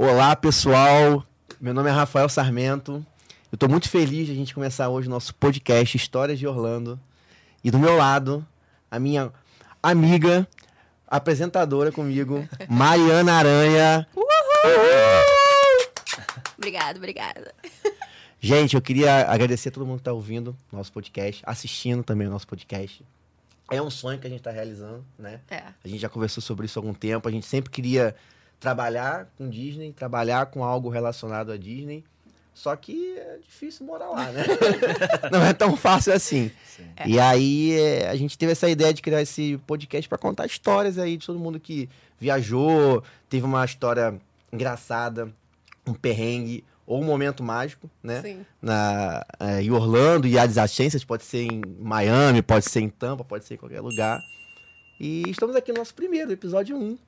Olá, pessoal. Meu nome é Rafael Sarmento. Eu estou muito feliz de a gente começar hoje o nosso podcast Histórias de Orlando. E do meu lado, a minha amiga, apresentadora comigo, Mariana Aranha. Obrigada, obrigada. Gente, eu queria agradecer a todo mundo que está ouvindo nosso podcast, assistindo também o nosso podcast. É um sonho que a gente está realizando, né? É. A gente já conversou sobre isso há algum tempo. A gente sempre queria trabalhar com Disney, trabalhar com algo relacionado a Disney. Só que é difícil morar lá, né? Não é tão fácil assim. É. E aí é, a gente teve essa ideia de criar esse podcast para contar histórias aí de todo mundo que viajou, teve uma história engraçada, um perrengue ou um momento mágico, né? Sim. Na, é, em Orlando e adjacências, pode ser em Miami, pode ser em Tampa, pode ser em qualquer lugar. E estamos aqui no nosso primeiro, episódio 1.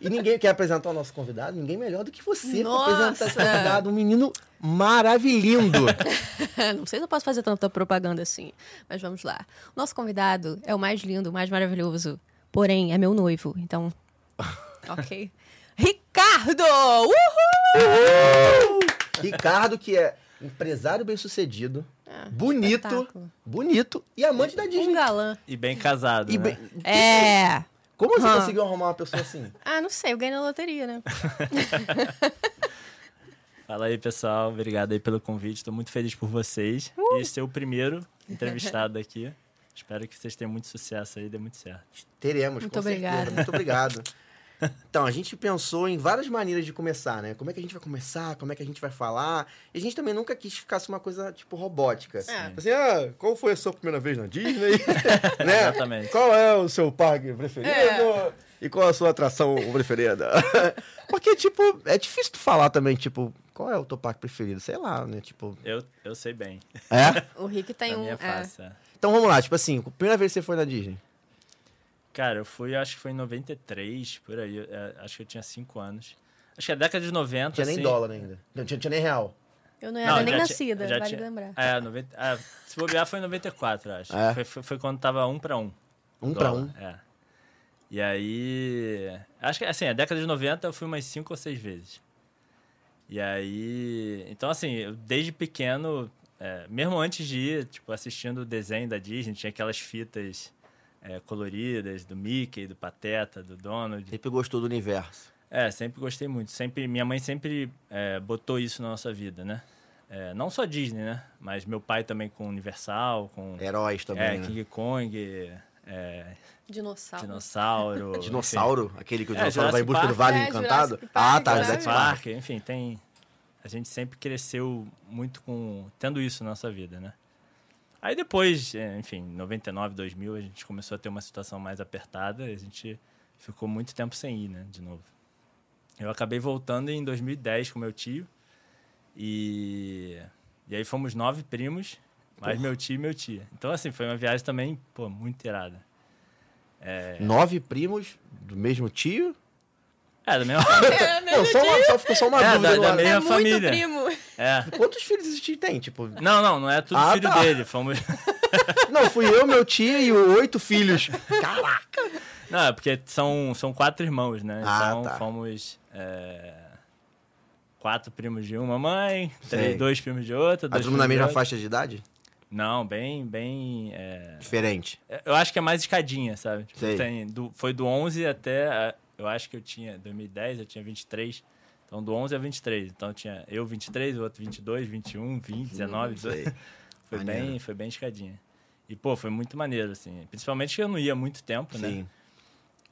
E ninguém quer apresentar o nosso convidado, ninguém melhor do que você para apresentar esse convidado, um menino maravilhindo. Não sei se eu posso fazer tanta propaganda assim, mas vamos lá. Nosso convidado é o mais lindo, o mais maravilhoso, porém é meu noivo, então. Ok. Ricardo! Uhul! Ricardo, que é empresário bem-sucedido, É, bonito, espetáculo. bonito e amante da Um Disney. galã. E bem casado, E né? bem- É. Como você Hum. conseguiu arrumar uma pessoa assim? Ah, não sei, eu ganhei na loteria, né? Fala aí, pessoal. Obrigado aí pelo convite. Estou muito feliz por vocês. E esse é o primeiro entrevistado aqui. Espero que vocês tenham muito sucesso aí, dê muito certo. Teremos, Muito com certeza. obrigada. Muito obrigado. Então, a gente pensou em várias maneiras de começar, né? Como é que a gente vai começar? Como é que a gente vai falar? E a gente também nunca quis que ficasse uma coisa, tipo, robótica. É. Assim, ah, qual foi a sua primeira vez na Disney? né? Exatamente. Qual é o seu parque preferido? É. E qual a sua atração preferida? Porque, tipo, é difícil tu falar também, tipo, qual é o teu parque preferido? Sei lá, né? Tipo, Eu, eu sei bem. é? O Rick tem um. mim é é. Então vamos lá, tipo assim, a primeira vez que você foi na Disney? Cara, eu fui, acho que foi em 93, por aí. é, acho que eu tinha 5 anos. Acho que é década de 90. Não tinha nem assim. dólar ainda. Não tinha, tinha nem real. Eu não era Não, nem já tinha- nascida, já vale tinha- lembrar. É, 90, é, se bobear foi em 94, acho. É. Foi, foi, foi quando tava um pra um. Um pra dólar, um. É. E aí. Acho que assim, a década de 90 eu fui umas 5 ou 6 vezes. E aí. Então, assim, eu, desde pequeno, é, mesmo antes de ir, tipo, assistindo o desenho da Disney, tinha aquelas fitas é, coloridas do Mickey, do Pateta, do Donald. Sempre gostou do universo. É, sempre gostei muito. Sempre, minha mãe sempre é, botou isso na nossa vida, né? É, não só Disney, né? Mas meu pai também com Universal, com Heróis também, é, né? King Kong, é, Dinossauro. dinossauro. Dinossauro, aquele que o É, dinossauro vai em busca do Jurassic Vale Park. É, Encantado. Jurassic Park, ah, tá, Jurassic Park. Park, enfim, tem. A gente sempre cresceu muito com. tendo isso na nossa vida, né? Aí depois, é, enfim, 99, 2000, a gente começou a ter uma situação mais apertada, a gente ficou muito tempo sem ir, né, de novo. Eu acabei voltando em 2010 com meu tio. E, e aí fomos nove primos, mais meu tio e meu tia. Então, assim, foi uma viagem também, pô, muito irada. Nove primos do mesmo tio? É, da mesma família. É, Não, só, uma, só ficou só uma É, dúvida da- da mesma é muito família. primo. É. Quantos filhos tio tem? Tipo, Não, não, não é tudo Ah, filho tá. dele. Fomos. não, fui eu, meu tio e oito filhos. Caraca! Não, é porque são, são quatro irmãos, né? Ah, então tá. fomos. é, Quatro primos de uma mãe, três, dois primos de outra. Dois todo mundo na de mesma outra. faixa de idade? Não, bem, bem. é, Diferente. Eu acho que é mais escadinha, sabe? Tipo, Sei. tem do- foi do 11 até. Eu acho que eu tinha. 2010, eu tinha 23. Então, do 11 a 23. Então, tinha eu 23, o outro 22, 21, 20, 19, 18. Foi Maneiro. bem, foi bem escadinha. E, pô, foi muito maneiro, assim. Principalmente que eu não ia muito tempo, né? Sim.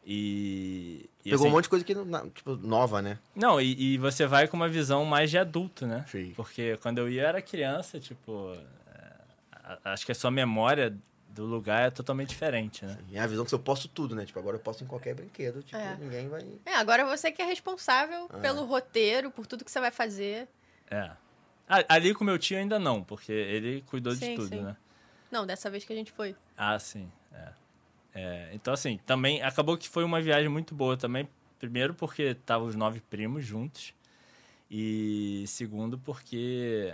E. e, Pegou assim, um monte de coisa que, tipo, nova, né? Não, e, e você vai com uma visão mais de adulto, né? Sim. Porque quando eu ia eu era criança, tipo. é, acho que a sua memória do lugar é totalmente diferente, né? E é a visão que eu posso tudo, né? Tipo, agora eu posso em qualquer brinquedo. Tipo, É. ninguém vai... É, agora você que é responsável Ah. pelo roteiro, por tudo que você vai fazer. É. Ah, Ali com meu tio ainda não, porque ele cuidou de Sim, tudo, sim. né? Não, dessa vez que a gente foi. Ah, sim. É. É, então, assim, também acabou que foi uma viagem muito boa também. Primeiro, porque estavam os nove primos juntos. E segundo, porque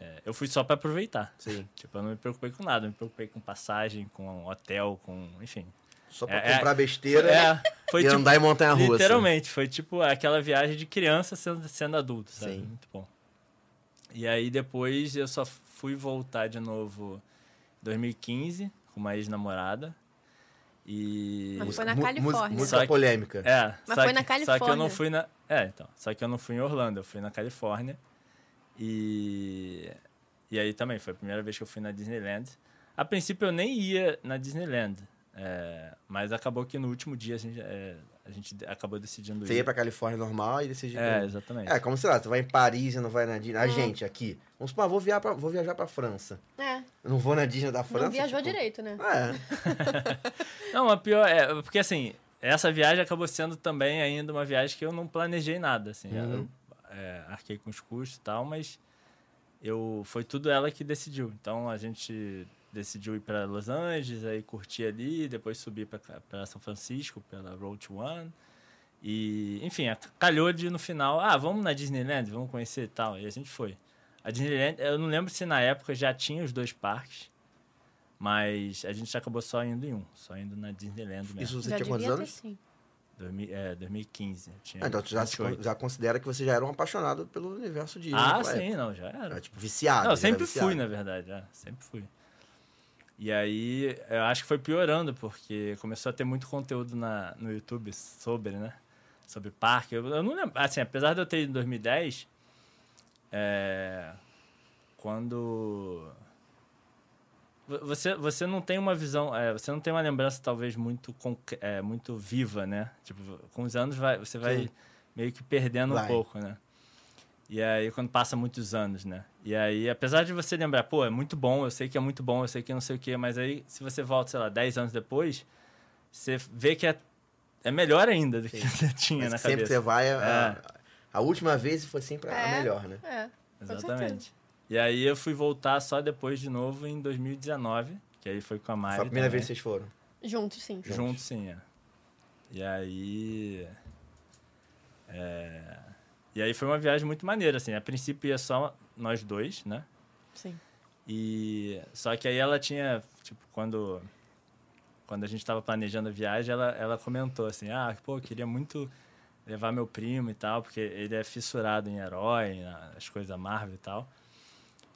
é, eu fui só para aproveitar. Sim. Tipo, eu não me preocupei com nada. Eu me preocupei com passagem, com hotel, com. Enfim. Só pra É, é- comprar besteira. É, Foi E andar em montanha-russa. Literalmente, foi tipo aquela viagem de criança sendo, sendo adulto, sabe? Sim. Muito bom. E aí depois eu só fui voltar de novo em 2015 com uma ex-namorada. E. Mas foi na Califórnia. Só que- polêmica. É, Mas só foi na que- Só que eu Califórnia. não fui na. É, então. Só que eu não fui em Orlando, eu fui na Califórnia. E. E aí também, foi a primeira vez que eu fui na Disneyland. A princípio eu nem ia na Disneyland. é, mas acabou que no último dia a gente, é, a gente acabou decidindo Você ir. ia pra Califórnia normal e decidiu. É, exatamente. É, como sei lá, tu vai em Paris e não vai na Disney. A Hum. gente aqui. Vamos supor, ah, vou viajar pra, vou viajar pra França. É, Eu não vou na Disney da França. não viajou tipo, direito, né? É. Não, a pior é. Porque assim, essa viagem acabou sendo também ainda uma viagem que eu não planejei nada. Assim, Uhum. Eu é, arquei com os custos e tal, mas eu, foi tudo ela que decidiu. Então a gente decidiu ir para Los Angeles, aí curtir ali, depois subir para São Francisco pela Road One. E, enfim, a- calhou de no final, ah, vamos na Disneyland, vamos conhecer e tal. E a gente foi. A Disneyland, eu não lembro se na época já tinha os dois parques, mas a gente acabou só indo em um, só indo na Disneyland mesmo. Isso você Já tinha quantos anos? sim. 2000, é, 2015. eu Tinha Ah, então tu já, se 28. con- já considera que você já era um apaixonado pelo universo Disney. Ah, sim, não, já era. época. Era, tipo, viciado. Não, sempre viciado. fui, na verdade, é, sempre fui. E aí, eu acho que foi piorando, porque começou a ter muito conteúdo na, no YouTube sobre, né? Sobre parque. Eu, eu não lembro, assim, apesar de eu ter ido em 2010, é, quando... vo- Você, você não tem uma visão, é, você não tem uma lembrança talvez muito, é, muito viva, né? Tipo, com os anos vai, você vai Sim. meio que perdendo Vai. um pouco, né? E aí, quando passa muitos anos, né? E aí, apesar de você lembrar, pô, é muito bom, eu sei que é muito bom, eu sei que não sei o quê, mas aí, se você volta, sei lá, 10 anos depois, você vê que é, é melhor ainda do que Sim. você tinha Mas na sempre cabeça. você vai, a, É. a última vez foi sempre a É. melhor, né? É, Exatamente. E aí, eu fui voltar só depois de novo em 2019, que aí foi com a Mari Foi a primeira também. vez que vocês foram. Juntos, sim. Juntos. Juntos, sim, é. E aí. é, E aí foi uma viagem muito maneira, assim. A princípio ia só nós dois, né? Sim. E só que aí ela tinha, tipo, quando quando a gente estava planejando a viagem, ela, ela comentou assim: "Ah, pô, eu queria muito levar meu primo e tal, porque ele é fissurado em herói, nas coisas da Marvel e tal".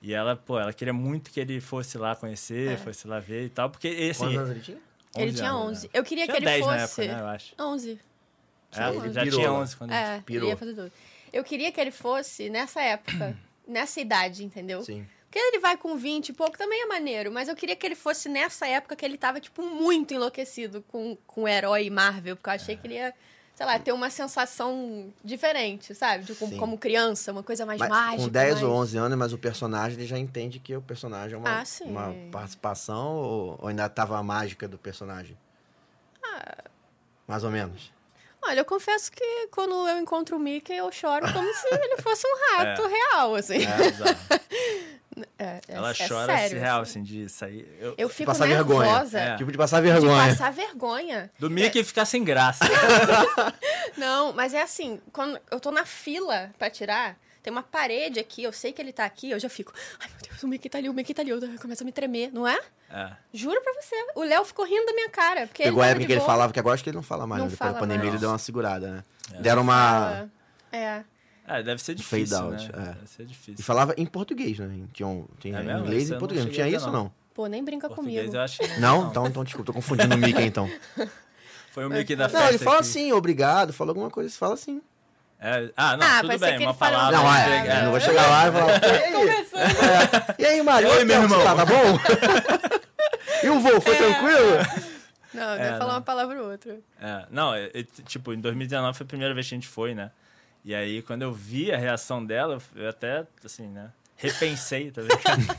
E ela, pô, ela queria muito que ele fosse lá conhecer, É. fosse lá ver e tal, porque assim, Quantos anos ele tinha? Ele 11 tinha anos, 11. né? Eu queria Tinha que ele 10 fosse. na época, né, eu acho. 11. É, Ele ele já pirou tinha lá. 11 quando É, pirou. ele ia fazer tudo. Eu queria que ele fosse nessa época, nessa idade, entendeu? Sim. Porque ele vai com 20 e pouco também é maneiro, mas eu queria que ele fosse nessa época que ele tava, tipo, muito enlouquecido com, com herói Marvel, porque eu achei que ele ia, sei lá, ter uma sensação diferente, sabe? De, como, Sim. como criança, uma coisa mais Mas mágica. com 10 mais... ou 11 anos, mas o personagem ele já entende que o personagem é uma, Ah, uma participação ou, ou ainda tava a mágica do personagem? Ah. Mais ou menos. Olha, eu confesso que quando eu encontro o Mickey, eu choro como se ele fosse um rato real, assim. É, exato. É, é- Ela é chora sério, real, assim. assim, de sair. Eu, Eu fico Passar vergonha. nervosa É. Tipo de passar de vergonha. passar vergonha. Do Mickey ficar sem graça. Não, mas é assim, quando eu tô na fila pra tirar, tem uma parede aqui, eu sei que ele tá aqui, eu já fico, ai meu Deus, o Mickey tá ali, o Mickey tá ali, eu começo a me tremer, não é? É. Juro pra você. O Léo ficou rindo da minha cara. Porque Pegou a época de que ele falava, que agora acho que ele não fala mais, Não né? Depois da fala pandemia mais. ele deu uma segurada, né? É. Deram uma... Fala. É. É, deve ser Fade difícil, out, né? é. Deve ser E difícil. falava em português, né? Tinha, um, tinha É mesmo? inglês e eu em não português. Não cheguei tinha a isso, ver, não? não. Pô, nem brinca Português comigo. eu acho que Não? Então, então, desculpa, tô confundindo o Mickey, então. Foi o Mickey da festa. Não, ele fala aqui. assim, obrigado, fala alguma coisa, fala assim. É, ah, não, Ah, tudo pode ser bem, que uma ele palavra. Não, é, chega- eu não vou chegar lá e falar, e aí? Começando. É, e aí, Mário? Oi, meu irmão. Tá, tá bom? e o voo, foi É. tranquilo? Não, É, deve falar não. uma palavra ou outra. É, não, é, é, tipo, em 2019 foi a primeira vez que a gente foi, né? E aí, quando eu vi a reação dela, eu até, assim, né? Repensei, tá vendo?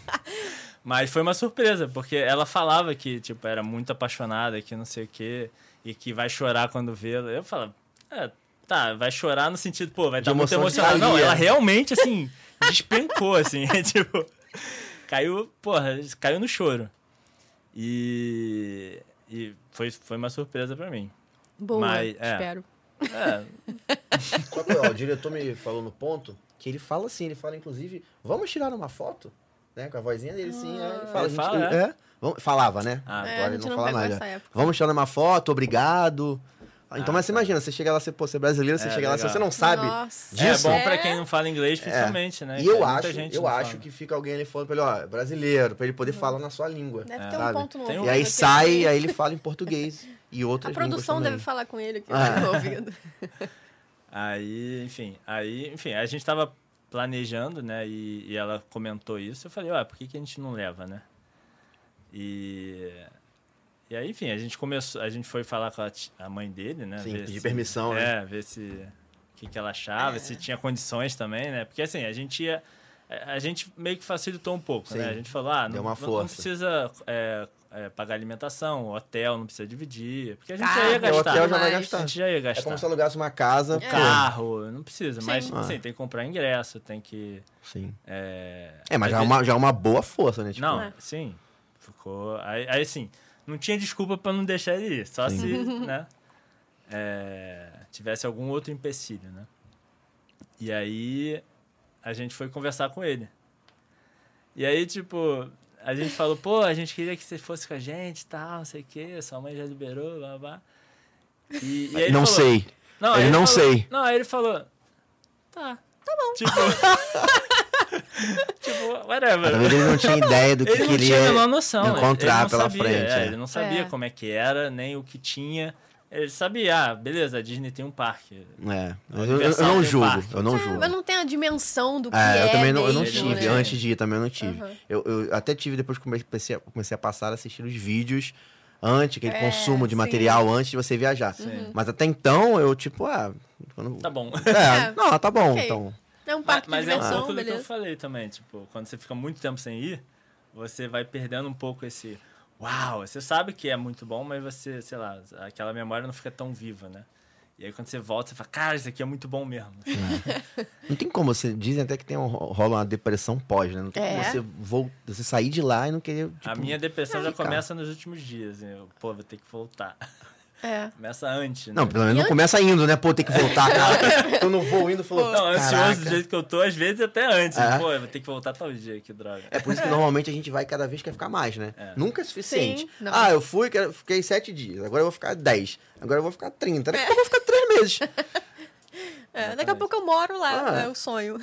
Mas foi uma surpresa, porque ela falava que, tipo, era muito apaixonada, que não sei o quê, e que vai chorar quando vê-la. Eu falava, é, tá, vai chorar no sentido, pô, vai estar muito emoção de emocionada. Não, ela realmente, assim, despencou, assim, tipo, caiu, porra, caiu no choro. E, e foi, foi uma surpresa pra mim. Boa, Mas, é. espero. É, que ó, o diretor me falou no ponto que ele fala assim, ele fala inclusive, vamos tirar uma foto? Né, com a vozinha dele sim, é, ele fala, Ele gente, fala, é? Vamos- falava, né? Ah, É, Agora a ele não não fala mais. Vamos tirar uma foto, obrigado. Então, Ah, mas você tá. imagina, você chega lá, você, pô, você é brasileiro, você É, chega lá, se legal. você não sabe Nossa. disso. É bom É. pra quem não fala inglês, principalmente, né? E eu acho, gente eu acho fala. que fica alguém ali falando pra ele, ó, é brasileiro, pra ele poder falar na sua língua. Deve É. ter um ponto no Tem um- E aí sai, aí ele fala em português e A produção deve falar com ele aqui Ah. no ouvido. Aí, enfim, aí, enfim, a gente tava planejando, né? E, e ela comentou isso. Eu falei, ué, por que, que a gente não leva, né? E, e aí, enfim, a gente começou, a gente foi falar com a, a mãe dele, né? Sim, pedir permissão, né? É, ver se o que, que ela achava, É. se tinha condições também, né? Porque assim, a gente ia. A gente meio que facilitou um pouco, né? Sim. A gente falou, ah, Deu não, uma não- precisa é, é, pagar alimentação, hotel não precisa dividir. Porque a gente já ia o gastar. hotel já vai gastar. A gente já ia É gastar. como se alugasse uma casa. O carro, não precisa, Sim. mas Ah. assim, tem que comprar ingresso, tem que. Sim. É, É, mas já é, uma, já é uma boa força, né? Tipo, Não, É. sim. Ficou. Aí, aí assim, não tinha desculpa pra não deixar ele ir. Só Sim. se, né? é, tivesse algum outro empecilho, né? E aí a gente foi conversar com ele. E aí, tipo, a gente falou, pô, a gente queria que você fosse com a gente e tal, não sei o quê, sua mãe já liberou, blá blá. E, e aí ele não falou- sei. Não, Ele aí não falou- sei. Não, aí ele falou, tá. Tá bom. Tipo, tipo whatever. Talvez ele não tinha ideia do que Ele não queria tinha a menor noção. ele- encontrar ele não pela sabia, frente. é, é. ele não sabia É. como é que era, nem o que tinha. Ele sabia, ah, beleza, a Disney tem um parque. É. Eu, eu- não um julgo, parque. eu não É, julgo. mas não tem a dimensão do que É, é. eu também não, eu não mesmo, tive. né? Antes de ir também eu não tive. Uhum. Eu, eu até tive depois que comecei a, comecei a passar a assistir os vídeos antes, aquele É, consumo de sim. material antes de você viajar. Sim. Mas até então eu, tipo, ah. Quando... Tá bom. É, É. não, tá bom, Ok. então. É um Mas, parque mas de é um diversão, do que eu beleza. falei também, tipo, quando você fica muito tempo sem ir, você vai perdendo um pouco esse. Uau! Você sabe que é muito bom, mas você, sei lá, aquela memória não fica tão viva, né? E aí quando você volta, você fala, cara, isso aqui é muito bom mesmo. Não tem como, você dizem até que tem um, rola uma depressão pós, né? Não tem como É. você, vol- você sair de lá e não querer. Tipo, a minha depressão já ficar. começa nos últimos dias. né? Eu, pô, vou ter que voltar. É. Começa antes, né? Não, pelo menos não começa indo, né? Pô, tem que voltar, cara. eu não vou indo, falou. Não, ansioso "Caraca." do jeito que eu tô, às vezes até antes. É. Pô, eu vou ter que voltar tal dia, que droga. É por isso que normalmente a gente vai cada vez quer ficar mais, né? É. Nunca é suficiente. Sim, ah, eu fui, fiquei sete dias, agora eu vou ficar dez, agora eu vou ficar trinta, daqui a pouco eu vou ficar três meses. É, daqui a pouco eu moro lá, Ah. é o sonho.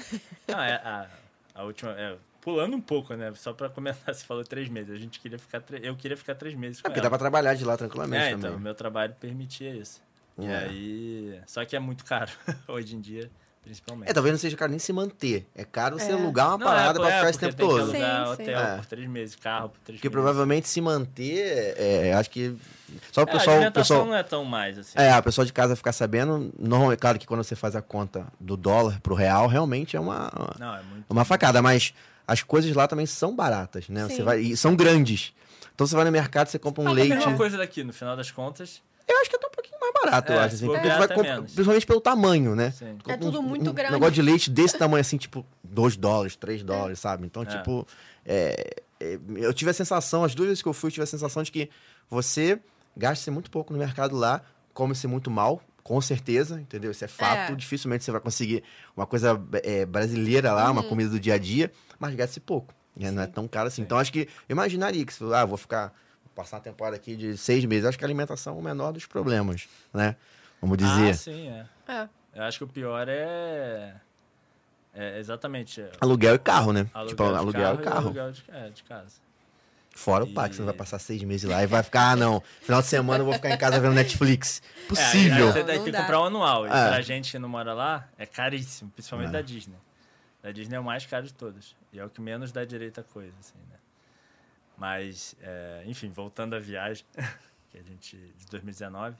Não, é a, a última. é, pulando um pouco, né? Só pra comentar, você falou três meses. A gente queria ficar. tre- Eu queria ficar três meses. É Com porque dá ela. pra trabalhar de lá tranquilamente É, também. então, meu trabalho permitia isso. E É. aí. Só que é muito caro, hoje em dia, principalmente. É, talvez não seja caro nem se manter. É caro você É. alugar uma Não, parada é, pra é, ficar esse tempo todo. alugar Sim, sim. hotel É. por três meses, carro por três Porque meses. provavelmente se manter, é, acho que. Só o É, a pessoal. pessoal não é tão mais assim. é, a pessoa de casa ficar sabendo. Normalmente, claro que quando você faz a conta do dólar pro real, realmente é uma, Não, é muito. uma facada, mas as coisas lá também são baratas, né? Você vai, e são grandes. Então você vai no mercado, você compra um Ah, leite. A mesma coisa daqui, no final das contas. Eu acho que é até um pouquinho mais barato, eu É, acho. se Assim, porque tu vai comprar- menos. principalmente pelo tamanho, né? Sim. Tu compra É tudo um- muito um grande. negócio de leite desse tamanho, assim, tipo, 2 dólares, 3 dólares, sabe? Então, É. tipo, é, é, eu tive a sensação, as duas vezes que eu fui, eu tive a sensação de que você gasta muito pouco no mercado lá, come-se muito mal, com certeza, entendeu? Isso é fato. É. Dificilmente você vai conseguir uma coisa é, brasileira lá, Uhum. uma comida do dia a dia, mas gasta-se pouco. né? Não é tão caro assim. Então, acho que eu imaginaria que se ah, vou ficar, vou passar uma temporada aqui de seis meses, acho que a alimentação é o menor dos problemas, né? Vamos dizer. Ah, sim, é. É. Eu acho que o pior é. É exatamente. é, Aluguel e carro, né? Aluguel, tipo, de aluguel carro e carro. aluguel de, é, de casa. Fora o E- parque, você não vai passar seis meses lá e vai ficar, ah, não, final de semana eu vou ficar em casa vendo Netflix. É, Possível. você Não, tem que comprar o anual. E É. pra gente que não mora lá, é caríssimo. Principalmente É. da Disney. Da Disney é o mais caro de todos. E é o que menos dá direito a coisa, assim, né? Mas, é, enfim, voltando à viagem, que a gente, de 2019,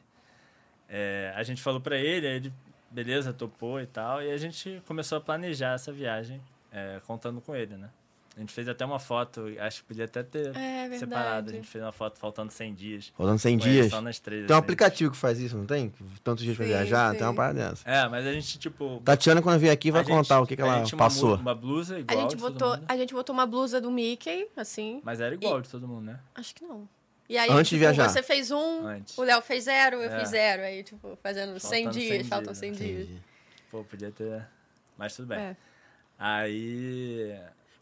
é, a gente falou pra ele, ele, beleza, topou e tal, e a gente começou a planejar essa viagem, é, contando com ele, né? A gente fez até uma foto, acho que podia até ter É separado. verdade. A gente fez uma foto faltando 100 dias. Rodando 100 com ele dias. Só nas três, Tem um assim. aplicativo que faz isso, não tem? Tantos dias pra Sim, viajar, sim. tem uma parada dessa. É, mas a gente, tipo. Tatiana, quando vier aqui, vai a gente- contar o que, que a ela gente uma passou. Uma, blusa A igual gente, de todo botou, mundo, a gente botou uma blusa do Mickey, assim. Mas era igual de todo mundo, né? Acho que não. E aí, Antes de tipo, viajar. você fez um, Antes. o Léo fez zero, eu É. fiz zero. Aí, tipo, fazendo 100 Faltando dias, 100 faltam dias, 100 né? dias. Entendi. Pô, podia ter. Mas tudo bem. É. Aí.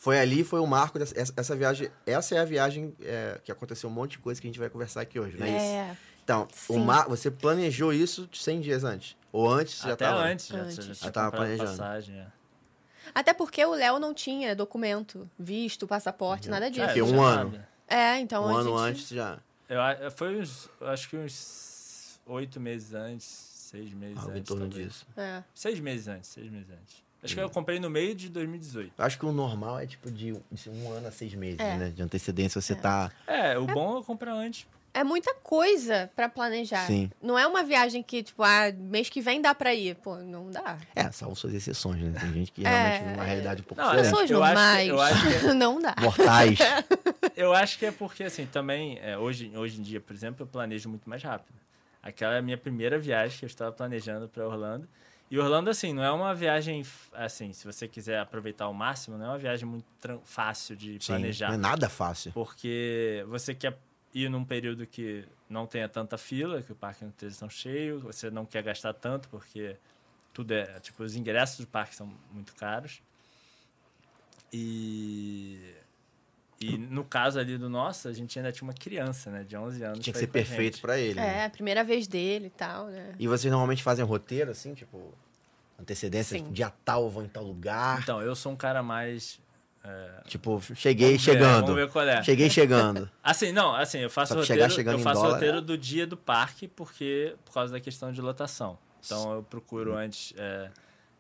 Foi ali, foi o marco dessa essa, essa viagem. Essa é a viagem é, que aconteceu um monte de coisa que a gente vai conversar aqui hoje, não é isso? É. Então, o mar, você planejou isso 100 dias antes? Ou antes você já Até tava? antes, já, Antes. já, Já tava planejando. passagem. É. Até porque o Léo não tinha documento, visto, passaporte, nada disso. Porque não um ano. nada. É, então um ano gente... antes já. Eu, foi uns, eu acho que uns oito meses antes, seis meses Algo em antes. torno talvez. disso. É. Seis meses antes, seis meses antes. Acho que eu comprei no meio de 2018. Eu acho que o normal é tipo de, de um ano a seis meses, É. né? De antecedência você tá. É, o bom é comprar antes. É muita coisa pra planejar. Sim. Não é uma viagem que, tipo, ah, mês que vem dá pra ir. Pô, não dá. É, salvo suas exceções, né? Tem gente que É, realmente vive uma é. realidade um pouco Não, diferente. Pessoas eu acho que- normais. eu acho que- não dá. Mortais. Eu acho que é porque, assim, também, é, hoje, hoje em dia, por exemplo, eu planejo muito mais rápido. Aquela é a minha primeira viagem que eu estava planejando para Orlando. E Orlando, assim, não é uma viagem, assim, se você quiser aproveitar ao máximo, não é uma viagem muito fácil de Sim, planejar. não é nada fácil. Porque você quer ir num período que não tenha tanta fila, que o parque não esteja tão cheio, você não quer gastar tanto, porque tudo é. Tipo, os ingressos do parque são muito caros. E. E no caso ali do nosso, a gente ainda tinha uma criança, né? De 11 anos. Tinha que ser perfeito pra ele. né? É, a primeira vez dele e tal, né? E vocês normalmente fazem roteiro, assim, tipo, antecedência, Sim. dia tal eu vou em tal lugar. Então, eu sou um cara mais. é, Tipo, cheguei vamos ver, chegando. Vamos ver qual é. Cheguei chegando. Assim, não, assim, eu faço roteiro, chegar chegando eu faço dólar, roteiro é. do dia do parque porque por causa da questão de lotação. Então eu procuro antes é,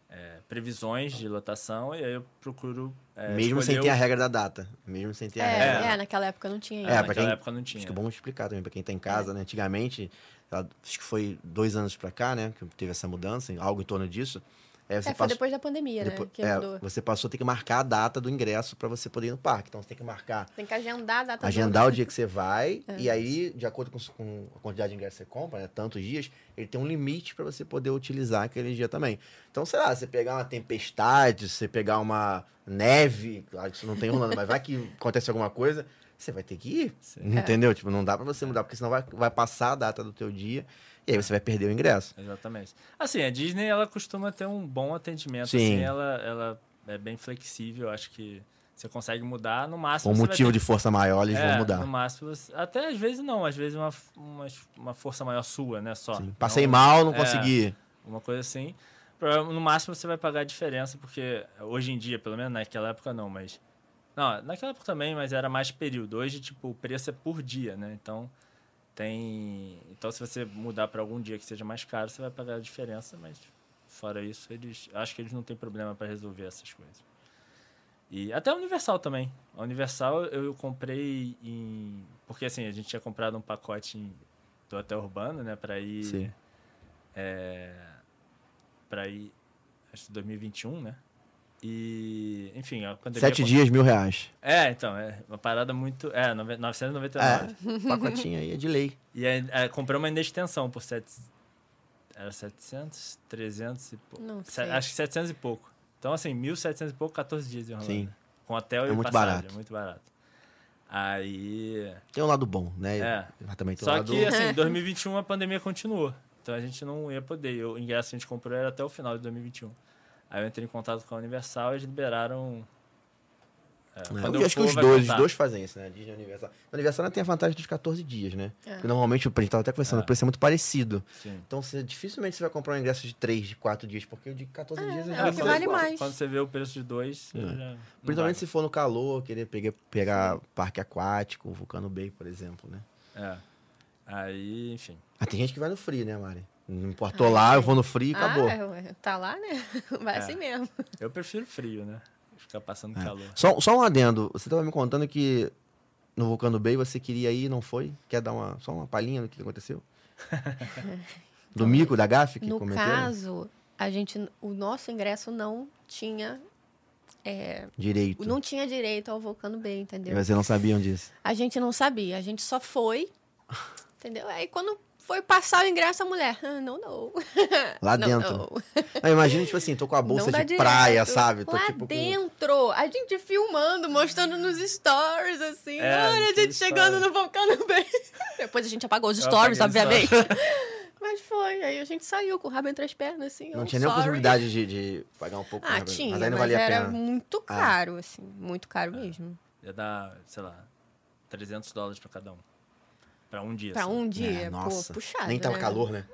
é, previsões de lotação e aí eu procuro é, Mesmo sem escolher ter a regra da data. Mesmo sem ter a É, regra. é, naquela época não tinha É. É, naquela quem- época não tinha. Acho que é bom explicar também pra quem tá em casa, né? Antigamente, acho que foi dois anos pra cá, né? Que teve essa mudança, algo em torno disso. É, você É, foi passou- depois da pandemia, depois- né? Que é, mudou. você passou a ter que marcar a data do ingresso pra você poder ir no parque. Então você tem que marcar, Tem que agendar a data do- agendar o dia que você vai, É. e aí, de acordo com, com a quantidade de ingressos que você compra, né? Tantos dias, ele tem um limite pra você poder utilizar aquele dia também. Então, sei lá, você pegar uma tempestade, você pegar uma neve, claro que isso não tem rolando, mas vai que acontece alguma coisa, você vai ter que ir. Sim. Entendeu? Tipo, não dá pra você mudar, porque senão vai, vai passar a data do teu dia e aí você vai perder o ingresso. Exatamente. Assim, a Disney ela costuma ter um bom atendimento, Sim. assim, ela, ela é bem flexível, acho que você consegue mudar no máximo. Com motivo ter de força maior, eles É, vão mudar. No máximo, você- até às vezes não, às vezes uma, uma, uma força maior sua, né? Só. Sim. Passei Não- mal, não é, consegui. Uma coisa assim. No máximo você vai pagar a diferença, porque hoje em dia, pelo menos naquela época não, mas. Não, naquela época também, mas era mais período. Hoje, tipo, o preço é por dia, né? Então tem. Então se você mudar para algum dia que seja mais caro, você vai pagar a diferença, mas fora isso, eles. Acho que eles não têm problema para resolver essas coisas. E até a Universal também. A Universal eu comprei em. Porque assim, a gente tinha comprado um pacote em- do Hotel Urbano, né? Pra ir. Sim. É, pra ir. Acho que 2021, né? E. Enfim, a pandemia. Sete dias, mil reais. É, então, é uma parada muito. É, nove- 999. É, pacotinho aí é de lei. E aí, é, comprei uma ainda extensão por sete, era 700, 300 e pouco. Não Se- sei. Acho que 700 e pouco. Então, assim, 1.700 e pouco, 14 dias em Orlando. Sim. Com hotel É e muito passagem. barato. Muito barato. Aí... Tem um lado bom, né? É. Mas também tem um Só lado... que, assim, 2021 a pandemia continuou. Então, a gente não ia poder. O ingresso que a gente comprou era até o final de 2021. Aí eu entrei em contato com a Universal e eles liberaram... É, É, eu acho que for, os vai dois, os dois fazem isso, né? Disney Universal. A Universal tem a vantagem dos 14 dias, né? É. Porque normalmente, o a gente tava até conversando, É. o preço é muito parecido. Sim. Então, você, dificilmente você vai comprar um ingresso de 3, de 4 dias, porque o de 14 É, dias é já o que ser vale mais. Quando você vê o preço de dois, É. já não Principalmente vale. se for no calor, querer pegar, pegar parque aquático, Vulcano Bay, por exemplo, né? É. Aí, enfim. Ah, tem gente que vai no frio, né, Mari? Não importou lá, eu vou no frio e acabou. Ah, ué, tá lá, né? Vai É. assim mesmo. Eu prefiro frio, né? Ficar passando É. calor. Só, só um adendo. Você tava me contando que no Vulcano Bay você queria ir e não foi? Quer dar uma, só uma palhinha do que aconteceu? Do mico, da gafe que no cometeram? caso, a gente, o nosso ingresso não tinha, é, Direito. não tinha direito ao Vulcano Bay, entendeu? E vocês não sabiam disso. A gente não sabia, a gente só foi, entendeu? Aí quando foi passar o ingresso, a mulher, ah, não, não. Lá Não, dentro. não. Ah, imagina, tipo assim, tô com a bolsa de praia, direto. sabe? Tô Lá tipo com... dentro, a gente filmando, mostrando nos stories, assim. É, olha, a gente chegando no Vulcano Bay. Depois a gente apagou os stories, obviamente. Mas foi, aí a gente saiu com o rabo entre as pernas, assim. Não oh, tinha nem a sorry. possibilidade de, de pagar um pouco Ah, mais, tinha, mas aí não valia a era pena. muito Ah. caro, assim. Muito caro mesmo. Ia dar, sei lá, 300 dólares pra cada um. Pra um dia. Pra só. um dia, É, nossa. pô, puxado. Nem tava né? calor, né?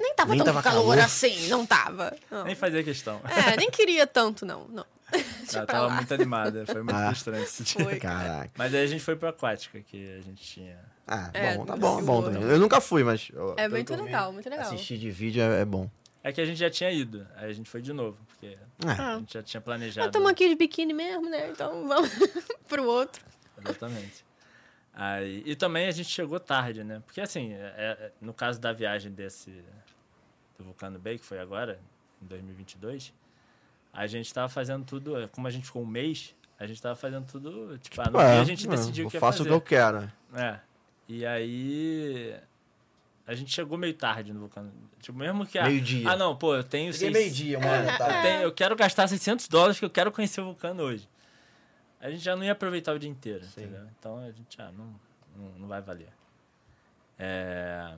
Nem tava Nem tanto tava calor, calor. assim, não tava. Não. Nem fazia questão. É, nem queria tanto, não. não. Ela pra tava lá. muito animada, foi muito Ah. frustrante esse dia. Foi. Caraca. Mas aí a gente foi pra aquática, que a gente tinha. Ah, É, bom, tá bom, é bom também. Eu nunca fui, mas. É muito legal, muito legal. Assistir de vídeo é, é bom. É que a gente já tinha ido, aí a gente foi de novo, porque É. a Ah. gente já tinha planejado. Estamos aqui de biquíni mesmo, né? Então vamos pro outro. Exatamente. Aí, e também a gente chegou tarde, né? Porque assim, é- é- no caso da viagem desse do Vulcano Bay, que foi agora, em 2022, a gente tava fazendo tudo, é, como a gente ficou um mês, a gente tava fazendo tudo, tipo, ah, no É, dia a gente é, decidiu o que ia faço fazer. o que eu quero. É. E aí a gente chegou meio tarde no Vulcano. Tipo, mesmo que a... Meio-dia. Ah, não, pô, eu tenho seis- meio-dia, É, da tarde. eu, tenho- eu quero gastar 600 dólares porque eu quero conhecer o vulcano hoje. A gente já não ia aproveitar o dia inteiro, Sim. entendeu? Então a gente, ah, não, não, não vai valer. É...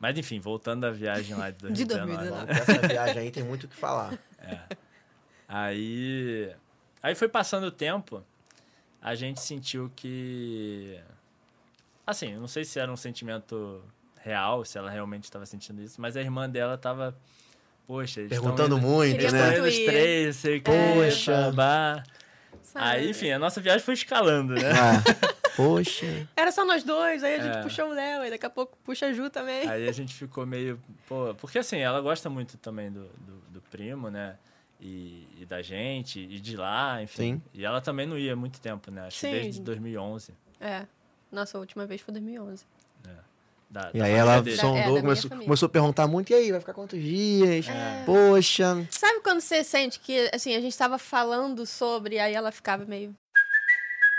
Mas enfim, voltando à viagem lá de 2019. De 2019. Bom, Essa viagem aí tem muito o que falar. Aí, aí foi passando o tempo, a gente sentiu que. Assim, eu não sei se era um sentimento real, se ela realmente estava sentindo isso, mas a irmã dela estava. Poxa, eles Perguntando indo- muito, né? os três, sei o quê, Poxa. babá. Sabe? Aí, enfim, a nossa viagem foi escalando, né? Ah, poxa. Era só nós dois, aí a gente É. puxou o Léo, e daqui a pouco puxa a Ju também. Aí a gente ficou meio. Pô, porque assim, ela gosta muito também do, do, do primo, né? E, e da gente, e de lá, enfim. Sim. E ela também não ia há muito tempo, né? Acho que Sim. desde 2011. É. Nossa, a última vez foi 2011. Da, E da aí ela dele. Da- é, da sondou, minha começou, começou a perguntar muito, e aí, vai ficar quantos dias? É. Poxa. Sabe quando você sente que, assim, a gente tava falando sobre, aí ela ficava meio...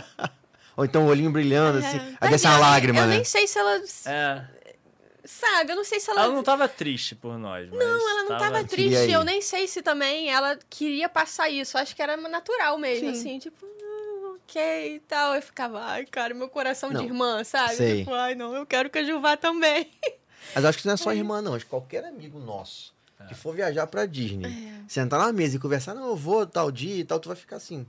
Ou então o olhinho brilhando, assim. É, Aí desce uma lágrima, eu né? nem sei se ela... É. Sabe, eu não sei se ela... Ela não tava triste por nós. mas Não, ela não tava, Queria triste. Eu nem sei se também ela queria passar isso. Acho que era natural mesmo, Sim. assim, tipo, "Ah, ok e tal. Eu ficava, ai, cara, meu coração Não, de irmã, sabe? sei. Tipo, ai, não, eu quero que a Ju vá também. Mas eu acho que não é só irmã, não. Acho que qualquer amigo nosso É. que for viajar pra Disney, É. sentar na mesa e conversar, não, eu vou tal dia e tal, tu vai ficar assim.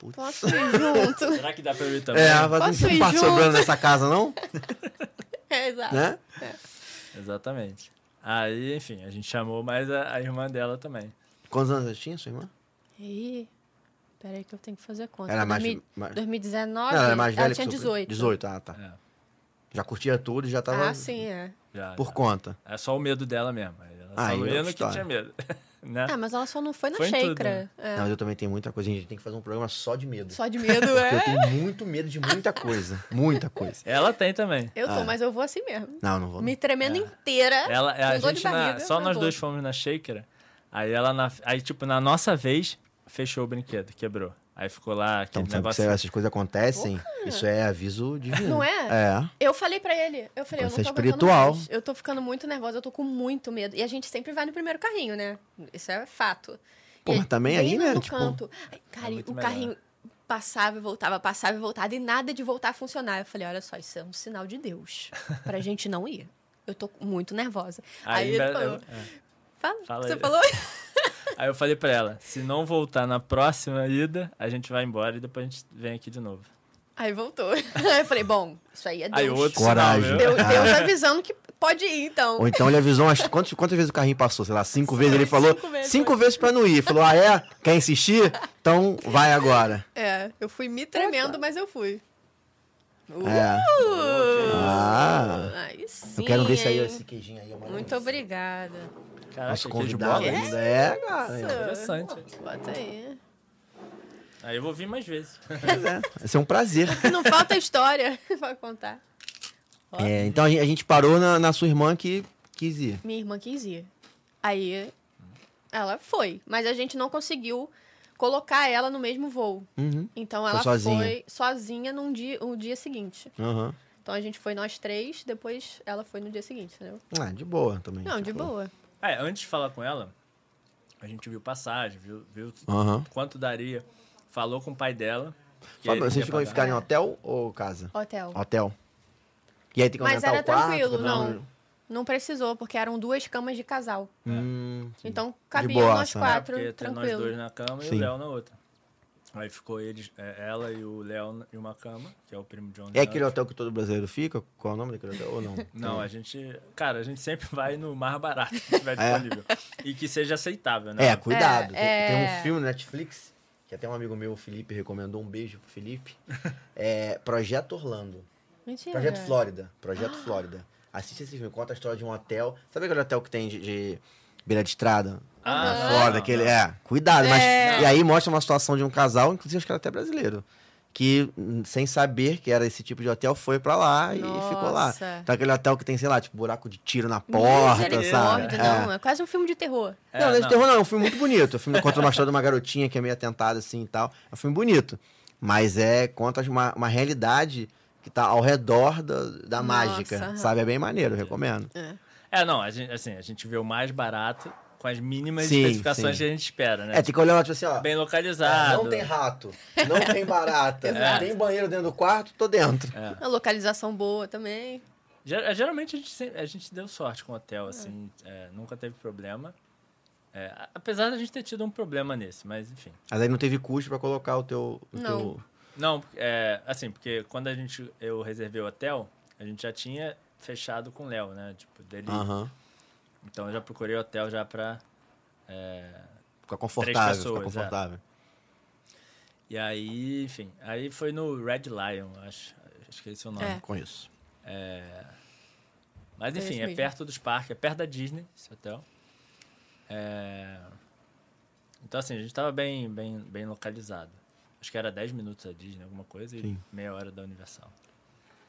Putz. Posso ir junto. Será que dá pra eu ir também? É, mas Posso não ir junto? sobrando nessa casa, não? é, exato. Né? Exatamente. Aí, enfim, a gente chamou mais a, a irmã dela também. Quantos anos ela tinha, sua irmã? Ih, peraí que eu tenho que fazer conta. Era mais- 2000 mais- 2019, Não, ela é mais velha ela tinha sua- 18. 18, ah, tá. É, Já curtia tudo e já tava Ah, sim, é. já, por já. conta. É só o medo dela mesmo. aí Ela Ah, só é ia outra no que tinha medo. Né? Ah, mas ela só não foi na Foi xícara. né? É. Não, mas eu também tenho muita coisa. A gente tem que fazer um programa só de medo. Só de medo, Porque eu é. tenho muito medo de muita coisa. Muita coisa. Ela tem também. Eu tô, Ah. mas eu vou assim mesmo. Não, não vou. Me tremendo inteira. Ela, é, a gente na- barriga, só mas nós vou. dois fomos na Shaker. Aí ela na, aí tipo na nossa vez fechou o brinquedo, quebrou. Aí ficou lá Então, aquele sabe que negócio. se essas coisas acontecem, isso é aviso divino. Não é? É. Eu falei pra ele, eu falei, eu Isso não é tô aguentando espiritual. mais. Eu tô ficando muito nervosa, eu tô com muito medo. E a gente sempre vai no primeiro carrinho, né? Isso é fato. Pô, E mas também aí, né, No tipo, canto. Ai, Cara, é e o melhor. carrinho passava e voltava, passava e voltava, e nada de voltar a funcionar. Eu falei, olha só, isso é um sinal de Deus. Pra gente não ir. Eu tô muito nervosa. Aí, Aí, ele eu- falou, é. fala, Fala você aí. falou? Aí eu falei pra ela, se não voltar na próxima ida, a gente vai embora e depois a gente vem aqui de novo. Aí voltou. Aí eu falei, bom, isso aí é Deus. Aí outro Coragem. Deus, Deus avisando que pode ir, então. Ou então ele avisou umas. Quantas, quantas vezes o carrinho passou? Sei lá, cinco vezes. Ele falou Cinco vezes, cinco vezes pra não ir. Falou, ah, é? Quer insistir? Então vai agora. É, eu fui me tremendo, mas eu fui. É. Uh, Ah. Aí sim. Eu quero um desse aí, esse queijinho aí. é Muito obrigada. Caraca, Nosso convidado bola. ainda. É, cara. Interessante. Bota aí. Aí eu vou vir mais vezes. Pois é. Vai ser um prazer. Não falta história pra contar. É, então a gente, parou na, na sua irmã que quis ir. Minha irmã quis ir. Aí ela foi, mas a gente não conseguiu colocar ela no mesmo voo. Uhum. Então Foi ela sozinha. foi sozinha num dia, o dia seguinte. Aham. Então a gente foi nós três, depois ela foi no dia seguinte, entendeu? Ah, de boa também. Não, de tipo. boa. É, antes de falar com ela, a gente viu passagem, viu, viu Aham. quanto daria. Falou com o pai dela. ele vocês ficam ficar em hotel ou casa? Hotel. Hotel. E aí tem que Mas era o quarto? tranquilo, pra- não. Não precisou, porque eram duas camas de casal. Hum. Então boa, nós sabe? É, quatro, porque tem nós tranquilo. dois na cama e Sim. o Léo na outra. Aí ficou eles, é, ela e o Léo em uma cama, que é o primo John. É aquele Nelson. hotel que todo brasileiro fica? Qual é o nome daquele hotel? Ou não? Não, a gente. Cara, a gente sempre vai no mais barato que tiver É. disponível. E que seja aceitável, né? É, cuidado. É, Tem, tem é. um filme na Netflix, que até um amigo meu, o Felipe, recomendou. Um beijo pro Felipe. É Projeto Orlando. Mentira. Projeto Flórida. Projeto Flórida. Assiste esse filme, conta a história de um hotel. Sabe aquele hotel que tem de, de beira de estrada? Ah, não, não, aquele. não. É, cuidado. Mas, É. e aí mostra uma situação de um casal, inclusive acho que era até brasileiro. Que, sem saber que era esse tipo de hotel, foi pra lá e ficou lá. Nossa. Então aquele hotel que tem, sei lá, tipo, buraco de tiro na porta, sabe? Misericórdia, É. não. É quase um filme de terror. É, não, não é de não. terror, não. É um filme muito bonito. É um filme que conta uma história de uma garotinha que é meio atentada assim e tal. É um filme bonito. Mas é conta uma, uma realidade que tá ao redor da, da Nossa, mágica. Sabe? É bem maneiro, eu recomendo. É, não, a gente, assim, a gente vê o mais barato com as mínimas Sim, especificações sim. que a gente espera, né? É, tem que olhar tipo assim, ó. Bem é, localizado. não tem rato, não tem barata, Exato. tem banheiro dentro do quarto, tô dentro. É. A localização boa também. Ger- Geralmente a gente, a gente deu sorte com o hotel, assim, é, nunca teve problema. É, apesar da gente ter tido um problema nesse, mas enfim. Mas aí não teve custo pra colocar o teu. O Não. teu... Não, é, assim, porque quando a gente, eu reservei o hotel, a gente já tinha fechado com o Léo, né? Tipo, dele. Aham. Então eu já procurei hotel já pra. é, Fica confortável, pessoas, fica confortável. E aí, enfim, aí foi no Red Lion, acho. Acho que esse é o nome. É. Com isso. Mas É enfim, esse é mesmo. perto dos parques, é perto da Disney, esse hotel. É, Então, assim, a gente tava bem, bem, bem localizado. Acho que era 10 minutos da Disney, alguma coisa, e Sim. meia hora da Universal.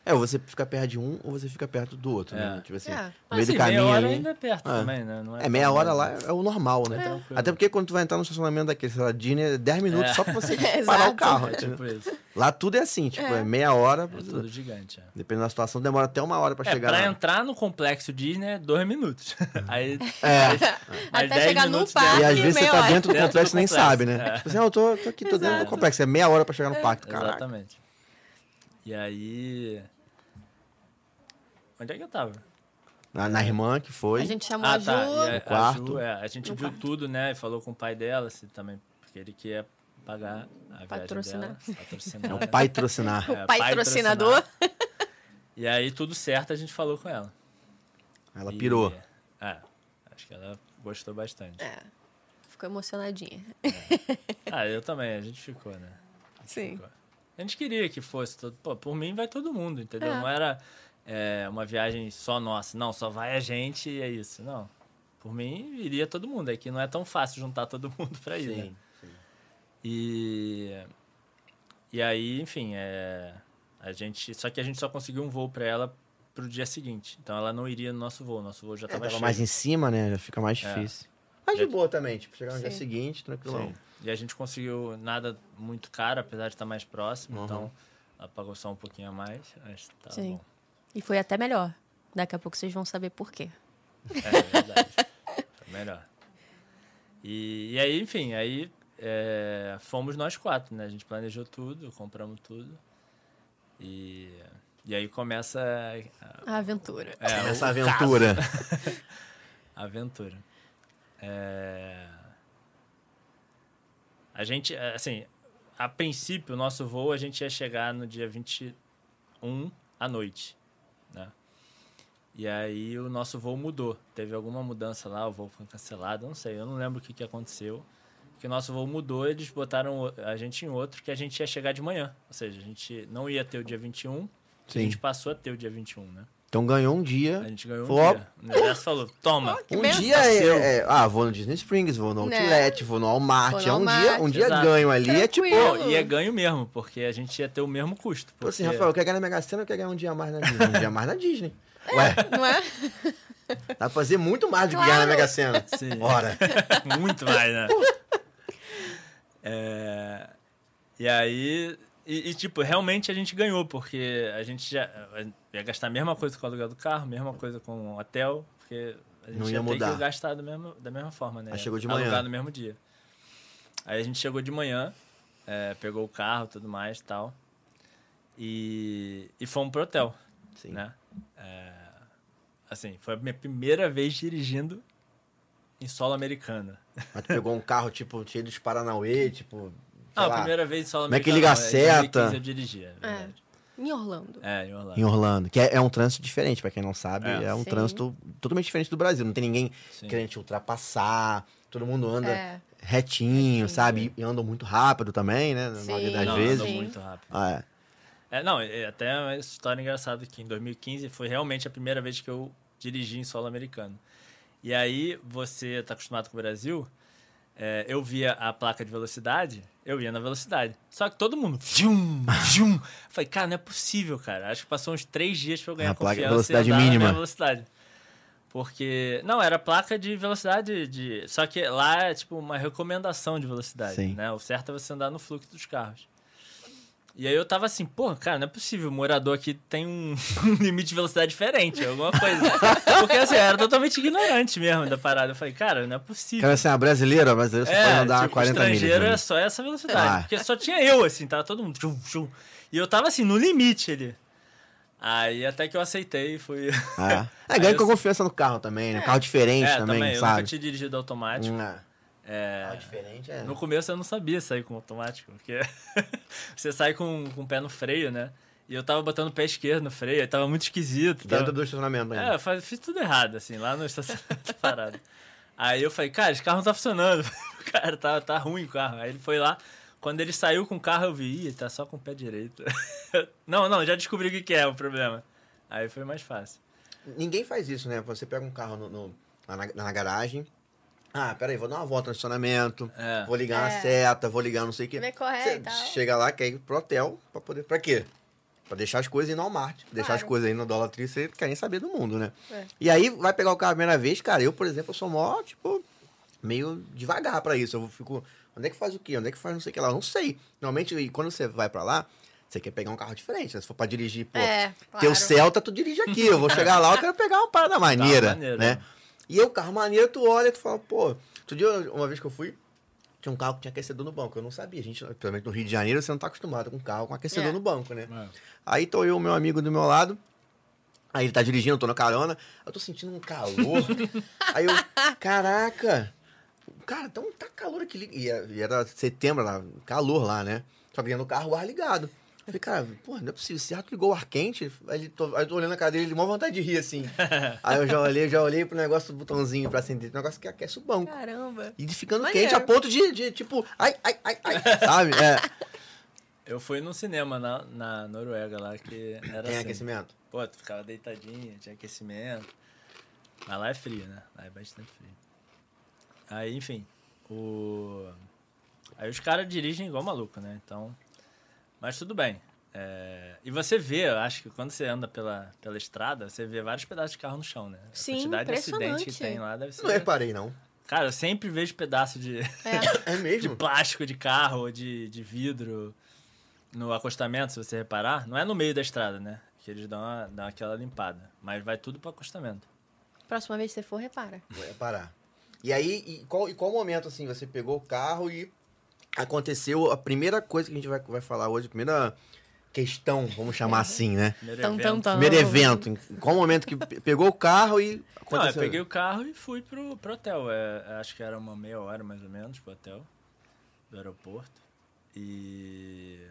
É, ou você fica perto de um ou você fica perto do outro, né? É. Tipo assim, É. no meio Mas, do assim, caminho meia hora ali. ainda é perto É. também, né? Não É, meia tão hora lá é o normal, né? É. Até porque quando tu vai entrar no estacionamento daquele, sei lá, Disney, é 10 minutos É. só pra você parar o carro. É entendeu? tipo isso. Lá tudo é assim, tipo, é, meia hora. É tudo gigante. É. Dependendo da situação, demora até uma hora pra É, chegar pra lá. entrar no complexo Disney é dois minutos. Aí, É. mais Até 10 chegar no parque. E às vezes você meia tá hora. dentro do complexo e nem sabe, né? é. Tipo assim, ah, eu tô, aqui, tô dentro do complexo. É meia hora pra chegar no parque, caraca. Exatamente. E aí. Onde é que eu tava? Na, na irmã que foi. A gente chamou ah, a Ju. tá. E a, No a quarto. Ju, é, a gente viu quarto. tudo, né? E falou com o pai dela, se também, porque ele queria pagar a Patrocinar. viagem dela. Patrocinar. É o pai trocinar. É, pai patrocinador. E aí, tudo certo, a gente falou com ela. Ela E- pirou. É, acho que ela gostou bastante. É. Ficou emocionadinha. Ah, eu também, a gente ficou, né? Sim. Ficou. A gente queria que fosse todo. Pô, por mim vai todo mundo, entendeu? É. Não era é, uma viagem só nossa. Não, só vai a gente e é isso. Não. Por mim, iria todo mundo. É que não é tão fácil juntar todo mundo pra ir, né? Sim, sim. E. E aí, enfim, é, a gente. Só que a gente só conseguiu um voo pra ela pro dia seguinte. Então ela não iria no nosso voo. Nosso voo já É, tava, tava cheio. mais em cima, né? Já fica mais É. difícil. Mas de Já- boa também, tipo, chegar no dia Sim. seguinte, tranquilão. Sim. E a gente conseguiu nada muito caro, apesar de estar mais próximo. Uhum. Então, ela pagou só um pouquinho a mais. Mas tá Sim. bom. E foi até melhor. Daqui a pouco vocês vão saber por quê. É verdade. Foi melhor. E, e aí, enfim, aí é, fomos nós quatro, né? A gente planejou tudo, compramos tudo. E, e aí começa a, A aventura. é, Essa aventura. aventura. É, a gente, é, assim, a princípio, o nosso voo, a gente ia chegar no dia 21 à noite, né? E aí o nosso voo mudou. Teve alguma mudança lá, o voo foi cancelado, não sei, eu não lembro o que, que aconteceu. Que o nosso voo mudou, eles botaram a gente em outro, que a gente ia chegar de manhã. Ou seja, a gente não ia ter o dia 21, Sim. a gente passou a ter o dia 21, né? Então ganhou um A dia. gente ganhou um Falou, dia. O universo falou, toma. Que Um dia é, Seu. é- Ah, vou no Disney Springs, vou no Né? Outlet, vou no Walmart. Vou no é um Walmart, dia, um dia exato. ganho ali. É tipo. Tranquilo. Não, e é ganho mesmo, porque a gente ia ter o mesmo custo. Pô, assim, porque- Rafael, quer ganhar na Mega Sena ou quer ganhar um dia a mais na Disney? Um dia a mais na Disney. Ué, Não é? dá pra fazer muito mais do que ganhar na Mega Sena. Sim. Ora. Muito mais, né? É, E aí, E, e, tipo, realmente a gente ganhou, porque a gente já ia gastar a mesma coisa com o aluguel do carro, mesma coisa com o hotel, porque a gente Não ia ia ter mudar. que gastar do mesmo, da mesma forma, né? Aí chegou de Alugar manhã. no mesmo dia. Aí a gente chegou de manhã, é, pegou o carro tudo mais e tal, e, e fomos pro hotel, Sim. né? É, assim, foi a minha primeira vez dirigindo em solo americano. Mas tu pegou um carro, tipo, cheio dos Paranauê, tipo. Sei Ah, a lá, primeira vez em solo Como é que americano. liga a não, em 2015 seta? Eu dirigia, é verdade. Em Orlando. É, em Orlando. Em Orlando. Que é, é um trânsito diferente, pra quem não sabe. É, É. um Sim. trânsito totalmente diferente do Brasil. Não tem ninguém Sim. querendo te ultrapassar. Todo mundo anda É. retinho, sabe? E andam muito rápido também, né? Na Sim. maioria das Não, vezes. andou Sim. muito rápido. Ah, é. É, não, é até uma história engraçada que em 2015 foi realmente a primeira vez que eu dirigi em solo americano. E aí, você tá acostumado com o Brasil, é, eu via a placa de velocidade, eu ia na velocidade. Só que todo mundo, vum, vum. Falei, cara, não é possível, cara. Acho que passou uns três dias pra eu ganhar A placa de velocidade mínima. velocidade. Porque, não, era placa de velocidade de... Só que lá é tipo uma recomendação de velocidade, Sim. né? O certo é você andar no fluxo dos carros. E aí eu tava assim, pô, cara, não é possível, o morador aqui tem um limite de velocidade diferente, alguma coisa. Porque assim, eu era totalmente ignorante mesmo da parada. Eu falei, cara, não é possível. Cara, assim, a brasileira, brasileiro você pode andar tipo, 40 milhas. estrangeiro né? é só essa velocidade. Ah. Porque só tinha eu, assim, tava todo mundo. Tchum, tchum. E eu tava assim, no limite ali. Aí até que eu aceitei e fui. É, é Aí ganha eu- com confiança no carro também, né? Carro diferente É, também, também. Eu sabe? nunca tinha dirigido automático. Hum, é. É, Carro diferente é. No começo eu não sabia sair com automático, porque você sai com, com o pé no freio, né? E eu tava botando o pé esquerdo no freio, aí tava muito esquisito. Dentro Tava... do estacionamento É, ainda. eu faz- fiz tudo errado, assim, lá no estacionamento parado. Aí eu falei, cara, esse carro não tá funcionando. cara, tá, tá ruim o carro. Aí ele foi lá, quando ele saiu com o carro, eu vi, ih, tá só com o pé direito. não, não, já descobri o que, que é o problema. Aí foi mais fácil. Ninguém faz isso, né? Você pega um carro no, no- na, na garagem. Ah, peraí, vou dar uma volta no estacionamento. É. Vou ligar na É. seta, vou ligar não sei o quê. E tal. chega lá, quer ir pro hotel pra poder. Pra quê? Pra deixar as coisas aí no Walmart. Deixar as Claro. coisas aí no triste, você quer nem saber do mundo, né? É. E aí vai pegar o carro a primeira vez, cara. Eu, por exemplo, eu sou mó, tipo, meio devagar pra isso. Eu fico. Onde é que faz o quê? Onde é que faz não sei o que lá? Eu não sei. Normalmente, quando você vai pra lá, você quer pegar um carro diferente. né? Se for pra dirigir, pô, É, teu claro. Celta, tu dirige aqui. Eu vou chegar lá, eu quero pegar uma parada maneira, maneiro, né? E o carro maneiro, tu olha e tu fala, pô... Outro dia, uma vez que eu fui, tinha um carro que tinha aquecedor no banco. Eu não sabia. A gente, principalmente no Rio de Janeiro, você não tá acostumado com um carro com aquecedor É. no banco, né? Aí tô eu, meu amigo do meu lado. Aí ele tá dirigindo, eu tô na carona. Eu tô sentindo um calor. aí eu, caraca. Cara, então tá calor aqui. E era- e era setembro, lá, calor lá, né? Só que dentro do carro o ar ligado. Eu Falei, cara, pô, não é possível. Esse tu ligou o ar quente. Aí, ele tô, aí eu tô olhando a cara dele, ele mó vontade de rir, assim. aí eu já olhei, já olhei pro negócio do botãozinho pra acender. O negócio que aquece o banco. Caramba. E de ficando Maneiro. quente a ponto de, de, tipo, ai, ai, ai, ai. Sabe? É. Eu fui num cinema na, na Noruega lá que era Tem assim. aquecimento. Pô, tu ficava deitadinho, tinha aquecimento. Mas lá é frio, né? Lá é bastante frio. Aí, enfim, o... Aí os caras dirigem igual maluco, né? Então... Mas tudo bem. É, E você vê, eu acho que quando você anda pela, pela estrada, você vê vários pedaços de carro no chão, né? Sim, a quantidade de acidente que tem lá deve ser... Não reparei, não. Cara, eu sempre vejo pedaço de, É. É de mesmo? plástico de carro, de, de vidro no acostamento, se você reparar. Não é no meio da estrada, né? Que eles dão, uma, dão aquela limpada. Mas vai tudo pro acostamento. Próxima vez que você for, repara. Vou reparar. E aí, e qual, e qual momento, assim, você pegou o carro e aconteceu a primeira coisa que a gente vai, vai falar hoje, a primeira questão, vamos chamar assim, né? Primeiro evento. Primeiro evento. Em qual momento que pe- pegou o carro e Não, aconteceu? eu peguei o carro e fui pro, pro hotel. É, acho que era uma meia hora mais ou menos pro hotel do aeroporto. E.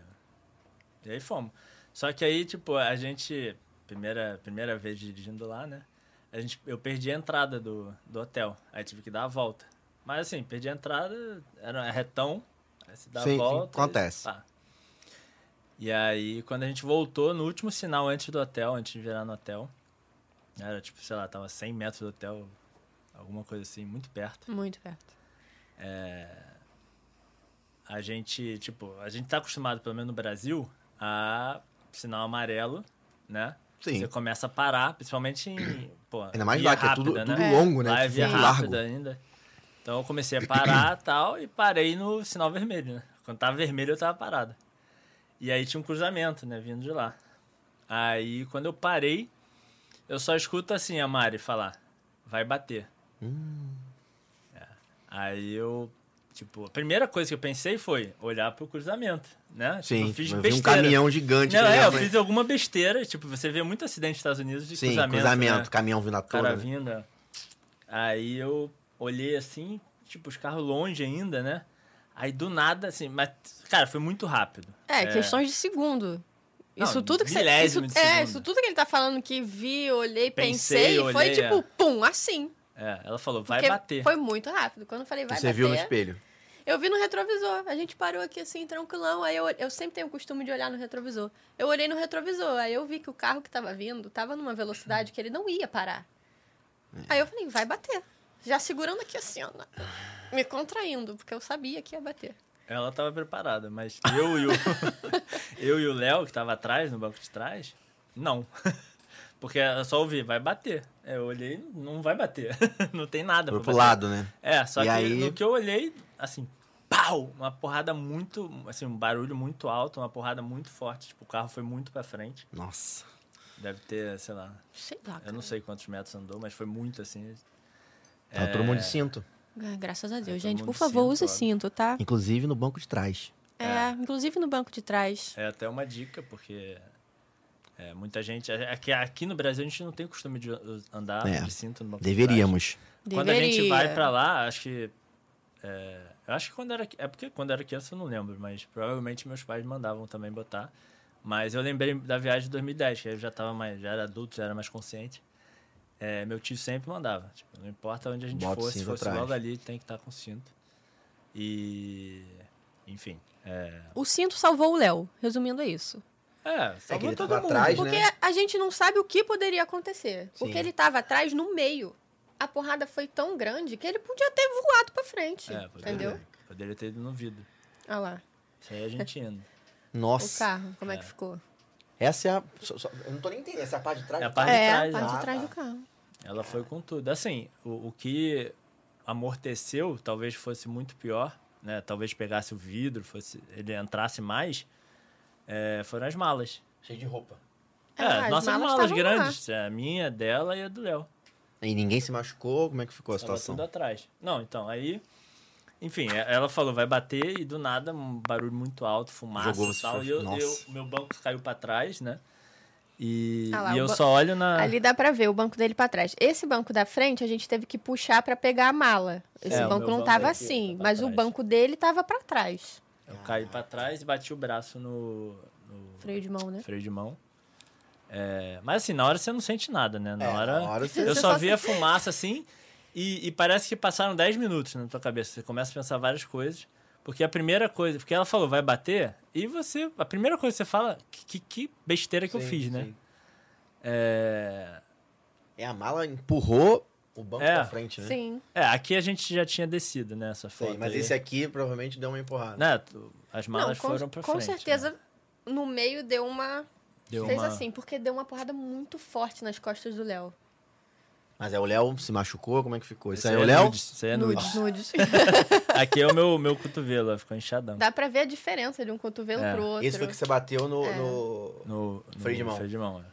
E aí fomos. Só que aí, tipo, a gente. Primeira, primeira vez dirigindo lá, né? A gente, eu perdi a entrada do, do hotel. Aí tive que dar a volta. Mas assim, perdi a entrada, era retão. Aí você dá Sim, volta. e- acontece. pá. E aí, quando a gente voltou, no último sinal antes do hotel, antes de virar no hotel, era tipo, sei lá, tava 100 metros do hotel, alguma coisa assim, muito perto. Muito perto. A gente, tipo, a gente tá acostumado, pelo menos no Brasil, a sinal amarelo, né? Sim. Você começa a parar, principalmente em. Pô, Ainda mais lá, que é tudo, rápida, tudo né? longo, né? Lá é via rápida ainda. Então eu comecei a parar e tal, e parei no sinal vermelho, né? Quando tava vermelho, eu tava parado. E aí tinha um cruzamento, né, vindo de lá. Aí, quando eu parei, eu só escuto assim a Mari falar, vai bater. É. Aí eu, tipo, a primeira coisa que eu pensei foi olhar pro cruzamento, né? Tipo, Sim, eu fiz vi um besteira. caminhão gigante. Não, é, eu fiz alguma besteira. Tipo, você vê muito acidente nos Estados Unidos de Sim, cruzamento. cruzamento, né? caminhão vindo à O cara toa. né? vindo. é. Aí eu olhei assim, tipo, os carros longe ainda, né? Aí do nada, assim, mas, cara, foi muito rápido. É, questões de segundo. Não, Isso tudo que você. Isso, é, isso tudo que ele tá falando que vi, olhei, Pensei, pensei, olhei, foi tipo, é. pum, assim. É, ela falou, vai Porque bater. Foi muito rápido. Quando eu falei, vai Você bater. viu no espelho. Eu vi no retrovisor. A gente parou aqui assim, tranquilão. Aí eu, eu sempre tenho o costume de olhar no retrovisor. Eu olhei no retrovisor. Aí eu vi que o carro que tava vindo tava numa velocidade que ele não ia parar. Aí eu falei, vai bater. Já segurando aqui assim, ó. Me contraindo, porque eu sabia que ia bater. Ela tava preparada, mas eu e o eu e o Léo, que tava atrás, no banco de trás, não. Porque eu só ouvi, vai bater. É, Eu olhei, não vai bater. Não tem nada Foi pro lado, né? É, só E que aí- no que eu olhei, assim, pau! Uma porrada muito, assim, um barulho muito alto, uma porrada muito forte. Tipo, o carro foi muito pra frente. Nossa. Deve ter, sei lá, Sei lá. eu cara. não sei quantos metros andou, mas foi muito assim. Tava todo mundo de cinto. Ah, Graças a todo Deus, gente. Por favor, cinto, use cinto, tá? Inclusive no banco de trás. É, inclusive no banco de trás. É até uma dica, porque é, muita gente. Aqui, aqui no Brasil a gente não tem costume de andar É, de cinto no banco de trás. Deveríamos. Quando a gente vai pra lá, acho que. É, eu acho que quando era. É porque quando era criança eu não lembro, mas provavelmente meus pais mandavam também botar. Mas eu lembrei da viagem de 2010, que eu já tava mais. Já era adulto, já era mais consciente. É, meu tio sempre mandava. Tipo, não importa onde a gente Bota o fosse, se fosse atrás. logo ali, tem que estar com cinto. E. Enfim. É. O cinto salvou o Léo. Resumindo, é isso. É, que salvou ele todo mundo. atrás, Porque né? a gente não sabe o que poderia acontecer. Porque Sim. ele tava atrás no meio. A porrada foi tão grande que ele podia ter voado pra frente. É, poderia, entendeu? Poderia ter ido no vidro. Olha lá. Isso aí a gente indo. O Nossa. carro, como é, que ficou? Essa é a. só- só- eu não tô nem entendendo. Essa é a parte de trás. É a do parte carro? de é, trás, a parte né? de trás Ah, do tá. carro. Ela foi com tudo. Assim, o, o que amorteceu talvez fosse muito pior, né? Talvez pegasse o vidro, fosse ele entrasse mais, é, foram as malas. Cheio de roupa. É, Ah, as nossas malas malas, estavam lá. grandes, é, a minha, dela e a do Léo. E ninguém se machucou? Como é que ficou a Tava situação? tudo atrás. Não, então, aí... Enfim, é- ela falou, vai bater e do nada um barulho muito alto, fumaça Jogou e tal. E eu, eu- o meu banco caiu pra trás, né? E, Ah lá, e o eu ba- só olho na... Ali dá pra ver o banco dele pra trás. Esse banco da frente a gente teve que puxar pra pegar a mala. Esse É, o banco não banco tava aqui, assim, tá mas o trás. banco dele tava pra trás. Eu caí pra trás e bati o braço no, no Freio de mão, né? freio de mão. É, mas assim, na hora você não sente nada, né? Na É, hora, na hora você- eu só vi a fumaça assim e, e parece que passaram 10 minutos na tua cabeça. Você começa a pensar várias coisas. Porque a primeira coisa, porque ela falou, vai bater, e você, a primeira coisa que você fala, que, que- que besteira que eu Sim, fiz, né? sim. É, É, a mala empurrou o banco É. pra frente, né? Sim. é, aqui a gente já tinha descido, né? Essa foto. Sim, mas aí. esse aqui provavelmente deu uma empurrada. Né? As malas não, com, foram pra com frente. certeza né? no meio deu uma. Deu fez uma- assim, porque deu uma porrada muito forte nas costas do Léo. Mas é o Léo se machucou? Como é que ficou? Isso aí é o Léo? nudes, Isso aí é nudes. Nudes, nudes. Aqui é o meu, meu cotovelo, ficou inchadão. Dá pra ver a diferença de um cotovelo É. pro outro. Esse foi que você bateu no. É. no- No, no Freio de mão. freio de mão, é.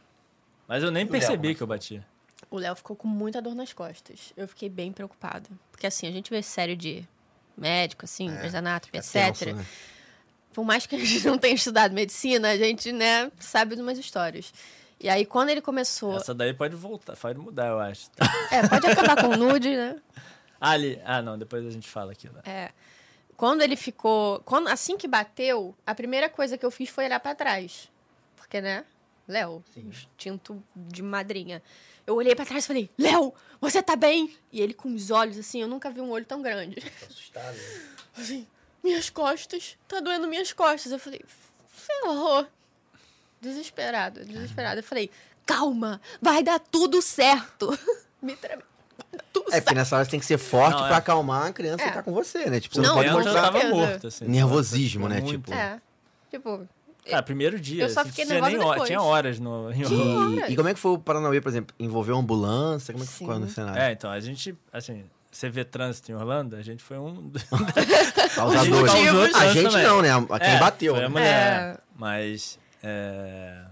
Mas eu nem o Léo, é percebi que que eu bati. O Léo ficou com muita dor nas costas. Eu fiquei bem preocupada. Porque assim, a gente vê série de médico, assim, É, etc. tenso, né? Por mais que a gente não tenha estudado medicina, a gente, né, sabe de umas histórias. E aí, quando ele começou... Essa daí pode voltar, pode mudar, eu acho. É, pode acabar com nude, né? Ah, ali. Ah, não, depois a gente fala aquilo. É. Quando ele ficou... Quando, assim que bateu, a primeira coisa que eu fiz foi olhar pra trás. Porque, né? Léo, instinto de madrinha. Eu olhei pra trás e falei, Léo, você tá bem? E ele com os olhos assim, eu nunca vi um olho tão grande. Tô assustado. né? Assim, minhas costas, tá doendo minhas costas. Eu falei, ferrou. Desesperado, desesperado. Eu falei, calma, vai dar tudo certo. Me treme. Tudo É, porque certo. nessa hora você tem que ser forte Não, é. pra acalmar a criança que É. tá com você, né? Tipo, você Não, não, pode mostrar. tava morto, assim. Nervosismo, Ficou né, muito. tipo. É. Tipo, Cara, primeiro dia. Eu só assim, fiquei tinha nervosa nem hora- depois. Tinha horas no. em-. E, e como é que foi o Paranauê, por exemplo? Envolveu ambulância? Como é que ficou Sim. no cenário? É, então, a gente, assim, você vê trânsito em Orlando, a gente foi um. Causadores. causou A gente também. não, né? A quem É, bateu. Foi a né? mulher. É. Mas. É,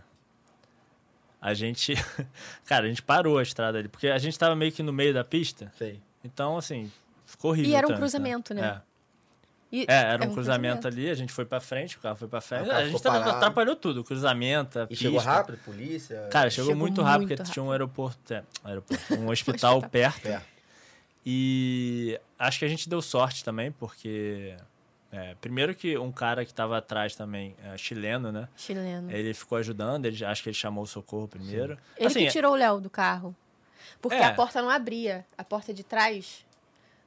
A gente. Cara, a gente parou a estrada ali, porque a gente tava meio que no meio da pista. Sei. Então, assim, ficou horrível. E era um o trânsito, cruzamento, né? E- É. É, era um é cruzamento ali, a gente foi pra frente, o carro foi pra frente. A gente tava- atrapalhou tudo, o cruzamento, a E pista. chegou rápido, polícia? Cara, chegou, Chegou muito rápido, muito porque tinha um aeroporto, é, aeroporto um hospital hospital. perto. É. E acho que a gente deu sorte também, porque. É, primeiro que um cara que tava atrás também, é, chileno, né? Chileno. Ele ficou ajudando, ele, acho que ele chamou o socorro primeiro. Ele assim, que tirou o Léo do carro. Porque É. a porta não abria. A porta de trás,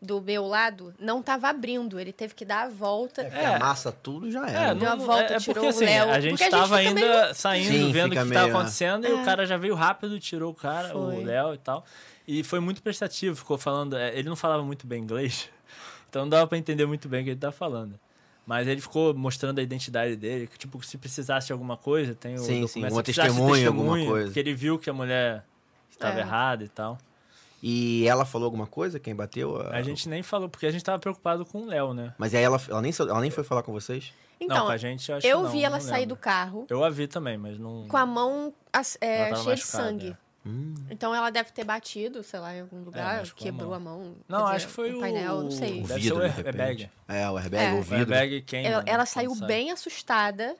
do meu lado, não tava abrindo. Ele teve que dar a volta. Porque amassa tudo já É, era. Deu né? a volta, é, é tirou porque o assim, Léo, a gente porque a gente tava fica ainda meio- saindo, Sim, vendo o que estava é. acontecendo, e o cara já veio rápido, tirou o cara, Foi. o Léo e tal. E foi muito prestativo, ficou falando. é, Ele não falava muito bem inglês, então não dava pra entender muito bem o que ele tava falando. Mas ele ficou mostrando a identidade dele, que, tipo, se precisasse de alguma coisa, tem o Sim, sim, de testemunha, alguma coisa. Porque ele viu que a mulher estava É. errada e tal. E ela falou alguma coisa? Quem bateu? A gente nem falou, porque a gente tava preocupado com o Léo, né? Mas aí ela, ela, nem, ela nem foi falar com vocês? Então, não, com a gente eu acho eu que não, vi ela não sair do carro Eu a vi também, mas não. com a mão é, cheia de sangue. é. Então ela deve ter batido, sei lá, em algum lugar, a quebrou mão. a mão. Não, dizer, acho que foi o. painel, não sei. O Deve vidro, ser o de repente. airbag. É, o airbag, É. o O vidro. airbag queima. Ela, né, ela saiu sai. bem assustada,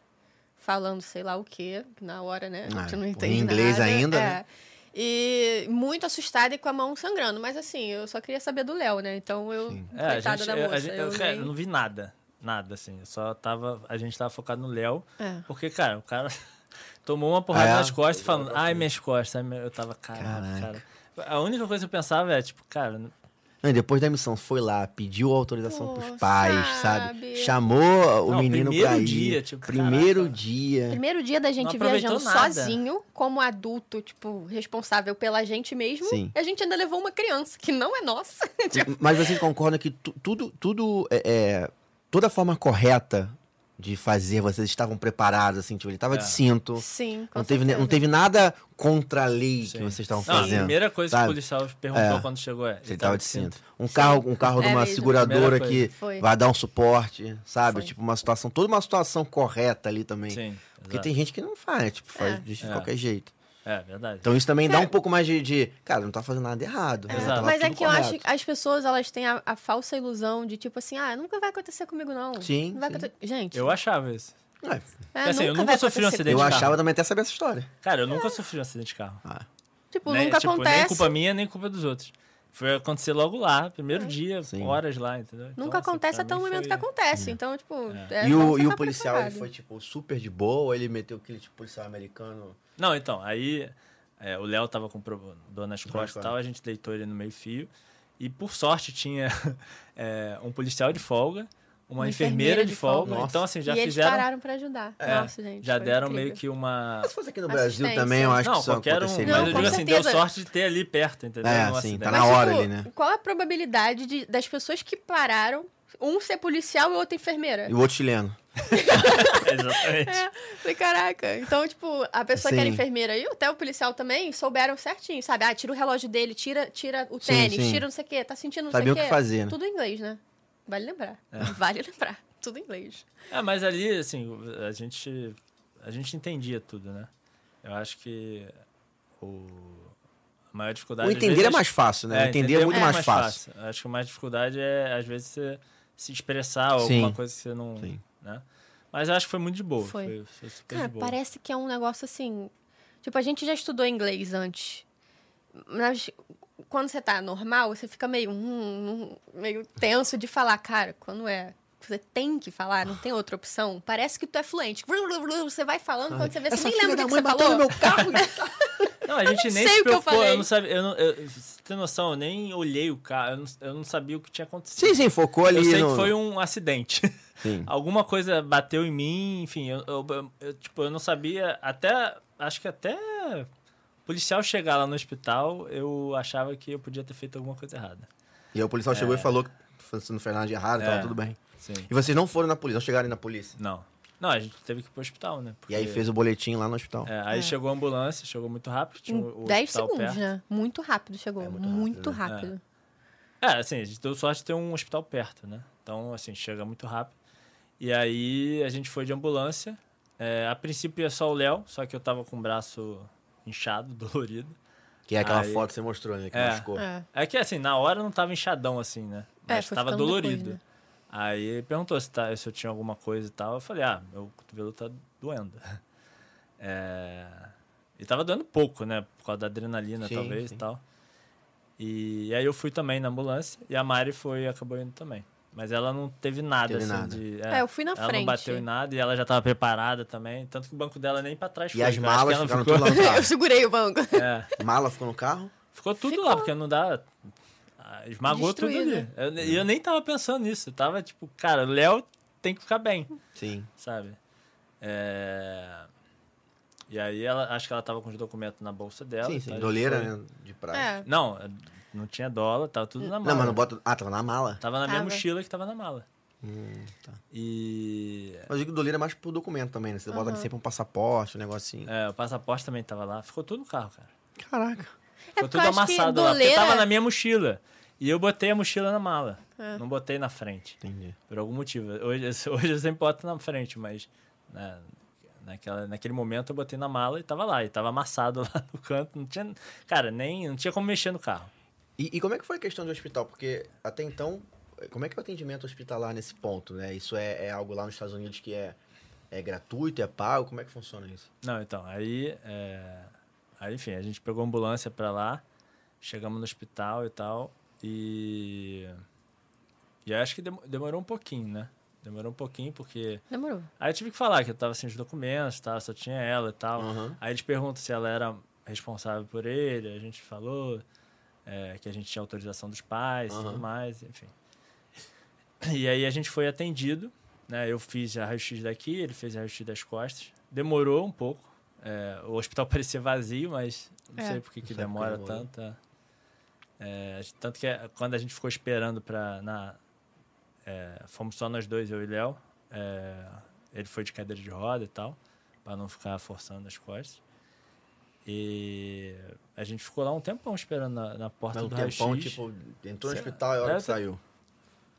falando sei lá o quê, que na hora, né? Ah, A gente não em entende inglês nada. ainda, é. né? E muito assustada e com a mão sangrando. Mas assim, eu só queria saber do Léo, né? Então eu. É, Coitada gente, da eu- moça. gente- eu, nem- eu não vi nada. Nada, assim. Eu só tava. A gente tava focado no Léo. É. Porque, cara, o cara tomou uma porrada Ah, é? nas costas falando, ai, minhas costas. ai, meu-" Eu tava, caralho, Caraca. cara. A única coisa que eu pensava é, tipo, cara, Não, e depois da missão, foi lá, pediu autorização Pô, pros pais, sabe? sabe? Chamou o Não, menino primeiro pra ir. dia, tipo, primeiro caraca. dia. Primeiro dia da gente viajando nada. sozinho, como adulto, tipo, responsável pela gente mesmo. Sim. A gente ainda levou uma criança, que não é nossa. Mas vocês concordam que tu- tudo, tudo é, é- toda a forma correta de fazer, vocês estavam preparados, assim, tipo, ele tava É. de cinto. Sim, com Não teve, não teve nada contra a lei que Sim. vocês estavam Não, a fazendo. primeira coisa que sabe? o policial perguntou É. quando chegou é. Ele tava de cinto. Um carro, um carro de É uma mesmo. seguradora que. Foi. vai dar um suporte, sabe? Foi. Tipo, uma situação, toda uma situação correta ali também. Sim. Porque exato. tem gente que não faz, tipo, faz É. de É. qualquer jeito. É, verdade. Então isso também dá Cara- um pouco mais de, de, cara, não tá fazendo nada errado. né? Exato. Tava Mas é tudo que eu acho correto. que as pessoas, elas têm a, a falsa ilusão de, tipo assim, ah, nunca vai acontecer comigo, não. Sim, Não vai sim. acontecer- Gente, Eu achava isso. É, é, assim, eu nunca vai sofri um acontecer acidente eu de carro. achava também até saber essa história. Cara, eu nunca sofri um acidente de carro. Ah. Tipo, Nem- nunca tipo, acontece. Nem culpa minha, nem culpa dos outros. Foi acontecer logo lá, primeiro dia, Sim. horas lá, entendeu? Então, Nunca assim, acontece pra até o mim momento foi- que acontece. Então, tipo. é e o, você e o tá policial, ele preparado. foi, tipo, super de boa ele meteu aquele tipo, policial americano? Não, então, aí é, o Léo tava com dor nas costas e tal, a gente deitou ele no meio fio. E por sorte tinha é, um policial de folga, uma, Uma enfermeira, enfermeira de folga. folga. Então, assim, já e eles fizeram. pararam pra ajudar. é, Nossa, gente. já foi deram incrível. meio que uma. Se fosse aqui no Brasil também, eu acho que Não, isso qualquer um. Mas Não, eu digo assim, deu sorte de ter ali perto, entendeu? É, No sim, acidente. tá na Mas, hora tipo, ali, né? Qual a probabilidade de, das pessoas que pararam, um ser policial e outro enfermeira? E o outro chileno. Exatamente. É, falei, caraca. Então, tipo, a pessoa que era Sim. enfermeira e até o policial também souberam certinho, sabe? Ah, tira o relógio dele, tira, tira o Sim, tênis, sim. tira não sei o quê, tá sentindo não Sabiam o sei o que quê. fazer, né? Tudo em inglês, né? Vale lembrar. É. Vale lembrar. Tudo em inglês. É, mas ali, assim, a gente, a gente entendia tudo, né? Eu acho que o, a maior dificuldade... O entender vezes, é mais fácil, né? É, entender é muito mais, fácil. Acho que a mais dificuldade é, às vezes, você se expressar ou Sim. alguma coisa que você não... Sim. Né? Mas eu acho que foi muito de boa. Foi. Foi, foi super Cara, de boa. parece que é um negócio assim. Tipo, a gente já estudou inglês antes. Mas quando você tá normal, você fica meio, hum, hum, meio tenso de falar, cara, quando é. Você tem que falar, não tem outra opção. Parece que tu é fluente. Você vai falando, quando você vê, você Essa nem filha lembra da que mãe você bateu falou. no meu carro. Não, a gente nem sei se o que eu preocupou. Eu, falei. não sabia... Eu não, eu, você tem noção, eu nem olhei o carro. Eu não, eu não sabia o que tinha acontecido. sim, sim, focou ali Eu sei no... que foi um acidente. Sim. Alguma coisa bateu em mim, enfim, eu, eu- eu- eu, tipo, eu não sabia, até, acho que até o policial chegar lá no hospital, eu achava que eu podia ter feito alguma coisa errada. E aí o policial chegou e falou que você não fez nada de errado, É. tava tudo bem. Sim. E vocês não foram na polícia, não chegaram na polícia. Não. Não, a gente teve que ir pro hospital, né? E aí Porque- fez o boletim lá no hospital. é, aí É. chegou a ambulância, chegou muito rápido, tinha o, Em o 10 hospital segundos, perto. né? Muito rápido chegou. É, muito muito rápido, rápido. É, assim, a gente deu sorte de ter um hospital perto, né? Então, assim, chega muito rápido. E aí a gente foi de ambulância. É, a princípio ia só o Léo, só que eu tava com o braço inchado, dolorido. Que é aquela Aí- foto que você mostrou, né? Que É. machucou. É. É que assim, na hora não tava inchadão assim, né? É, Mas foi tava ficando depois, dolorido. né? Aí ele perguntou se, tá, se eu tinha alguma coisa e tal. Eu falei, ah, meu cotovelo tá doendo. É... E tava doendo pouco, né? Por causa da adrenalina, Sim, talvez sim. e tal. E aí eu fui também na ambulância e a Mari foi acabou indo também. Mas ela não teve nada, Teve assim, nada. de... É, eu fui na ela frente. não bateu em nada e ela já tava preparada também. Tanto que o banco dela nem pra trás E foi. as eu acho que malas ela ficaram ficou... tudo lá no Eu carro. segurei o banco. É. Mala ficou no carro? Ficou tudo Ficou. lá, porque não dá. Esmagou tudo ali. Eu- E eu, nem tava pensando nisso. Eu tava tipo, cara, o Léo tem que ficar bem, Sim. sabe? É... E aí ela acho que ela tava com os documentos na bolsa dela. sim, tá? sim. Gente Doleira, foi- né? De praia. É. Não, não tinha dólar, tava tudo na mala. Não, mas não bota. Ah, tava na mala. Tava na minha Tava. mochila que tava na mala. Hum, tá. E Mas eu digo doleira é mais pro documento também, né? Você bota ali sempre um passaporte, um negocinho. é, o passaporte também tava lá. Ficou tudo no carro, cara. Caraca. Ficou porque tudo amassado lá. Porque doleira- tava na minha mochila. E eu botei a mochila na mala. É. Não botei na frente. Entendi. Por algum motivo. Hoje, hoje eu sempre boto na frente, mas né, naquela, naquele momento eu botei na mala e tava lá. E tava amassado lá no canto. Não tinha, cara, nem não tinha como mexer no carro. E, e como é que foi a questão do hospital? Porque até então, como é que é o atendimento hospitalar nesse ponto, né? Isso é, é algo lá nos Estados Unidos que é, é gratuito, é pago? Como é que funciona isso? Não, então, aí, é, aí enfim, a gente pegou a ambulância pra lá, chegamos no hospital e tal, e. E acho que demo- demorou um pouquinho, né? Demorou um pouquinho, porque. Demorou. Aí eu tive que falar que eu tava sem os documentos, tá? só tinha ela e tal. Aham. Aí eles perguntam se ela era responsável por ele, a gente falou é, que a gente tinha autorização dos pais e Aham. tudo mais, enfim. E aí a gente foi atendido, né? Eu fiz a raio-x daqui, ele fez a raio-x das costas. Demorou um pouco. é, o hospital parecia vazio, mas não É. sei por que que demora tanto. É. Tanto que é, quando a gente ficou esperando para na é, fomos só nós dois, eu e Léo. é, ele foi de cadeira de roda e tal, para não ficar forçando as costas. E a gente ficou lá um tempão esperando na, na porta Mas um do tempão, raio-x. tipo, entrou no Sei hospital e a hora que saiu.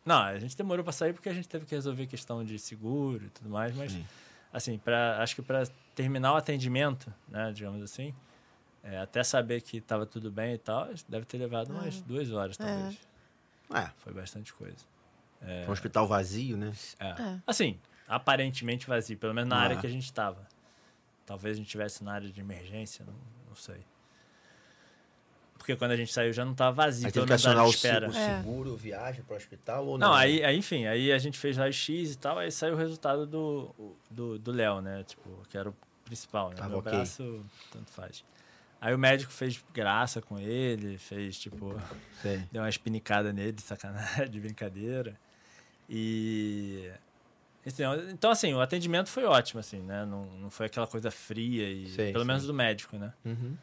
Não, a gente demorou para sair porque a gente teve que resolver questão de seguro e tudo mais, mas Sim. assim, para acho que para terminar o atendimento, né, digamos assim, é, até saber que estava tudo bem e tal, deve ter levado umas duas horas, talvez. É, Foi bastante coisa. foi um hospital vazio, né? É. É. Assim, aparentemente vazio, pelo menos na Ah. área que a gente estava. Talvez a gente estivesse na área de emergência, não, não sei. Porque quando a gente saiu já não estava vazio, Aí pelo teve que menos na área acionar o, espera. se- o É. seguro, viagem para o hospital ou não? Não, aí, aí, enfim, aí a gente fez raio-x e tal, aí saiu o resultado do do do Léo, né? Tipo, que era o principal, né? Tava Meu ok. braço, tanto faz. Aí o médico fez graça com ele, fez, tipo, Sei. deu uma espinicada nele, de sacanagem, de brincadeira. E... Então, então, assim, o atendimento foi ótimo, assim, né? Não, não foi aquela coisa fria, e, Sei, pelo sei. menos do médico, né? Uhum.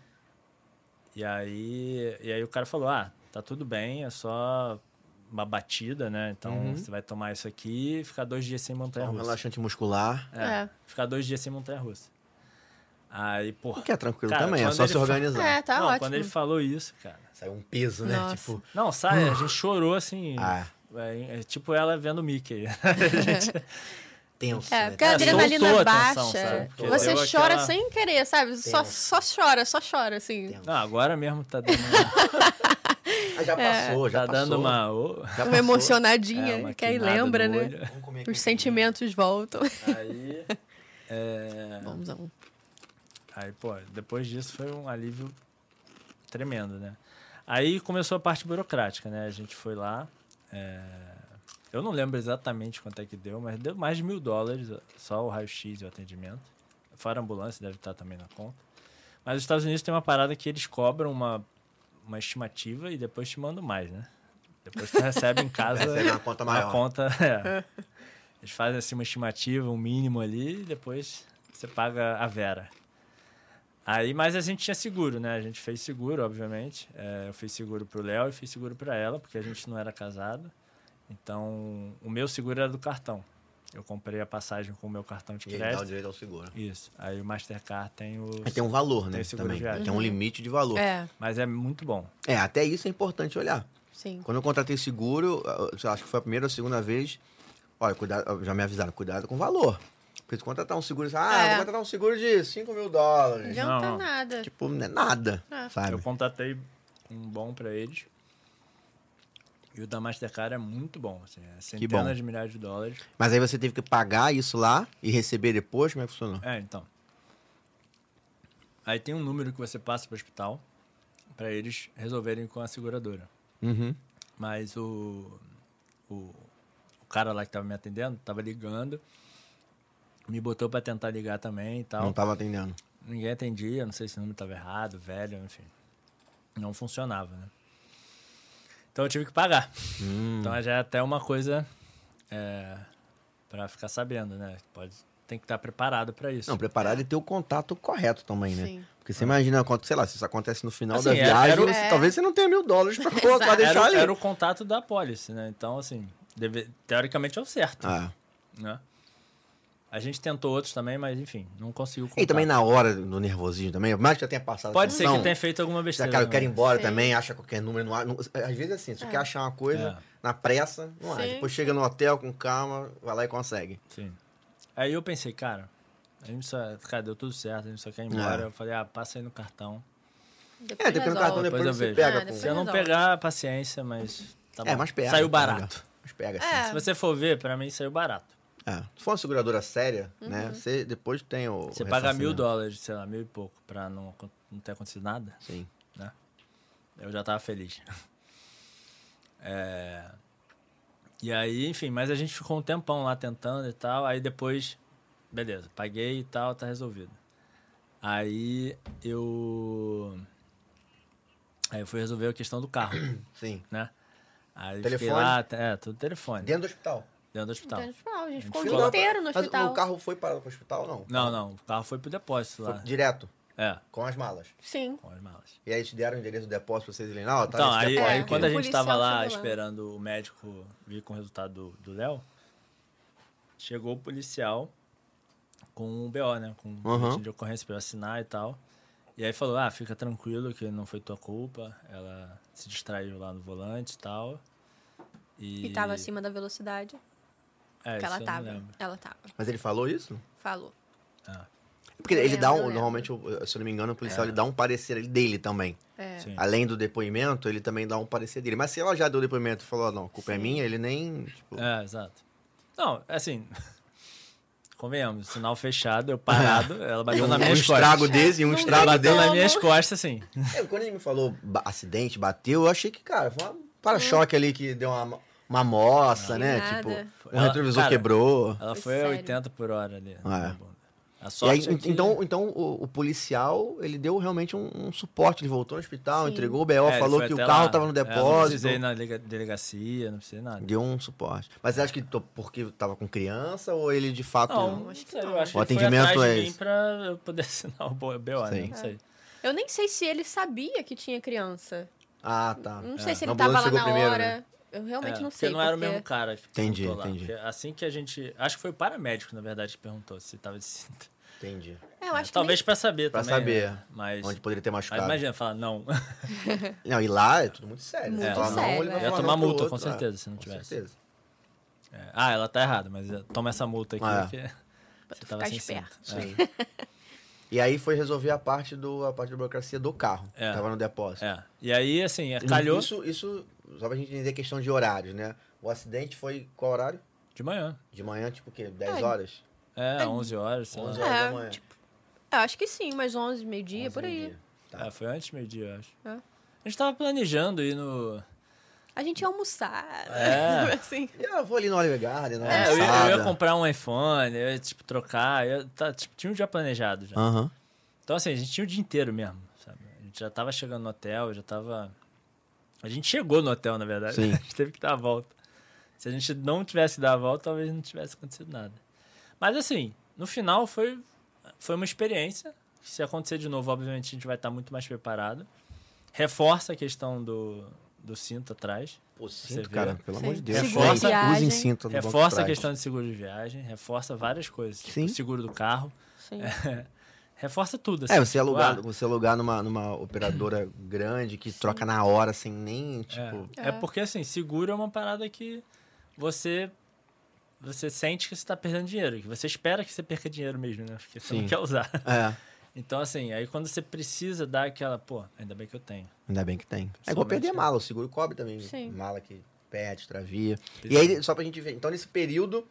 E aí, e aí o cara falou, ah, tá tudo bem, é só uma batida, né? Então Uhum. você vai tomar isso aqui e ficar dois dias sem Um montanha-russa. relaxante muscular. É, É. ficar dois dias sem montanha-russa. Aí, porra... O que é tranquilo Cara, também, é só se fa- organizar. É, tá não, ótimo. quando ele falou isso, cara... Saiu um peso, né? Nossa. Tipo, Não, sai, a gente chorou, assim... ah, É, é tipo ela vendo o Mickey. tenso, É, né? porque a É, adrenalina a baixa. Porque Você chora aquela- sem querer, sabe? Só, Tenso. só chora, só chora, assim. Tenso. Não, agora mesmo tá dando uma, Ah, já passou, já tá passou. dando uma, ô, Já Uma passou. emocionadinha, é, uma que aí lembra, né? Os um sentimentos voltam. Aí, é, Vamos, vamos. Aí, pô, depois disso foi um alívio tremendo, né? Aí começou a parte burocrática, né? A gente foi lá, é, eu não lembro exatamente quanto é que deu, mas deu mais de mil dólares só o raio-x e o atendimento. Fora a ambulância, deve estar também na conta. Mas os Estados Unidos tem uma parada que eles cobram uma, uma estimativa e depois te mandam mais, né? Depois tu recebe em casa Recebe uma conta maior. uma conta. é. Eles fazem assim uma estimativa, um mínimo ali, e depois você paga a Vera. Aí, mas a gente tinha seguro, né? A gente fez seguro, obviamente. É, eu fiz seguro pro Léo e fiz seguro para ela, porque a gente não era casado. Então, o meu seguro era do cartão. Eu comprei a passagem com o meu cartão de E ele dá o crédito. direito ao seguro. Isso. Aí o Mastercard tem o. Aí tem um valor, né? Tem seguro também. viagem. Tem um limite de valor. É. É. Mas é muito bom. até isso é importante olhar. Sim. Quando eu contratei seguro, eu acho que foi a primeira ou a segunda vez, olha, cuidado, já me avisaram, cuidado com o valor. Porque tu contratar um seguro, ah, É. vou contratar um seguro de 5 mil dólares. Não, não, tá não. nada. Tipo, não é nada, É. sabe? Eu contatei um bom pra eles. E o da Mastercard é muito bom. Assim, é bom. centenas de milhares de dólares. Mas aí você teve que pagar isso lá e receber depois? Como é que funcionou? É, então. Aí tem um número que você passa pro hospital pra eles resolverem com a seguradora. Uhum. Mas o, o, o cara lá que tava me atendendo tava ligando. Me botou pra tentar ligar também e tal. Não tava atendendo. Ninguém atendia, não sei se o número estava errado, velho, enfim. Não funcionava, né? Então eu tive que pagar. Hum. Então já é até uma coisa é, para ficar sabendo, né? Pode, tem que estar preparado para isso. Não, preparado e ter o contato correto também, né? Sim. Porque você imagina, sei lá, se isso acontece no final Assim, da era- viagem, era É. talvez você não tenha mil dólares pra, pra deixar era, ali. era o contato da policy, né? Então, assim, deve- teoricamente é o certo, Ah. né? A gente tentou outros também, mas enfim, não conseguiu E também na hora do nervosismo também, por mais que já tenha passado. Pode essa ser que função, tenha feito alguma Já, besteira. cara, eu quero ir embora Sim. também, acha qualquer número. Não, não- às vezes é assim, você quer achar uma coisa É. na pressa, não acha. Depois chega no hotel com calma, vai lá e consegue. Sim. Aí eu pensei, cara, a gente só, cara, deu tudo certo, a gente só quer ir embora. É. Eu falei, ah, passa aí no cartão. Depois É, depois no cartão Depois depois, eu você vejo. pega. Ah, Se eu não pegar, paciência, mas tá É, bom. mas pega. Saiu pega. barato. Mas pega sim. É. Se você for ver, pra mim saiu barato. É. Se for uma seguradora séria, Uhum. né? Você depois tem o. Você paga mil dólares, sei lá, mil e pouco, pra não, não ter acontecido nada, Sim. né? Eu já tava feliz. É... E aí, enfim, mas a gente ficou um tempão lá tentando e tal. Aí depois, beleza, paguei e tal, tá resolvido. Aí eu. Aí eu fui resolver a questão do carro, Sim. né? Aí Telefone? fiquei lá, é, tudo telefone. Dentro do hospital. Dentro do hospital. Então, tipo, a gente ficou o dia inteiro no Mas hospital. o carro foi parado pro hospital, não? Não, não, o carro foi pro depósito Foi lá. direto, É, com as malas. Sim. com as malas. E aí te deram o endereço do depósito pra vocês irem lá? Ó, tá Então, aí, aí quando a gente tava lá esperando o médico vir com o resultado do- do Léo, chegou o policial com o BO, né? Com o Uhum. de ocorrência pra eu assinar e tal. E aí falou, ah, fica tranquilo que não foi tua culpa. Ela se distraiu lá no volante e tal. E, E tava acima da velocidade É, que ela tava. Ela tava. Mas ele falou isso? Falou. Porque Eu ele dá lembro, um, normalmente, se eu não me engano, o policial É. ele dá um parecer dele também. É. Além do depoimento, ele também dá um parecer dele. Mas se ela já deu depoimento e falou, "Ah, não, a culpa é Sim. minha, ele nem. Tipo, É, exato. Não, assim, convenhamos, sinal fechado, eu parado, ela bateu um, na um minha estrago costas. desse e um Não estrago bateu dele. nas minhas costas, assim. É, quando ele me falou acidente, bateu, eu achei que, cara, foi um para-choque ali que deu uma, uma moça, Não. né? Nada. Tipo, Ela- retrovisor cara, quebrou. Ela Foi foi a sério. 80 por hora ali. Ah, é. E aí, é que- então, então o, o policial, ele deu realmente um, um suporte. Ele voltou no hospital, Sim. entregou o BO, É, falou que o carro lá. tava no É, não depósito. precisei ir na lega- delegacia, não precisei nada. Deu um suporte. Mas você acha que porque tava com criança ou ele de fato. Não, acho que não. eu acho que O atendimento é esse. pra eu poder assinar o bo- né? Não sei. Eu nem sei se ele sabia que tinha criança. Ah, tá. Não É. sei se ele tava lá na primeiro, hora. né? Eu realmente É, não porque sei. não era o porque- mesmo cara que Entendi, lá. entendi. Porque assim que a gente... Acho que foi o paramédico, na verdade, que perguntou se tava de cinta. Entendi. É, eu acho que Talvez pra saber Pra também. saber né? Mas... Onde poderia ter Mas machucado. imagina, falar não. Não, e lá é tudo muito sério. Muito Você fala não, sério, ele vai é. Ia tomar multa, outro, com certeza, é, se não com tivesse. certeza. É. Ah, ela tá errada, mas toma essa multa aqui. Ah, é. porque Pra você tu tava ficar sem esperto. E aí foi resolver a parte, do, a parte da burocracia do carro. É. Que tava no depósito. É. E aí, assim, calhou Isso, isso, só pra gente entender a questão de horários, né? O acidente foi qual horário? de manhã. De manhã, tipo o quê? 10 É. horas? É, 11 horas, sei 11 lá. horas É, da manhã. tipo, Eu acho que sim, mas 11, meio-dia, 11 por aí. meio-dia. Tá. É, foi antes do meio-dia, eu acho. É. A gente tava planejando ir no... A gente ia almoçar. É. assim. Eu vou ali no Oliver Garden, na É, eu ia, eu ia comprar um iPhone, eu ia, tipo, trocar. eu ia- tá, tipo, tinha um dia planejado já. Então, assim, a gente tinha o dia inteiro mesmo, sabe? A gente já tava chegando no hotel, já tava... A gente chegou no hotel, na verdade. Sim. A gente teve que dar a volta. Se a gente não tivesse dado a volta, talvez não tivesse acontecido nada. Mas, assim, no final foi, foi uma experiência. Se acontecer de novo, obviamente, a gente vai estar muito mais preparado. Reforça a questão do, do cinto atrás. Pô, cinto, cara, pelo Sim. amor de Deus. Seguro de. Usem cinto no Reforça a trás. questão de seguro de viagem, reforça várias coisas. Tipo, Sim. o seguro do carro. Sim. reforça tudo. Assim, É, você tipo, alugar, ah, você alugar numa, numa operadora grande que troca na hora, sem nem, tipo... É, é porque, assim, seguro é uma parada que você você sente que você tá perdendo dinheiro, que você espera que você perca dinheiro mesmo, né? Porque você Sim. não quer usar. É, Então, assim, aí quando você precisa dar aquela, pô, ainda bem que eu tenho. ainda bem que tem. É igual perder Somente, mala, o seguro cobre também. Sim. Mala que perde, extravia. E aí, só pra gente ver, então nesse período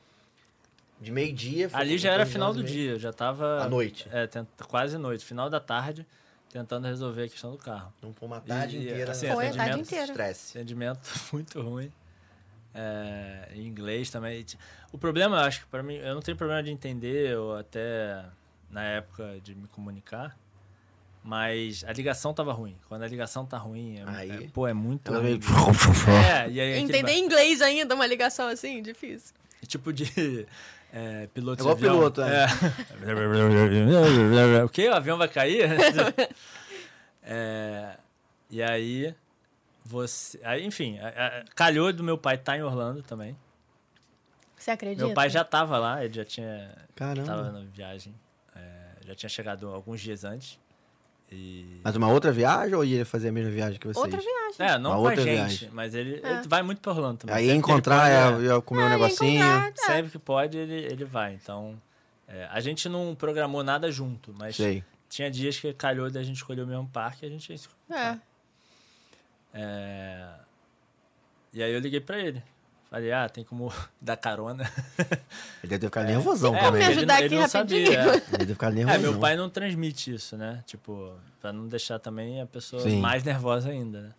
de meio-dia... foi- Ali já era final do dia, já tava. À noite. É, tenta, quase noite, final da tarde, tentando resolver a questão do carro. Então foi uma tarde E, inteira. assim, Foi a tarde inteira. Estresse. Atendimento muito ruim. É, em inglês também. O problema, eu acho que para mim, eu não tenho problema de entender ou até na época de me comunicar, mas a ligação tava ruim. Quando a ligação tá ruim, é, Aí- é- pô, é muito Ela. É, e aí aquele Entender ba- inglês ainda, uma ligação assim, difícil. tipo de é, piloto É igual de avião. piloto, é. É. o quê? O avião vai cair? É, e aí você, aí, enfim, a- a- calhou do meu pai estar em Orlando também. Você acredita? Meu pai já tava lá, ele já tinha. Caramba. Tava na viagem. é, já tinha chegado alguns dias antes. E. Mas uma outra viagem ou ia fazer a mesma viagem que vocês? Outra viagem. É, não Uma com a outra gente, viagem. mas ele, É. ele vai muito pra Orlando também. Aí Sempre que ele encontrar, pode, ia, ia comer um ia negocinho. encontrar. é, Sempre que pode, ele, ele vai. Então, é, a gente não programou nada junto, mas Sei. tinha dias que calhou da gente escolher o mesmo parque e a gente ia se É. É, E aí eu liguei pra ele. Falei, ah, tem como dar carona. Ele deve ter ficado nervosão É, também. me ele, ajudar ele aqui não rapidinho? sabia. Ele deve ficar nervosão. É, meu pai não transmite isso, né? Tipo, pra não deixar também a pessoa Sim. mais nervosa ainda, né?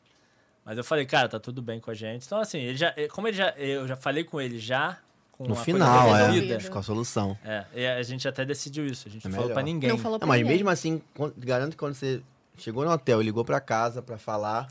Mas eu falei, cara, tá tudo bem com a gente. Então, assim, ele já, eh, como ele já, eu já falei com ele já com No final, é. resolvida. Com a solução. É, e a gente até decidiu isso. A gente É não falou pra ninguém. Não falou Não, pra mas ninguém. mesmo assim, garanto que quando você chegou no hotel e ligou pra casa pra falar.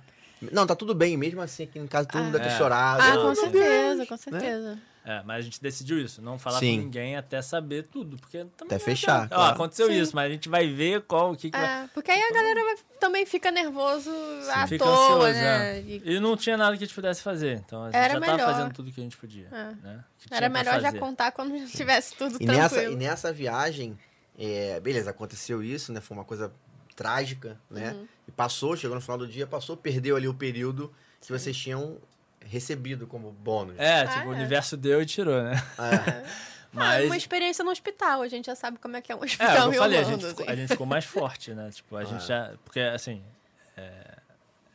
Não, tá tudo bem. Mesmo assim, aqui em casa todo mundo Ah. deve ter É. chorado. Ah, Não, com certeza, com certeza. É, mas a gente decidiu isso, não falar Sim. com ninguém até saber tudo, porque também Até não fechar. Ó, claro. aconteceu Sim. isso, mas a gente vai ver qual o que, que vai É, porque aí a galera vai- também fica nervoso à Fica toa, ansioso, né? é. E E não tinha nada que a gente pudesse fazer. Então a gente Era já tava melhor. fazendo tudo que a gente podia. É. Né? Era melhor já contar quando já tivesse tudo E tranquilo. nessa, e nessa viagem, é, beleza, aconteceu isso, né? Foi uma coisa trágica, né? Uhum. E passou, chegou no final do dia, passou, perdeu ali o período que vocês tinham recebido como bônus. É, Ah, tipo, o é. universo deu e tirou, né? É. Ah, Mas. uma experiência no hospital, a gente já sabe como é que é um É, hospital eu em falei, a gente, ficou, assim. a gente ficou mais forte, né? Tipo, a Ah. gente já. Porque, assim. É,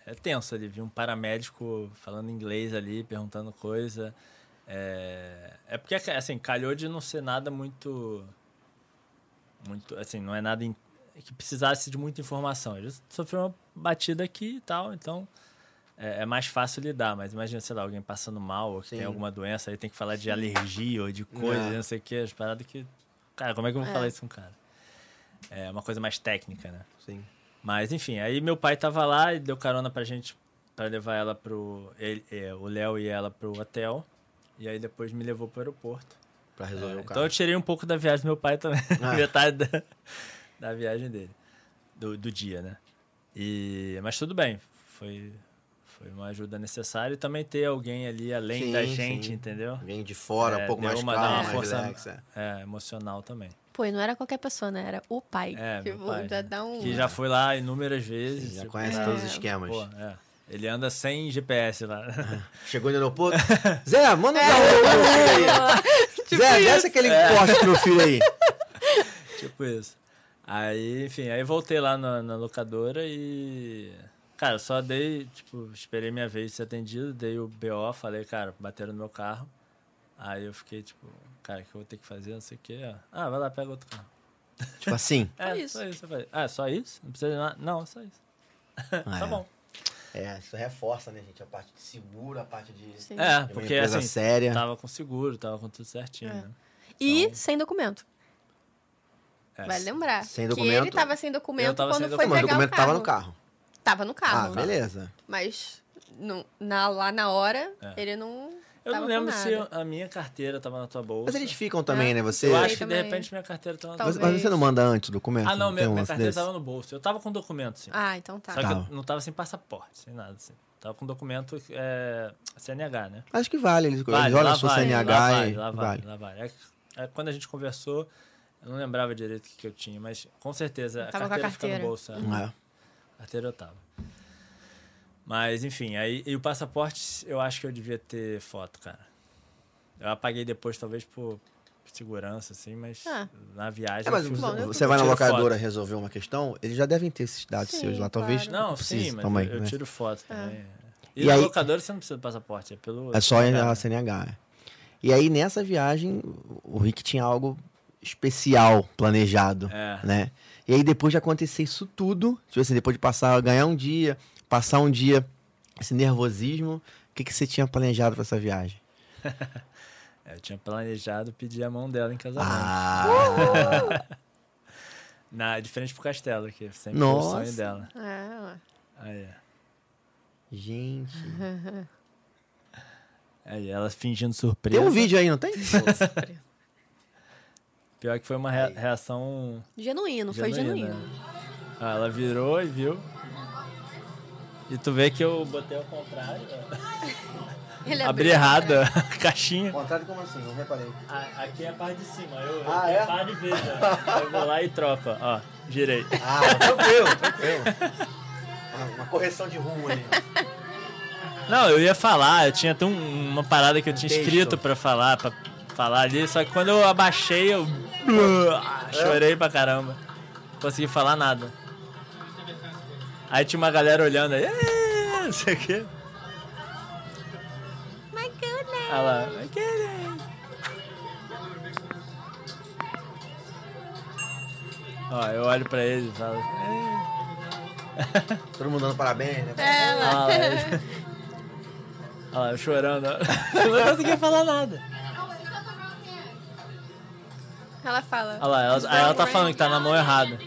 é tenso ali, viu um paramédico falando inglês ali, perguntando coisa. É, é porque, assim, calhou de não ser nada muito. Muito. Assim, não é nada que precisasse de muita informação. Ele sofreu uma batida aqui e tal, então. É, é mais fácil lidar, mas imagina, sei lá, alguém passando mal ou que Sim. tem alguma doença, aí tem que falar de alergia ou de coisa, É. não sei o que, as paradas que. Cara, como é que eu vou É. falar isso com o cara? É uma coisa mais técnica, né? Sim. Mas enfim, aí meu pai tava lá e deu carona pra gente pra levar ela pro. Ele, é, o Léo e ela pro hotel. E aí depois me levou pro aeroporto. Pra resolver É, o então caso. eu tirei um pouco da viagem do meu pai também. Ah. Metade da, da viagem dele. Do, do dia, né? E, mas tudo bem. Foi, foi uma ajuda necessária. E também ter alguém ali além Sim, da gente, sim. entendeu? Alguém de fora, É, um pouco mais uma- calmo, dá uma mais força- relax. é. É, emocional também. Pô, e não era qualquer pessoa, né? Era o pai. É, meu tipo, pai. já dá um... Que já foi lá inúmeras vezes. Sim, já tipo, conhece É. todos os esquemas. Pô, é. Ele anda sem GPS lá. Chegou no aeroporto. Zé, manda um filho aí. Tipo Zé, desce aquele poste pro filho aí. tipo isso. Aí, enfim, aí voltei lá na, na locadora e. Cara, só dei, tipo, esperei minha vez de ser atendido, dei o BO, falei, cara, bateram no meu carro. Aí eu fiquei, tipo, cara, o que eu vou ter que fazer? Não sei o quê. Ah, vai lá, pega outro carro. Tipo assim. É, isso. só isso. Eu falei, ah, só isso? Não precisa de nada? Não, só isso. Ah, tá é. bom. É, isso reforça, né, gente? A parte de seguro, a parte de. Sim. É, uma porque empresa assim, séria. tava com seguro, tava com tudo certinho, É. né? E Então- sem documento. É, Vai lembrar. Sem Que documento? ele tava sem documento tava quando sem foi Mas o pegar documento o tava carro. no carro. Tava no Ah, carro. beleza. Mas no- na, lá na hora, É. ele não Eu tava não lembro se a minha carteira tava na tua bolsa. Mas eles ficam também, É. né? Você. Eu acho que de também. repente minha carteira tava na tua Mas, bolsa. mas você não manda antes o documento? Ah, não, tem minha, um minha carteira desse? tava no bolso. Eu tava com documento, sim. Ah, então tá. Só que Tá. eu não tava sem passaporte, sem nada, assim. Tava com documento é, CNH, né? Acho que vale. Eles, Vale, eles olham a sua vale, CNH lá e vale, lá vale, vale. lá vale. É, é, quando a gente conversou, Eu não lembrava direito o que, que eu tinha, mas com certeza a Tava com a carteira, fica no carteira. bolso. é. É. A carteira eu tava. Mas, enfim, aí e o passaporte eu acho que eu devia ter foto, cara. Eu apaguei depois, talvez por segurança, assim, mas Ah. na viagem. É, mas Bom, você vai na locadora foto. resolver uma questão, eles já devem ter esses dados Sim, seus lá. Talvez claro. Não, sim, mas também, eu, eu né? tiro foto também. E, E na aí- locadora você não precisa do passaporte, é pelo. É só pelo a CNH. é. E aí, nessa viagem, o Rick tinha algo especial planejado, É. né? E aí, depois de acontecer isso tudo, tipo assim, depois de passar, ganhar um dia, passar um dia, esse nervosismo, o que, que você tinha planejado para essa viagem? Eu tinha planejado pedir a mão dela em casamento. Ah, Na, diferente pro castelo, que sempre foi o sonho dela. É, é. gente. Aí, ela fingindo surpresa. Tem um vídeo aí, não tem? Pior que foi uma rea- reação Genuíno, foi genuína. genuíno. Ah, ela virou e viu. E tu vê que eu botei ao contrário. Ele Abri abriu. errado a caixinha. Contrário como assim? Não reparei. A- Aqui é a parte de cima. Eu, Ah, eu é? paro e vejo. ó. Eu vou lá e troco, ó. Girei. Ah, tranquilo, tranquilo. Uma, uma correção de rumo ali. Não, eu ia falar, eu tinha até um- uma parada que eu tinha escrito pra falar, pra falar ali, só que quando eu abaixei, eu chorei pra caramba. Não consegui falar nada. Aí tinha uma galera olhando aí, "É, não sei o quê. My goodness. Olha lá, "My goodness." Ó, eu olho pra eles e falo. "É." Todo mundo dando parabéns, né? Ela. Olha lá, Olha lá, eu chorando. Eu não conseguia falar nada. Ela fala. Olha lá, ela, aí ela tá falando que tá na mão errada.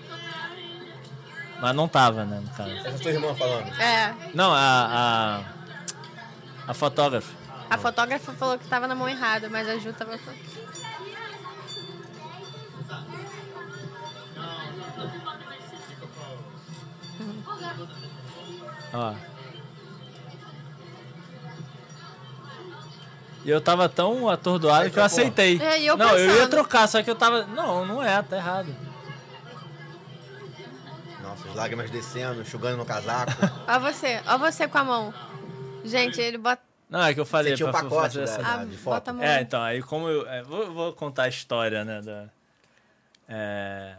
Mas não tava, né, no caso. Essa tua irmã falando. É. Não, a. A, a fotógrafa. A fotógrafa falou que tava na mão errada, mas a Ju tava. Ó. E eu tava tão atordoado que eu trocou. aceitei. É, eu não, eu ia pensando. trocar, só que eu tava. Não, não é, tá errado. Nossa, as lágrimas descendo, enxugando no casaco. Ó você, ó você com a mão. Gente, ele bota. Não, é que eu falei Você tinha o pra pacote fazer da- assim. da- a- de foto. bota a mão. É, então, aí como eu. é, vou, vou contar a história, né? Da, é...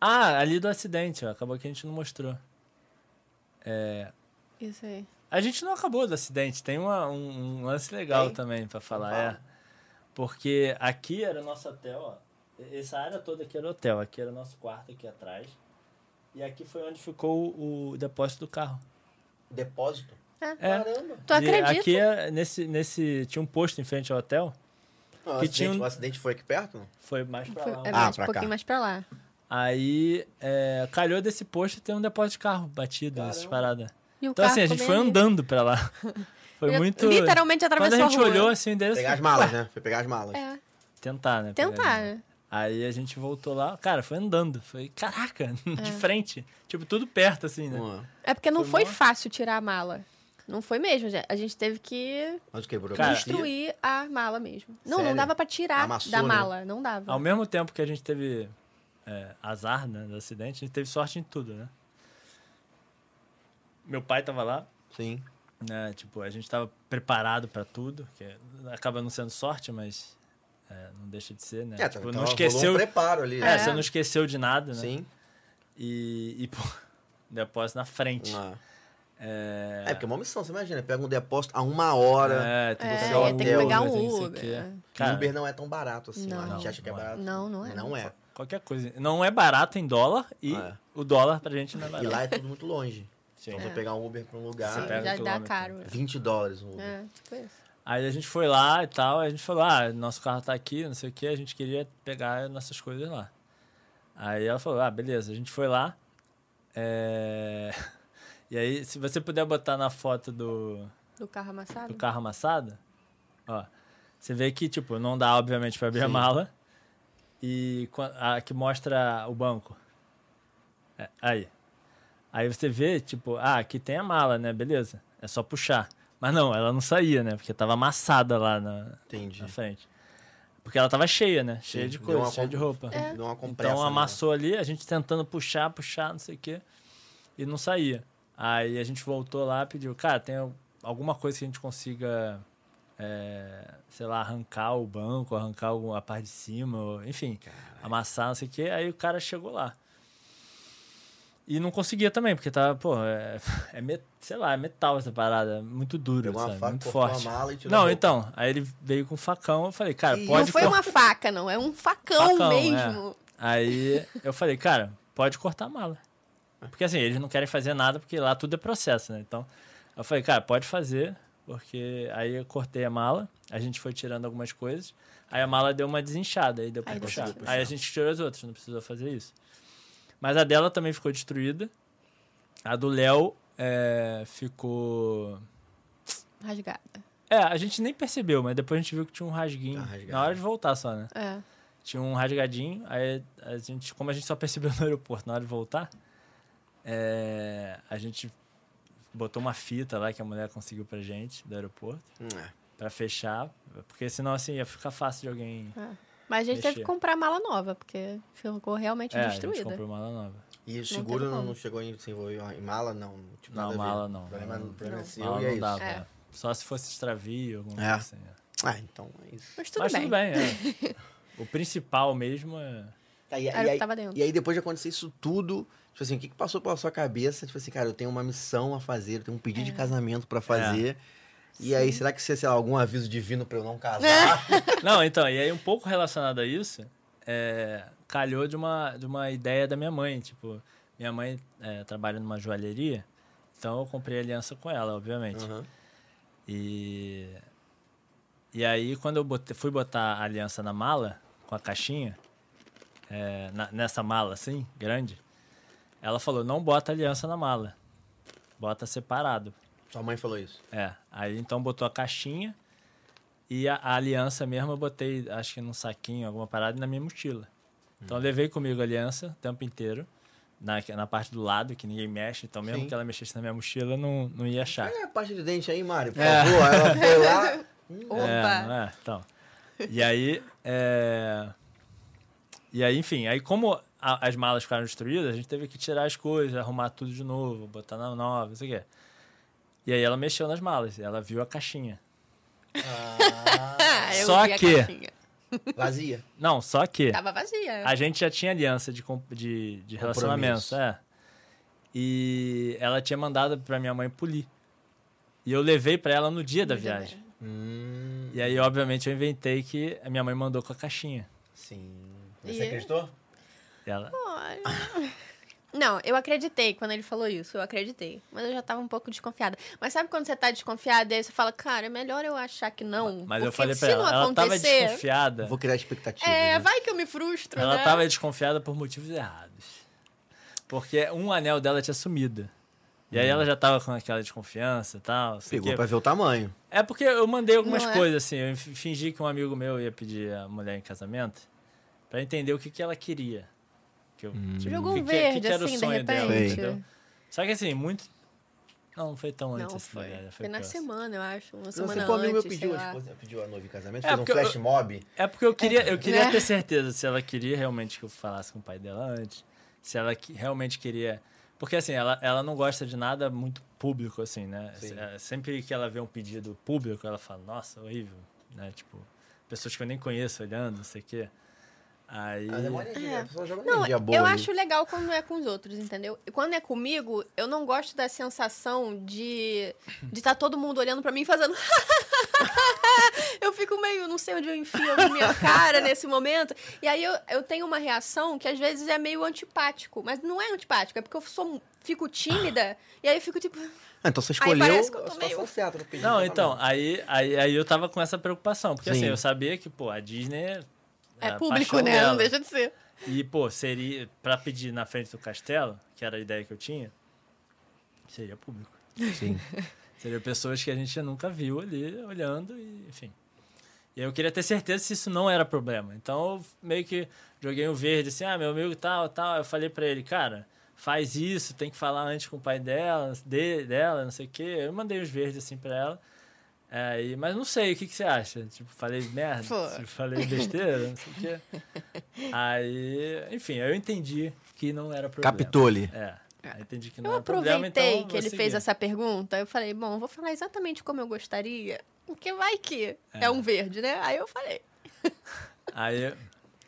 Ah, ali do acidente, ó, acabou que a gente não mostrou. É, Isso aí. A gente não acabou do acidente, tem uma- um, um lance legal Tem? também pra falar, Fala. é. Porque aqui era nosso hotel, ó. Essa área toda aqui era hotel, aqui era nosso quarto aqui atrás. E aqui foi onde ficou o, o depósito do carro. Depósito? É. Caramba. Tu E acredita? Aqui é, nesse, nesse. Tinha um posto em frente ao hotel. Não, o, Que acidente, tinha um- o acidente foi aqui perto? Foi mais pra Foi- lá. é Ah, mais, pra um pouquinho cá. mais pra lá. Aí, é, calhou desse posto ter um depósito de carro batido, essas Caramba. paradas. E o Então, carro assim, a gente ficou foi ali. andando pra lá. Foi Ele muito. literalmente Quando atravessou a a gente rua. olhou assim, o endereço. Pegar as malas, "Ué, né? Foi pegar as malas. É, Tentar, né? tentar. Aí a gente voltou lá, cara, foi andando. Foi, caraca, de frente. Tipo, tudo perto, assim, né? Uma- É porque não Foi foi fácil tirar a mala. Não foi mesmo, gente. A gente teve que construir a mala mesmo. Não, Sério? não dava pra tirar Amassou, da né? mala. Não dava. Ao mesmo tempo que a gente teve é, azar, né, do acidente, a gente teve sorte em tudo, né? Meu pai tava lá, Sim. né? Tipo, a gente tava preparado pra tudo, que acaba não sendo sorte, mas é, não deixa de ser, né? É, tipo, não esqueceu. um preparo ali. É, né? você não esqueceu de nada, né? Sim. E, e pô, depósito na frente. Ah. É, É, porque é uma missão, você imagina. Pega um depósito a uma hora. É, tem É, que ter que pegar um não o Uber, é. Cara, Uber não é tão barato assim. Não. lá. A gente acha que é Não, barato. Não, não é. Não é. qualquer coisa. Não é barato em dólar e É. o dólar pra gente não é E barato. lá é tudo muito longe. Sim. Então você pegar um Uber pra um lugar, pega Já dá quilômetro. caro. né? 20 dólares um Uber. É, tipo isso. Aí a gente foi lá e tal, a gente falou, ah, nosso carro tá aqui, não sei o que, a gente queria pegar nossas coisas lá. Aí ela falou, ah, beleza, a gente foi lá. é, E aí, se você puder botar na foto do, Do carro amassado? do carro amassado, ó, você vê que, tipo, não dá, obviamente, pra abrir a Sim. mala. E a que mostra o banco. É, aí. Aí você vê, tipo, ah, aqui tem a mala, né? Beleza. É só puxar. Mas não, ela não saía, né? Porque tava amassada lá na, na frente. Porque ela tava cheia, né? Cheia Sim, de coisa, uma cheia com- de roupa. É. Deu uma compressa. Então nela. amassou ali, a gente tentando puxar, puxar, não sei o quê. E não saía. Aí a gente voltou lá e pediu, cara, tem al- alguma coisa que a gente consiga, é, sei lá, arrancar o banco, arrancar a parte de cima, enfim, amassar, não sei o quê. Aí o cara chegou lá. E não conseguia também, porque tava, pô, é, é met- sei lá, é metal essa parada, muito dura, Pegou uma sabe? faca, muito forte. mala e tirou a Não, então, aí ele veio com um facão, eu falei, cara, E pode não foi cor- uma faca, não. É um facão, Facão, mesmo. Aí eu falei, cara, pode cortar a mala. Porque assim, eles não querem fazer nada porque lá tudo é processo, né? Então, eu falei, cara, pode fazer, porque aí eu cortei a mala, a gente foi tirando algumas coisas, aí a mala deu uma desinchada, aí deu pra Aí puxar. Aí a gente tirou as outras, não precisou fazer isso. Mas a dela também ficou destruída. A do Léo é, ficou. Rasgada. É, a gente nem percebeu, mas depois a gente viu que tinha um rasguinho. Tá na hora de voltar só, né? É. Tinha um rasgadinho, aí a gente, como a gente só percebeu no aeroporto na hora de voltar, é, a gente botou uma fita lá que a mulher conseguiu pra gente do aeroporto Hum, é. pra fechar, porque senão assim ia ficar fácil de alguém. Mas a gente teve Mexer. que comprar mala nova, porque ficou realmente É, a gente destruída. comprou mala nova. E o teve seguro não, não chegou em se envolver em mala, não. Tipo, Não, mala não. O problema, Mala o problema é seu Mala é não dava. É. Só se fosse extravio, alguma É. coisa assim. é. Ah, então é isso. Mas tudo Mas bem. tudo bem, é. o principal mesmo é. Tá, e, Era e que aí, tava dentro. e aí, depois de acontecer isso tudo, tipo assim, o que, que passou pela sua cabeça? Tipo assim, cara, eu tenho uma missão a fazer, eu tenho um pedido de casamento pra fazer. E aí, será que você, sei lá, algum aviso divino pra eu não casar? Não, então, e aí um pouco relacionado a isso, é, calhou de uma, de uma ideia da minha mãe. Tipo, minha mãe é, trabalha numa joalheria, então eu comprei aliança com ela, obviamente. Aham. E, e aí, quando eu botei- fui botar a aliança na mala, com a caixinha, é, na- nessa mala assim, grande, ela falou: não bota aliança na mala, bota separado. Sua mãe falou isso. É, aí então botou a caixinha e a, a aliança mesmo eu botei, acho que num saquinho, alguma parada, e na minha mochila. Então eu levei comigo a aliança o tempo inteiro, na, na parte do lado, que ninguém mexe, então mesmo Sim. que ela mexesse na minha mochila, eu não, não ia achar. Olha a parte de dente aí, Mário, por É. favor. Ela foi lá. É, Opa! não é? Então. E aí, é... E aí, enfim, aí como a- as malas ficaram destruídas, a gente teve que tirar as coisas, arrumar tudo de novo, botar na nova, não sei o quê. E aí ela mexeu nas malas, ela viu a caixinha. Ah, eu Só vi a que- caixinha. Vazia. Não, só que Tava vazia. a gente já tinha aliança de, de, de relacionamento, é. E ela tinha mandado pra minha mãe polir. E eu levei pra ela no dia da viagem. Hum, E aí, obviamente, eu inventei que a minha mãe mandou com a caixinha. sim. E- Você acreditou? E ela, Olha. Não, eu acreditei quando ele falou isso, eu acreditei. Mas eu já tava um pouco desconfiada. Mas sabe quando você tá desconfiada e aí você fala, cara, é melhor eu achar que não. Mas eu falei pra ela, ela tava desconfiada. Eu vou criar expectativa. É, né? vai que eu me frustro, Ela né? tava desconfiada por motivos errados. Porque um anel dela tinha sumido. E aí ela já tava com aquela desconfiança e tal. Hum. Pegou que- pra ver o tamanho. É porque eu mandei algumas Não é? coisas, assim. Eu fi- fingi que um amigo meu ia pedir a mulher em casamento pra entender o que, que ela queria. Que eu, tipo, Jogou o que um que- que verde, que era o assim, de sonho dela, repente. entendeu? Só que assim, muito. Não, não foi tão antes Não, assim, foi. verdade, Foi na semana, eu acho. Uma Não sei semana se o amigo meu antes, pediu, sei a lá. esposa pediu a noiva em casamento, É, fez um porque eu- flash mob. É porque eu queria, eu queria Né? ter certeza se ela queria realmente que eu falasse com o pai dela antes. Se ela que- realmente queria. Porque assim, ela, ela não gosta de nada muito público, assim, né? Sim. É, Sempre que ela vê um pedido público, ela fala, nossa, horrível, né? Tipo, pessoas que eu nem conheço olhando, não sei o quê. Aí. Mas é uma energia, É. a pessoa joga Não, energia boa eu ali. acho legal quando é com os outros, entendeu? E quando é comigo, eu não gosto da sensação de de estar todo mundo olhando pra mim e fazendo eu fico meio, não sei onde eu enfio a minha cara nesse momento. E aí eu, eu tenho uma reação que às vezes é meio antipático, mas não é antipático, é porque eu sou fico tímida e aí eu fico tipo, Ah, então você Aí escolheu parece que eu a tô situação meio- certa Não, em então, aí, aí, aí eu tava com essa preocupação. Porque Sim. assim, eu sabia que, pô, a Disney. É a público, né? dela. Não deixa de ser. E, pô, seria. Pra pedir na frente do castelo, que era a ideia que eu tinha, seria público. Sim. Seriam pessoas que a gente nunca viu ali olhando e, enfim. E eu queria ter certeza se isso não era problema. Então eu meio que joguei um verde assim, ah, meu amigo tal, tal. Eu falei pra ele, cara, faz isso, tem que falar antes com o pai dela, de, dela, não sei o quê. Eu mandei os verdes assim pra ela. É, e- mas não sei, o que, que você acha? Tipo, falei merda? Pô. Tipo, falei besteira? Não sei o quê. Aí, enfim, eu entendi que não era problema. Capitole. É, aí entendi que não Eu era problema, aproveitei então que ele seguir. fez essa pergunta. Eu falei, bom, vou falar exatamente como eu gostaria. Porque vai que é, um verde, né? Aí eu falei. Aí,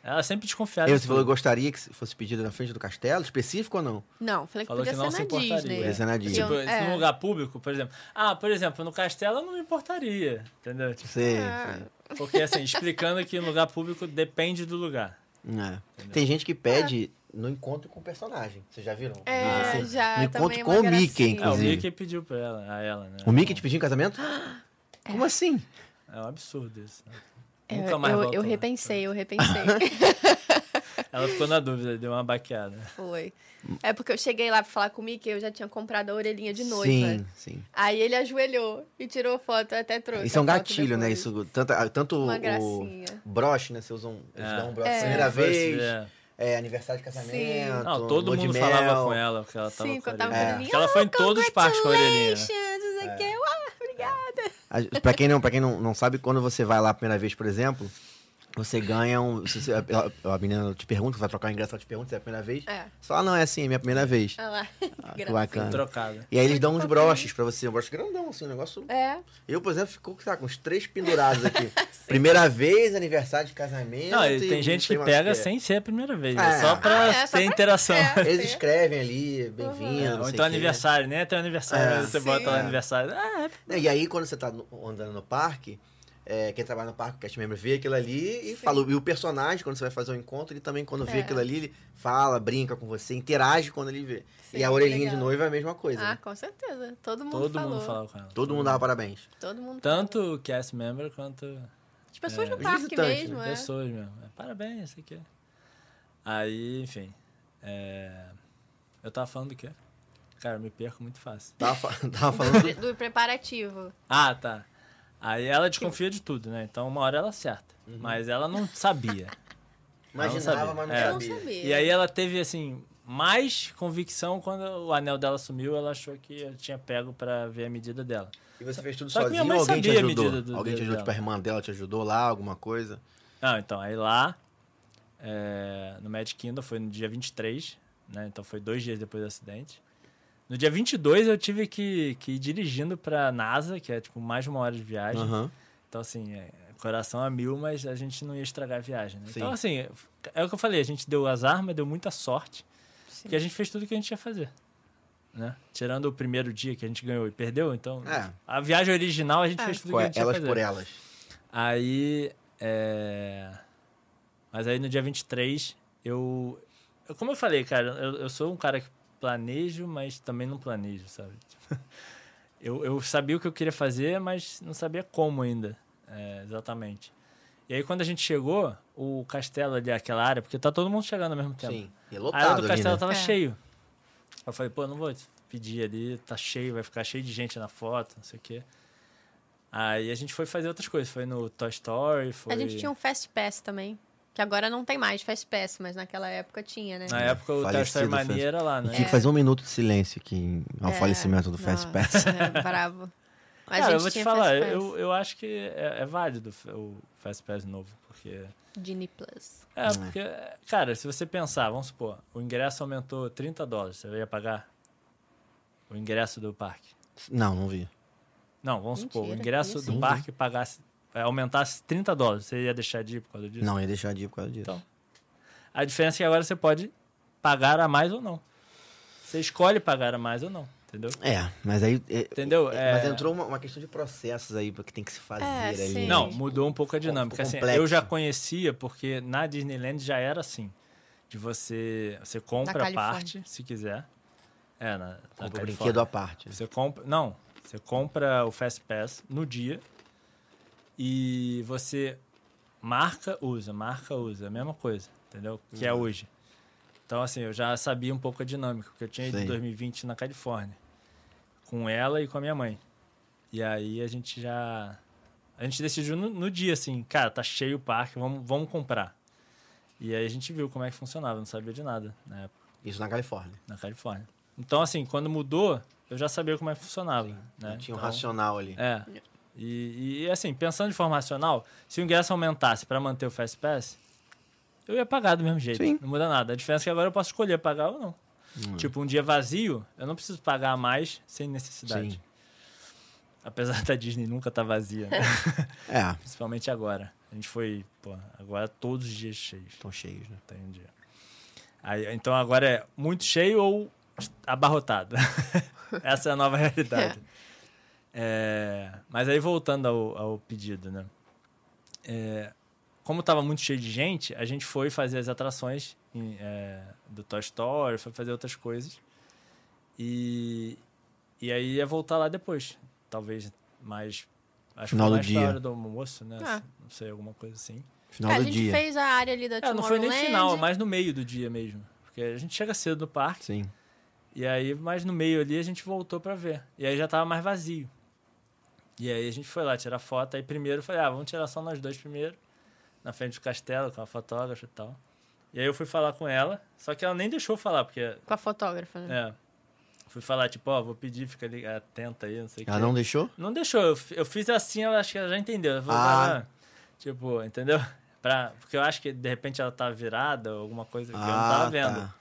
ela sempre desconfiada. De você falou que gostaria que fosse pedido na frente do castelo, específico ou não? Não, falei que Falou podia que não ser se na importaria. Disney. Podia ser na Disney. Tipo, Eu- se é. num lugar público, por exemplo. Ah, por exemplo, no castelo eu não me importaria, entendeu? Tipo, Sei, Ah, porque assim, explicando que no lugar público depende do lugar. É. Tem gente que pede no encontro com o personagem. Vocês já viram? É, assim? já, No encontro é com uma o Mickey, gracinha. É, o inclusive. Mickey pediu pra ela, a ela, né? O Mickey te pediu em casamento? É. Como assim? É um absurdo isso. Eu, Nunca mais eu, eu lá. repensei, eu repensei. Ela ficou na dúvida, deu uma baqueada. Foi. É porque eu cheguei lá pra falar com o Mickey, eu já tinha comprado a orelhinha de noiva. Sim, sim. Aí ele ajoelhou e tirou foto, eu até trouxe. Isso é um gatilho, né? Isso, tanto tanto Uma o gracinha. broche, né? Você usa um, eles É. dão um broche É. primeira vez, é. é, aniversário de casamento, Não, todo mundo mel. falava com ela, porque ela tava Sim, com quando a tava com a orelhinha. ela foi em todos os parques com a orelhinha. né? Congratulations, obrigada. A- Pra quem, não, pra quem não, não sabe, quando você vai lá a primeira vez, por exemplo, você ganha um. se você- a, a menina te pergunta, você vai trocar o ingresso, ela te pergunta se é a primeira vez. É. Só, ah, não, é assim, é minha primeira vez. Olha lá. Ah, que bacana. Trocada. E aí eles dão uns broches pra você, um broche grandão, assim, um negócio. É. Eu, por exemplo, ficou sabe, com uns três pendurados aqui. primeira vez, aniversário de casamento. Não, e tem gente que pega que é. sem ser a primeira vez. Ah, É só pra Ah, é, só ter pra- interação. é. Eles escrevem ali, bem-vindo. É, não ou então aniversário, nem até o aniversário. É. você Sim. bota lá É. aniversário. Ah, é. E aí, quando você tá andando no parque, é, quem trabalha no parque, o cast member, vê aquilo ali e fala. E o personagem, quando você vai fazer o encontro, ele também, quando vê É. aquilo ali, ele fala, brinca com você, interage quando ele vê. Sim, e a orelhinha legal. de noiva é a mesma coisa. Ah, né? com certeza. Todo mundo Todo falou. mundo falava com ela. Todo mundo dava parabéns. Todo mundo Tanto o cast member quanto. As pessoas É. no parque visitantes, mesmo, é. pessoas mesmo. É, Parabéns, isso aqui. Aí, enfim. é, Eu tava falando do quê? Cara, eu me perco muito fácil. Tava, tava falando do... Do preparativo. Ah, tá. Aí ela desconfia de tudo, né? Então uma hora ela acerta. Mas ela não sabia. Ela não Imaginava, sabia. mas não É. Eu não sabia. sabia. E aí ela teve, assim, mais convicção quando o anel dela sumiu. Ela achou que eu tinha pego pra ver a medida dela. E você fez tudo Só que minha sozinho mãe ou alguém te sabia a ajudou? medida do alguém te ajudou, dela. tipo, a irmã dela te ajudou lá, alguma coisa? Não, então, aí lá, é, no Magic Kingdom, foi no dia 23, né? Então foi dois dias depois do acidente. No dia 22 eu tive que, que ir dirigindo pra NASA, que é tipo mais de uma hora de viagem. Aham. Então, assim, é, coração a mil, mas a gente não ia estragar a viagem. Né? Então, assim, é o que eu falei, a gente deu azar, mas deu muita sorte. Sim. Porque a gente fez tudo que a gente ia fazer. Né? Tirando o primeiro dia que a gente ganhou e perdeu, então É. a viagem original a gente É. fez tudo Qual que a é? gente ia Elas fazer. por elas. Aí, é... Mas aí no dia 23, eu... eu- Como eu falei, cara, eu, eu sou um cara que planejo, mas também não planejo, sabe? eu, eu sabia o que eu queria fazer, mas não sabia como ainda, é, exatamente. E aí quando a gente chegou, o castelo ali, aquela área, porque tá todo mundo chegando ao mesmo tempo. Sim. E é a área lotado do ali, castelo né? tava É. cheio. Eu falei, pô, não vou pedir ali, tá cheio, vai ficar cheio de gente na foto, não sei o quê. Aí a gente foi fazer outras coisas, foi no Toy Story, foi... A gente tinha um Fast Pass também. Que agora não tem mais Fast Pass, mas naquela época tinha, né? Na época o Story Mania era lá, né? tinha que fazer um minuto de silêncio aqui ao É, falecimento do Fast Pass. É, bravo. Mas Cara, eu vou te falar, eu, eu acho que é, é válido o Fast Pass novo, porque... Disney Plus. É, porque, cara, se você pensar, vamos supor, o ingresso aumentou 30 dólares, você ia pagar o ingresso do parque? Não, não vi. Não, vamos supor, o Mentira, ingresso do parque pagasse, é, aumentasse 30 dólares, você ia deixar de ir por causa disso? Não, ia deixar de ir por causa disso. Então. A diferença é que agora você pode pagar a mais ou não. Você escolhe pagar a mais ou não, entendeu? É, mas aí. é- Entendeu? é, Mas É- entrou uma, uma questão de processos aí que tem que se fazer É, ali. sim. Não, mudou um pouco a dinâmica. Assim, eu já conhecia, porque na Disneyland já era assim. De você. Você compra a parte, se quiser. É, na, na Compra o brinquedo à parte. Você compra. Não. Você compra o Fast Pass no dia e você marca, usa, marca, usa. A mesma coisa, entendeu? Que é hoje. Então, assim, eu já sabia um pouco a dinâmica, porque eu tinha ido em Sei. 2020 na Califórnia. Com ela e com a minha mãe. E aí a gente já. A gente decidiu no, no dia, assim, cara, tá cheio o parque, vamos, vamos comprar. E aí a gente viu como é que funcionava, não sabia de nada na época Isso na Califórnia. na Califórnia. Então, assim, quando mudou, eu já sabia como é que funcionava. Né? Tinha um Então, racional ali. É. E, e, assim, pensando de forma racional, se o ingresso aumentasse para manter o Fast Pass, eu ia pagar do mesmo jeito. Sim. Não muda nada. A diferença é que agora eu posso escolher pagar ou não. Hum. Tipo, um dia vazio, eu não preciso pagar mais sem necessidade. Sim. Apesar da Disney nunca estar vazia, né? É, principalmente agora. A gente foi, pô, agora todos os dias cheios. estão cheios, né? Tem um dia. Aí, então agora é muito cheio ou abarrotado. Essa é a nova realidade. É, mas aí voltando ao, ao pedido, né? É, como estava muito cheio de gente, a gente foi fazer as atrações em, é, do Toy Story, foi fazer outras coisas. E, e aí ia voltar lá depois. Talvez mais. Acho Final que do mais dia. na hora do almoço, né? Ah. Não sei, alguma coisa assim. Final É, a do gente dia. fez a área ali da É, não foi nem final, mas no meio do dia mesmo. Porque a gente chega cedo no parque, Sim. e aí, mais no meio ali, a gente voltou pra ver. E aí já tava mais vazio. E aí a gente foi lá tirar foto. Aí primeiro eu falei, ah, vamos tirar só nós dois primeiro. Na frente do castelo, com a fotógrafa e tal. E aí eu fui falar com ela, só que ela nem deixou falar, porque. Com a fotógrafa, né? É. Fui falar, tipo, ó, vou pedir, fica ali, atenta aí, não sei o Ela quê. não deixou? Não deixou. Eu, eu fiz assim, ela acho que ela já entendeu. Ela falou, Ah. "Ah", tipo, entendeu? Pra, porque eu acho que de repente ela tá virada ou alguma coisa que eu não Ah, tava vendo. tá.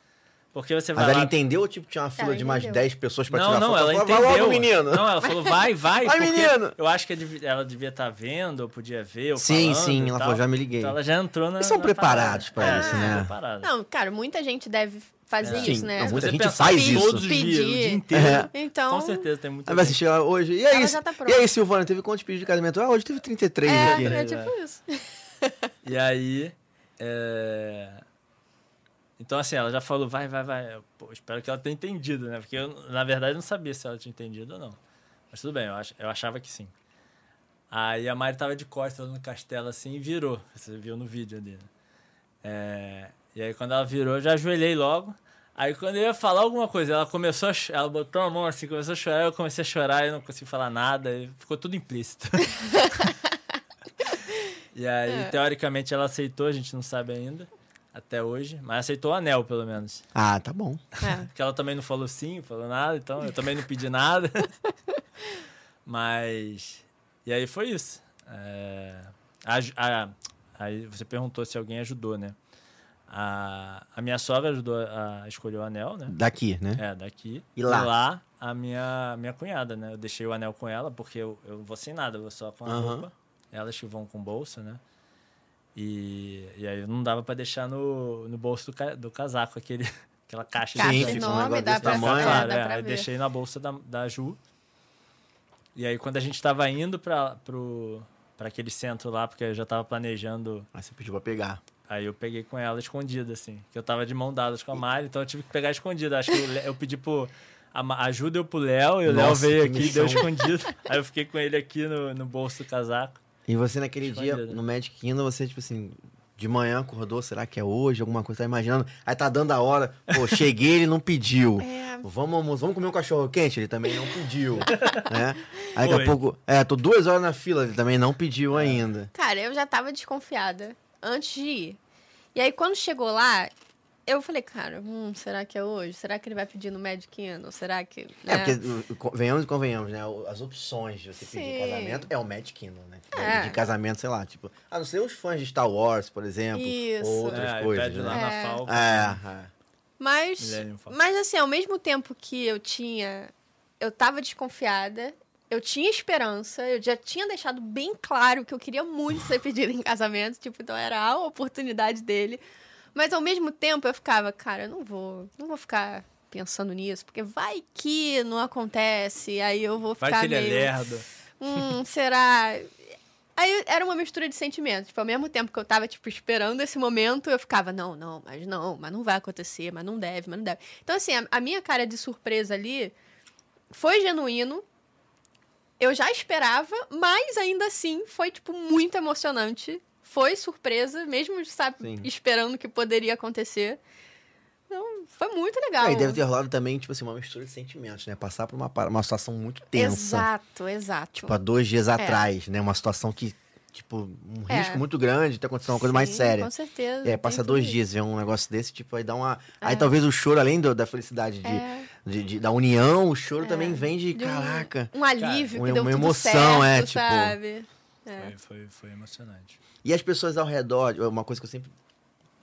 Porque você vai Mas ela lá... entendeu ou tipo, tinha uma fila Ela de mais entendeu. 10 pessoas pra Não, tirar não, foto? ela falou, entendeu. Vai logo, menino! Não, ela falou, vai, vai. Vai, menino! Eu acho que ela devia estar vendo, ou podia ver, ou Sim, falando sim, e ela tal. falou, já me liguei. Então ela já entrou na Eles são na preparados parada. pra isso, É, né? preparados. Não, cara, muita gente deve fazer Sim, isso, né? não, muita você gente faz todos isso. os dias, o Pedir. dia inteiro, É. Então, com certeza tem muita Aí vai gente. assistir ela hoje. E aí, Ela já tá e aí, Silvana, teve quantos pedidos de casamento? Ah, hoje teve 33 aqui. é, né? é tipo isso. E aí. é, Então, assim, ela já falou, vai, vai, vai. Eu, Pô, espero que ela tenha entendido, né? Porque eu, na verdade, não sabia se ela tinha entendido ou não. Mas tudo bem, eu, ach... eu achava que sim. Aí a Mari tava de costas no castelo assim e virou. Você viu no vídeo ali. né? É, E aí quando ela virou, eu já ajoelhei logo. Aí quando eu ia falar alguma coisa, ela começou a ela botou a mão assim, começou a chorar, eu comecei a chorar, eu não consegui falar nada, e ficou tudo implícito. e aí, É. teoricamente, ela aceitou, a gente não sabe ainda, até hoje, mas aceitou o anel, pelo menos. Ah, tá bom. É. Porque ela também não falou sim, falou nada, então eu também não pedi nada. Mas. E aí foi isso. É, a- a- aí você perguntou se alguém ajudou, né? A, a minha sogra ajudou a escolher o anel, né? Daqui, né? É, daqui. E lá? a minha, minha cunhada, né? Eu deixei o anel com ela, porque eu, eu vou sem nada, eu vou só com a Aham. roupa. Elas que vão com bolsa, né? E, e aí não dava pra deixar no, no bolso do, do casaco, aquele, aquela caixa Caixa de um negócio dá desse pra, tamanho. é, Claro, dá é, pra aí ver. deixei na bolsa da, da Ju. E aí, quando a gente tava indo pra, pro, pra aquele centro lá, porque eu já tava planejando, Aí você pediu pra pegar. aí eu peguei com ela escondida, assim. Que eu tava de mão dadas com a Mari, então eu tive que pegar escondida. Acho que Le- eu pedi pro. A Ma- a Ju deu pro Léo, e o Léo veio aqui e deu escondido. aí eu fiquei com ele aqui no, no bolso do casaco. E você naquele dia, Escondido. no Magic Kingdom, você, tipo assim, de manhã acordou, será que é hoje? Alguma coisa, tá imaginando? Aí tá dando a hora, pô, cheguei, ele não pediu. É. Vamos, vamos comer um cachorro quente? Ele também não pediu, né? Aí daqui Foi. a pouco, é, tô duas horas na fila, ele também não pediu ainda. Cara, eu já tava desconfiada antes de ir. E aí, quando chegou lá, eu falei, cara, hum, será que é hoje? Será que ele vai pedir no Magic Kingdom? Será que... É, né? porque, o- o- venhamos e convenhamos, né? As opções de você pedir Sim. casamento é o Magic Kingdom, né? Tipo, É. De casamento, sei lá, tipo... A não ser os fãs de Star Wars, por exemplo. Isso. Ou outras é, coisas, pede lá né? na É. Falcon. É, é. Mas, mas assim, ao mesmo tempo que eu tinha... Eu tava desconfiada, eu tinha esperança, eu já tinha deixado bem claro que eu queria muito ser pedida em casamento, tipo, então era a oportunidade dele. Mas ao mesmo tempo eu ficava, cara, eu não vou, não vou ficar pensando nisso, porque vai que não acontece, aí eu vou Vai ficar que ele é meio... lerdo. hum, será? Aí era uma mistura de sentimentos. Tipo, ao mesmo tempo que eu tava, tipo, esperando esse momento, eu ficava, não, não, mas não, mas não vai acontecer, mas não deve, mas não deve. Então, assim, a, a minha cara de surpresa ali foi genuíno. Eu já esperava, mas ainda assim foi, tipo, muito emocionante. Foi surpresa, mesmo, sabe, Sim. esperando que poderia acontecer. Então, foi muito legal. É, e deve ter rolado também, tipo assim, uma mistura de sentimentos, né? Passar por uma, uma situação muito tensa. Exato, exato. Tipo, há dois dias atrás, né? Uma situação que, tipo, um É. risco muito grande de ter acontecido uma coisa mais Sim, séria. Com certeza. É, passa dois isso. dias, ver um negócio desse, tipo, aí dá uma. Aí É. talvez o choro, além do- da felicidade de, É. de- de- da união, o choro também vem de, De um- caraca. Um alívio Cara, que deu uma tudo emoção, certo, é, tipo- sabe? É. Foi, foi, foi emocionante. E as pessoas ao redor, uma coisa que eu sempre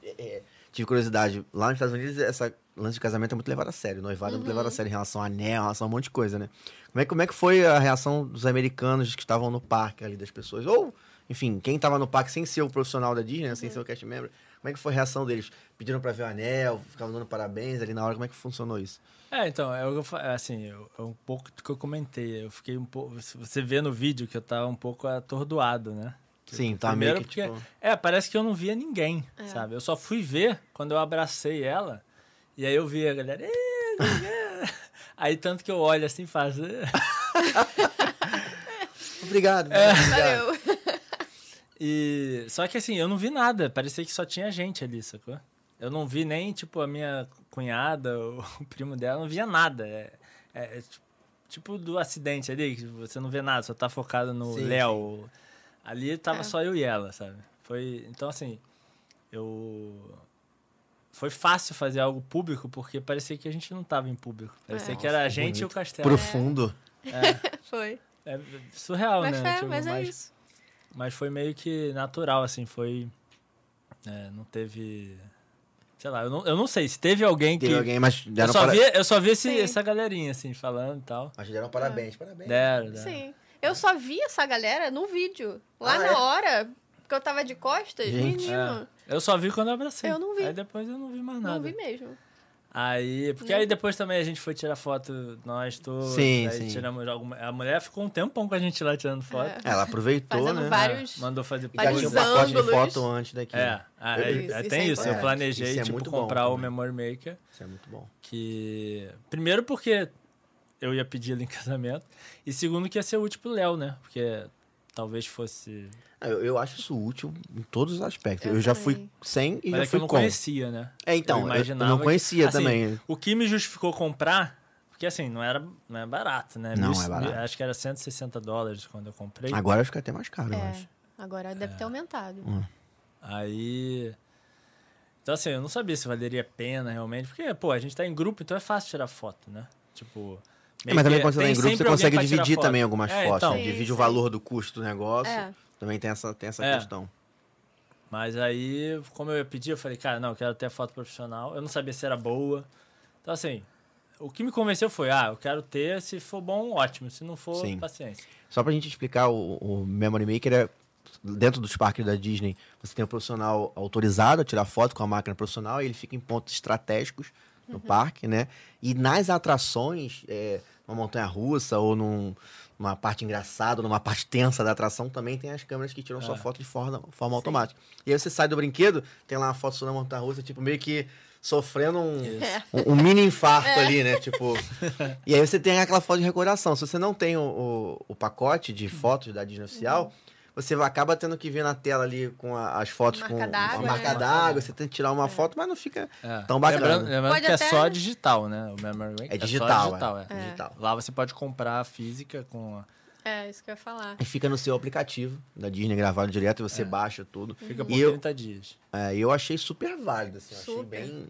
é, é, tive curiosidade, lá nos Estados Unidos, essa lance de casamento é muito levado a sério, noivado é muito levado a sério em relação a anel, em relação a um monte de coisa, né? Como é, que- como é que foi a reação dos americanos que estavam no parque ali, das pessoas? Ou, enfim, quem estava no parque sem ser o profissional da Disney, né, sem ser o cast member, como é que foi a reação deles? Pediram pra ver o anel, ficavam dando parabéns ali na hora, como é que funcionou isso? É, então, é, o que eu fa- assim, eu- é um pouco do que eu comentei. Eu fiquei um pouco. Você vê no vídeo que eu tava um pouco atordoado, né? Sim, tá Primeiro meio que, porque, tipo... é, parece que eu não via ninguém, É. sabe? Eu só fui ver quando eu abracei ela, e aí eu vi a galera. Aí tanto que eu olho assim e faço. Obrigado. É. obrigado. Valeu. E. Só que assim, eu não vi nada. Parecia que só tinha gente ali, sacou? Eu não vi nem, tipo, a minha cunhada, o, primo dela, não via nada. É, é- é ti- tipo do acidente ali, que você não vê nada, só tá focado no Léo. Ali tava É. só eu e ela, sabe? Foi. Então, assim, eu. Foi fácil fazer algo público, porque parecia que a gente não tava em público. Parecia É. que era a gente e o bonito. castelo. Profundo. Foi. É surreal, Mas, né? é, Tipo, mas é isso. mas foi meio que natural, assim, foi. é, não teve. Sei lá, eu não, eu não sei se teve alguém que. Teve alguém, mas eu, deram, só para... vi, eu só vi esse- essa galerinha, assim, falando e tal. mas deram parabéns. Parabéns. Deram, deram. Sim. Eu só vi essa galera no vídeo. Lá Ah, na é? hora, que eu tava de costas, Gente. menino. É, eu só vi quando eu abracei. Eu não vi. Aí depois eu não vi mais nada. Não vi mesmo. Aí, porque aí depois também a gente foi tirar foto, nós todos. Sim, aí sim. tiramos alguma. A mulher ficou um tempão com a gente lá tirando foto. É. Ela aproveitou, Fazendo né? vários. Mandou fazer E já vários tinha um pacote de foto antes daqui. É, ah, Eu- é, Isso, é, isso tem é isso. Eu planejei, Isso é tipo, muito bom comprar o também. Memory Maker. Isso é muito bom. Que. Primeiro porque eu ia pedir ele em casamento. E segundo que ia ser útil pro Léo, né? Porque talvez fosse. Ah, Eu, eu acho isso útil em todos os aspectos. Eu, Eu já fui sem e Mas já é que fui eu não com. conhecia, né? É, então, Eu eu, imaginava eu não que- conhecia assim, também. O que me justificou comprar, porque assim, não era não é barato, né? Não Mil- é barato. Acho que era 160 dólares quando eu comprei. Agora que é até mais caro, eu É. acho. Agora deve ter aumentado. Aí. Então, assim, eu não sabia se valeria a pena realmente, porque, pô, a gente tá em grupo, então é fácil tirar foto, né? Tipo. É, mas também quando você tá em grupo, você consegue dividir também algumas É, fotos. então. né? Sim, Divide o sim. valor do custo do negócio. É. Também tem essa, tem essa É. questão. Mas aí, como eu ia pedir, eu falei, cara, não, eu quero ter foto profissional. Eu não sabia se era boa. Então, assim, o que me convenceu foi, ah, eu quero ter, se for bom, ótimo. Se não for, Sim. paciência. Só pra gente explicar, o, o Memory Maker é dentro dos parques da Disney, você tem um profissional autorizado a tirar foto com a máquina profissional e ele fica em pontos estratégicos no parque, né? E nas atrações, é, uma montanha russa ou num- numa parte engraçada, ou numa parte tensa da atração, também tem as câmeras que tiram sua É. foto de forma, forma automática. E aí você sai do brinquedo, tem lá uma foto sua na montanha russa, tipo, meio que sofrendo um, É. um, um mini infarto ali, né? Tipo. E aí você tem aquela foto de recordação. Se você não tem o, o, o pacote de fotos da Disney oficial, você acaba tendo que ver na tela ali com a- as fotos Marca com a né? marca d'água. Você tem que tirar uma foto, mas não fica É. tão bacana. Lembrando, lembrando Pode que é até- só digital, né? O Memory. É só digital, digital, é. é. digital. Lá você pode comprar a física com... a- É, isso que eu ia falar. E fica no seu aplicativo da Disney gravado direto, e você É. baixa tudo. Fica por E eu, 30 dias. é, e eu achei super válido, assim. eu Achei Super. bem.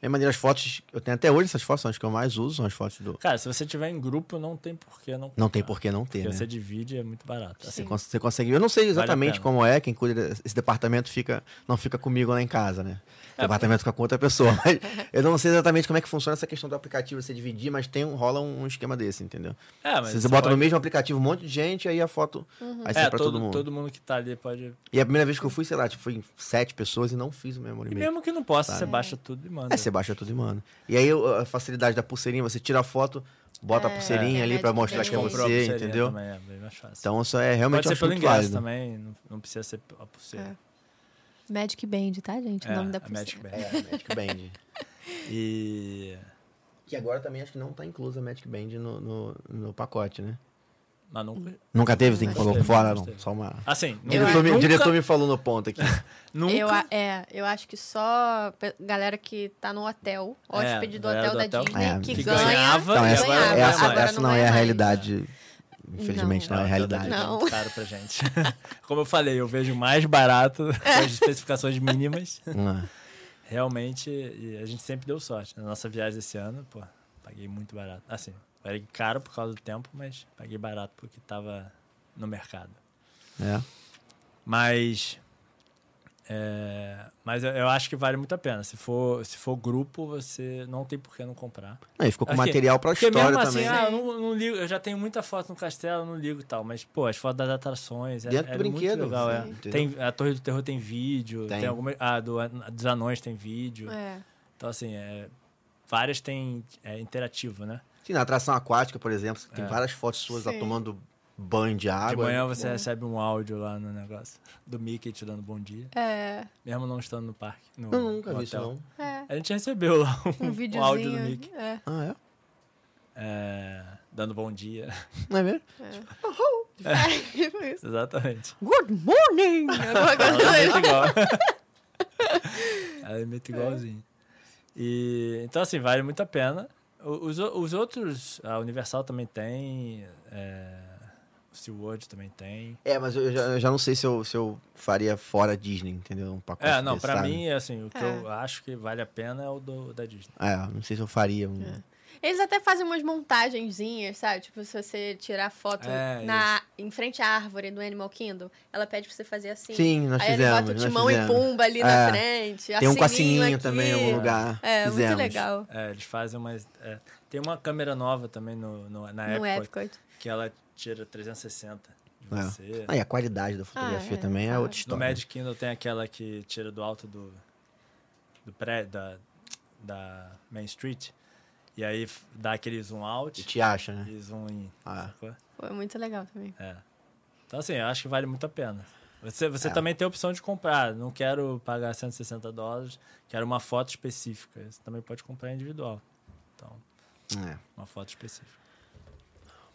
Bem maneiro. As fotos. Eu tenho até hoje essas fotos, são as que eu mais uso, são as fotos do. Cara, se você tiver em grupo, não tem por que não Não tem comprar. por que não ter, Porque né? você divide, é muito barato. Você, Assim, cons- você consegue. Eu não sei exatamente pena. como é, quem cuida desse departamento fica, não fica comigo lá em casa, né? O É, departamento fica com outra pessoa. Mas eu não sei exatamente como é que funciona essa questão do aplicativo, você dividir, mas tem um, rola um esquema desse, entendeu? é, mas você, bota no pode- mesmo aplicativo um monte de gente, aí a foto vai ser É, pra todo, todo mundo. todo mundo que tá ali pode... E a primeira vez que eu fui, sei lá, tipo, fui sete pessoas e não fiz o memory E mesmo que não possa, Sabe? você baixa tudo e manda. É, você baixa tudo e manda. E aí a facilidade da pulseirinha, você tira a foto, bota a pulseirinha é, ali Magic pra mostrar que é você, entendeu? Também, é bem mais fácil. Então isso é realmente pode ser pelo ingresso válido. também, não, não precisa ser a pulseira. É. Magic Band, tá, gente? É, o nome da pulseira. Magic Band. É, Magic Band. E... Que agora também acho que não tá inclusa a Magic Band no, no, no pacote, né? Mas nunca... Nunca teve, tem que Nunca pôr teve, fora, não. teve. Só uma. Assim, O nunca... diretor, me, o nunca, diretor me falou no ponto aqui. nunca... Eu, é, eu acho que só galera que tá no hotel, hóspede do galera hotel do da hotel. Disney, É, que, que ganha. ganhava, Então, essa, agora ganhava. não essa, essa não não é a mais. realidade. Infelizmente não, é a o hotel da realidade. Disney é Não. muito caro pra gente. Como eu falei, eu vejo mais barato, com as especificações mínimas. Não é. Realmente, e a gente sempre deu sorte. Na nossa viagem esse ano, pô, Paguei muito barato. Assim, paguei caro por causa do tempo, mas paguei barato porque tava no mercado. É. Mas. É, mas eu, eu acho que vale muito a pena. Se for, se for grupo, você não tem por que não comprar. Aí ficou com material pra história mesmo também. assim, ah, eu não, não ligo, eu já tenho muita foto no castelo, eu não ligo e tal. Mas, pô, as fotos das atrações. É, Dentro do é brinquedo, Muito legal, é. sim? Tem, a Torre do Terror tem vídeo, Tem. tem, alguma. Ah, do, dos anões tem vídeo. É. Então, assim, é, várias tem é, interativo, né? Sim, na atração aquática, por exemplo, tem É. várias fotos suas tomando banho de água. De manhã você recebe um áudio lá no negócio do Mickey te dando bom dia. É. Mesmo não estando no parque. No, Eu nunca no vi isso, hotel. não. É. A gente recebeu lá Um um, um áudio do Mickey. É. Ah, é? é, dando bom dia. Não é mesmo? É, tipo isso. Exatamente. Good morning! Ela assim. imita igual. Ela imita igualzinho. E, então, assim, vale muito a pena. Os, os outros, a Universal também tem, é, SeaWorld também tem. É, mas eu já, eu já não sei se eu, se eu faria fora Disney, entendeu? Um pacote É, não, sabe? mim, assim, o que É. eu acho que vale a pena é o do, da Disney. É, não sei se eu faria um... Eles até fazem umas montagenzinhas, sabe? Tipo, se você tirar foto É, na, em frente à árvore do Animal Kingdom, ela pede pra você fazer assim. Sim, nós Aí ele fizemos, bota o timão e pumba ali É. na frente. Tem um com a também em algum lugar. É, Fizemos. muito legal. É, eles fazem umas... é, tem uma câmera nova também no, no- na No Epcot, Epcot. que ela tira 360 de É. você. Ah, e a qualidade da fotografia Ah, é, também é claro. outra No história. Magic Kingdom tem aquela que tira do alto do, do prédio, da, da Main Street. E aí dá aquele zoom E out te acha, né? e zoom in. Ah. sacou? Foi muito legal também. É. Então, assim, eu acho que vale muito a pena. Você, É. você também tem a opção de comprar. Não quero pagar 160 dólares, quero uma foto específica. Você também pode comprar individual. Então, É. uma foto específica.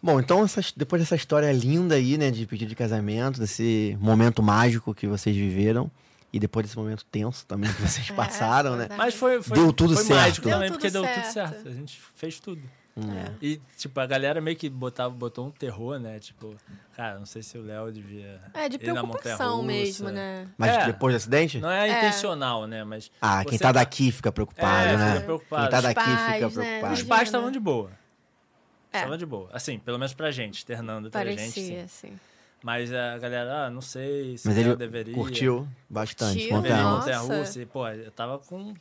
Bom, então essas- depois dessa história linda aí, né, de pedido de casamento, desse momento mágico que vocês viveram e depois desse momento tenso também que vocês É, passaram, né? Mas foi, foi, Deu tudo foi certo. mágico Deu também, tudo porque deu tudo certo. certo. A gente fez tudo. É. E, tipo, a galera meio que botava, botou um terror, né? Tipo, cara, não sei se o Léo devia. É, de preocupação mesmo, né? Mas É. depois do acidente? Não é, É. intencional, né? Mas. Ah, quem você tá daqui fica preocupado, É, né? fica preocupado. Quem tá Os daqui pais, fica né? Os preocupado. Imagina. pais estavam de boa. É. Estavam de boa. Assim, pelo menos pra gente, externando pra gente. Parecia, Sim. assim. Mas a galera, ah, não sei se Mas eu ele deveria. curtiu bastante. Curtiu, montanha montanha russa. E, pô, eu tava com.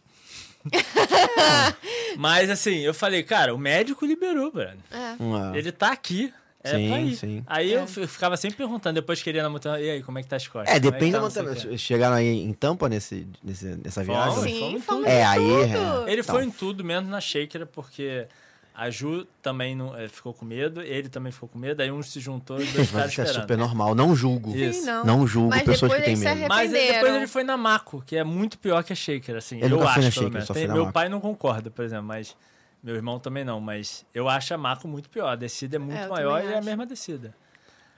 Mas assim, eu falei, cara, o médico liberou, Brano. É. Ah, Ele tá aqui. É Sim, pra ir. sim. Aí É. eu ficava sempre perguntando, depois que ele ia na montanha, e aí, como é que tá as costas? É, Como depende da tá sei montanha. o quê?" Vocês Chegaram aí em Tampa nesse, nesse, nessa viagem? Fomos. Sim, fomos fomos tudo. É, em aí, tudo. Ele Então. foi em tudo, menos na shaker, porque a Ju também não, eh, ficou com medo, ele também ficou com medo, aí um se juntou e dois ficaram Mas isso é super normal. Não julgo. Isso. Sim, não. Não julgo Mas pessoas que têm medo. Mas depois ele foi na Mako, que é muito pior que a Shaker, assim. Eu eu acho, pelo Shaker, menos. meu pai não concorda, por exemplo, mas meu irmão também não. Mas eu acho a Mako muito pior. A descida é muito eu maior e é a mesma descida.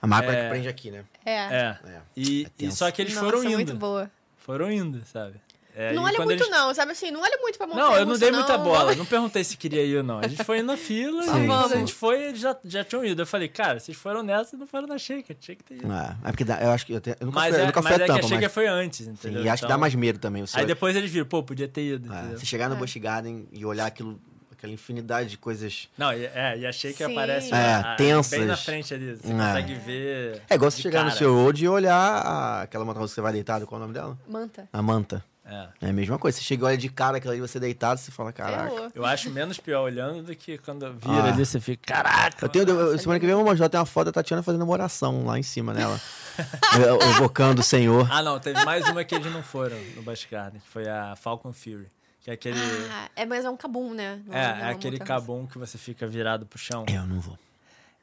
A mágoa é que É. prende aqui, né? É. É. É. E, É e só que eles Nossa, foram indo. muito boa. Foram indo, sabe? É, não e olha muito eles- não, sabe assim? Não olha muito pra montanha Não, eu não dei russa, muita não. bola. Não perguntei se queria ir ou não. A gente foi na fila Sim, e quando sim. a gente foi, eles já, já tinham ido. Eu falei, cara, vocês foram nessa e não foram na Shaker. Tinha que ter ido. É, é porque dá, eu acho que eu, tenho, eu nunca Mas, fui, eu é, nunca fui mas a é que a Shaker mas... foi antes, Sim, entendeu? e acho que Então- dá mais medo também. Você, Aí depois eles viram, pô, podia ter ido, é, você chegar no Busch Garden e olhar aquilo, aquela infinidade de coisas... Não, e- é, e achei que Sim. aparece É, a- tensas. bem na frente ali. Você É. consegue ver. É igual você de chegar no cara. seu road e olhar a- aquela montanha que você vai deitado, qual é o nome dela? Manta. A manta. É. É a mesma coisa. Você chega e olha de cara aquela ali, você deitado, você fala, caraca. Eu acho menos pior olhando do que quando vira Ah. ali você fica, caraca. Eu tenho, eu- semana que vem eu vou mostrar, tem uma foto da Tatiana fazendo uma oração lá em cima nela. Evocando o Senhor. Ah, não, teve mais uma que eles não foram no Busch Garden, que foi a Falcon Fury. Que é aquele. Ah, é, mas é um cabum, né? Não é, é uma aquele cabum que você fica virado pro chão. Eu não vou.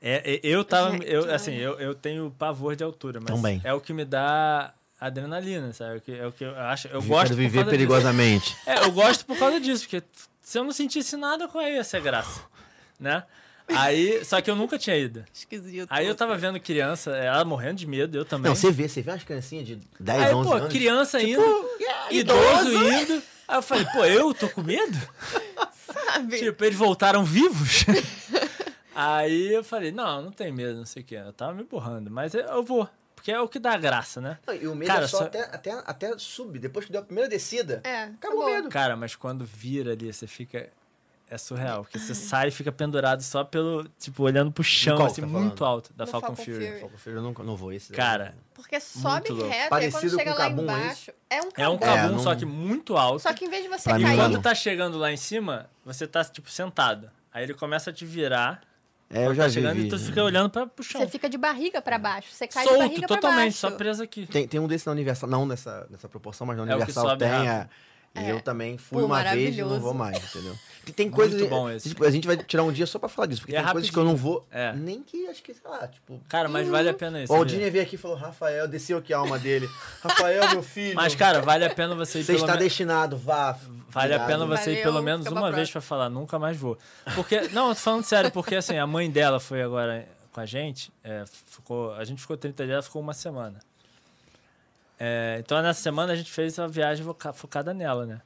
É, é, eu tava. Eu, olha. assim, eu, eu tenho pavor de altura, mas Também. é o que me dá adrenalina, sabe? É o que, eu acho. Eu Eu gosto viver causa disso. perigosamente. É, eu gosto por causa disso, porque se eu não sentisse nada, qual ia ser a graça? Né? Aí, só que eu nunca tinha ido. Esquisito. Aí eu tava vendo criança, ela morrendo de medo, eu também. Não, você vê, você vê umas criancinhas de 10, Aí, 11 pô, anos. criança Tipo, indo, yeah, idoso indo. Aí eu falei, pô, eu tô com medo? sabe. Tipo, eles voltaram vivos? Aí eu falei, não, não tem medo, não sei o que. Eu tava me borrando, mas eu vou. Porque é o que dá graça, né? Não, E o medo Cara, é só, só- Até, até, até subir. Depois que deu a primeira descida, É, acabou o acabou. medo. Cara, mas quando vira ali, você fica. é surreal. Porque você sai e fica pendurado só pelo, tipo, olhando pro chão, qual assim, tá muito alto, da Falcon, Falcon Fury. Fury. Falcon Fury eu não, não vou esse. daí. Cara, Porque sobe reto, e aí Parecido quando chega lá é embaixo. É um É um cabum. É, cabum, não- só que muito alto. Só que em vez de você Pra mim, E cair. quando tá chegando lá em cima, você tá, tipo, sentado. Aí ele começa a te virar. É, eu já tá vi. chegando e tu vídeo. fica olhando pra, pro chão. Você fica de barriga pra baixo. Você cai de Solto, barriga pra totalmente, baixo. só preso aqui. Tem, tem um desse na Universal, não nessa, nessa proporção, mas na É Universal sobe tem. É, e É. eu também fui Pô, uma vez e não vou mais, entendeu? Tem, tem Muito coisas. bom esse. tipo, a gente vai tirar um dia só pra falar disso, porque E é tem coisas que eu não vou. É. Nem que, acho que, sei lá, tipo. Cara, mas vale a pena isso. O? Dini veio aqui e falou: Rafael, desceu aqui a alma dele. Rafael, meu filho. Mas, cara, vale a pena você ir você pelo está me- destinado, vá. Vale a pena você ir Valeu, pelo menos fica pra uma vez pra falar, nunca mais vou. Porque, não, eu tô falando sério, porque assim, a mãe dela foi agora com a gente, é, ficou, a gente ficou 30 dias, ela ficou uma semana. É, então nessa semana a gente fez uma viagem foca- focada nela, né?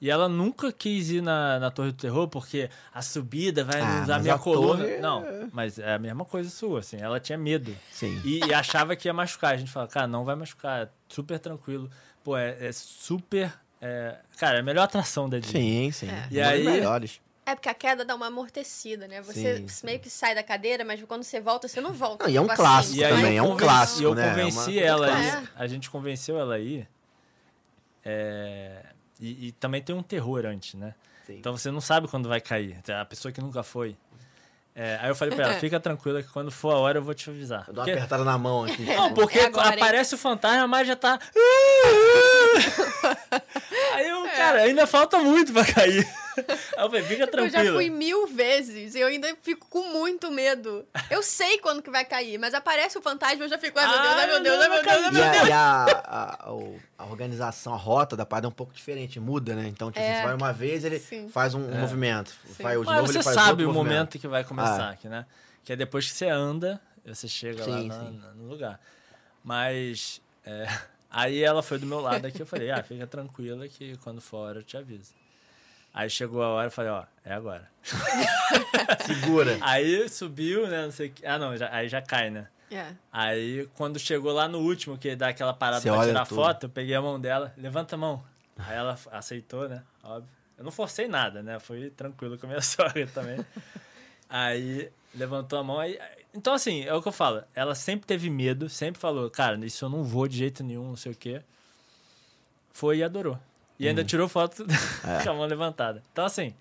E ela nunca quis ir na, na Torre do Terror porque a subida vai Ah, usar mas minha a coluna. torre é- Não, mas é a mesma coisa sua, assim. Ela tinha medo. Sim. E, e achava que ia machucar. A gente fala, cara, não vai machucar, é super tranquilo. Pô, é, é super. é- cara, é a melhor atração da Disney. Sim, sim. É. E Uma das aí- melhores. É porque a queda dá uma amortecida, né? Você Sim, meio que sai da cadeira, mas quando você volta, você não volta. Não, e é um tipo clássico E aí também, eu é um convenci- clássico, E eu né? É uma convenci coisa ela aí. clássica. A gente convenceu ela aí. é, e, e também tem um terror antes, né? Sim. Então você não sabe quando vai cair. A pessoa que nunca foi. É, aí eu falei pra ela, fica tranquila que quando for a hora eu vou te avisar. Eu dou uma apertada na mão aqui. Não, porque É agora, hein? aparece o fantasma, mas já tá. Aí eu, cara, ainda falta muito pra cair. Aí eu falei, fica Eu já fui mil vezes e eu ainda fico com muito medo. Eu sei quando que vai cair, mas aparece o fantasma e eu já fico, ai meu Deus, ai meu Deus, ai meu Deus, ai E, meu a, Deus. e a, a, a organização, a rota da parada é um pouco diferente, muda, né? Então, tipo, É. você vai uma vez, ele Sim. faz um movimento. Vai o de Mas novo, você ele faz sabe outro o movimento. momento que vai começar Ah. aqui, né? Que é depois que você anda, você chega lá Sim, na- sim. na- no lugar. Mas é, aí ela foi do meu lado aqui, eu falei, ah, fica tranquila que quando for a hora eu te aviso. Aí chegou a hora, eu falei, ó, é agora. Segura. Aí subiu, né, não sei o que. Ah, não, já- aí já cai, né? É. Aí, quando chegou lá no último, que dá aquela parada Você pra tirar tudo. foto, eu peguei a mão dela, levanta a mão. Aí ela aceitou, né? Óbvio. Eu não forcei nada, né? Fui tranquilo com a minha sogra também. Aí levantou a mão. Aí... Então, assim, é o que eu falo. Ela sempre teve medo, sempre falou, cara, isso eu não vou de jeito nenhum, não sei o quê. Foi e adorou. E Hum. ainda tirou foto É. com a mão levantada. Então, assim,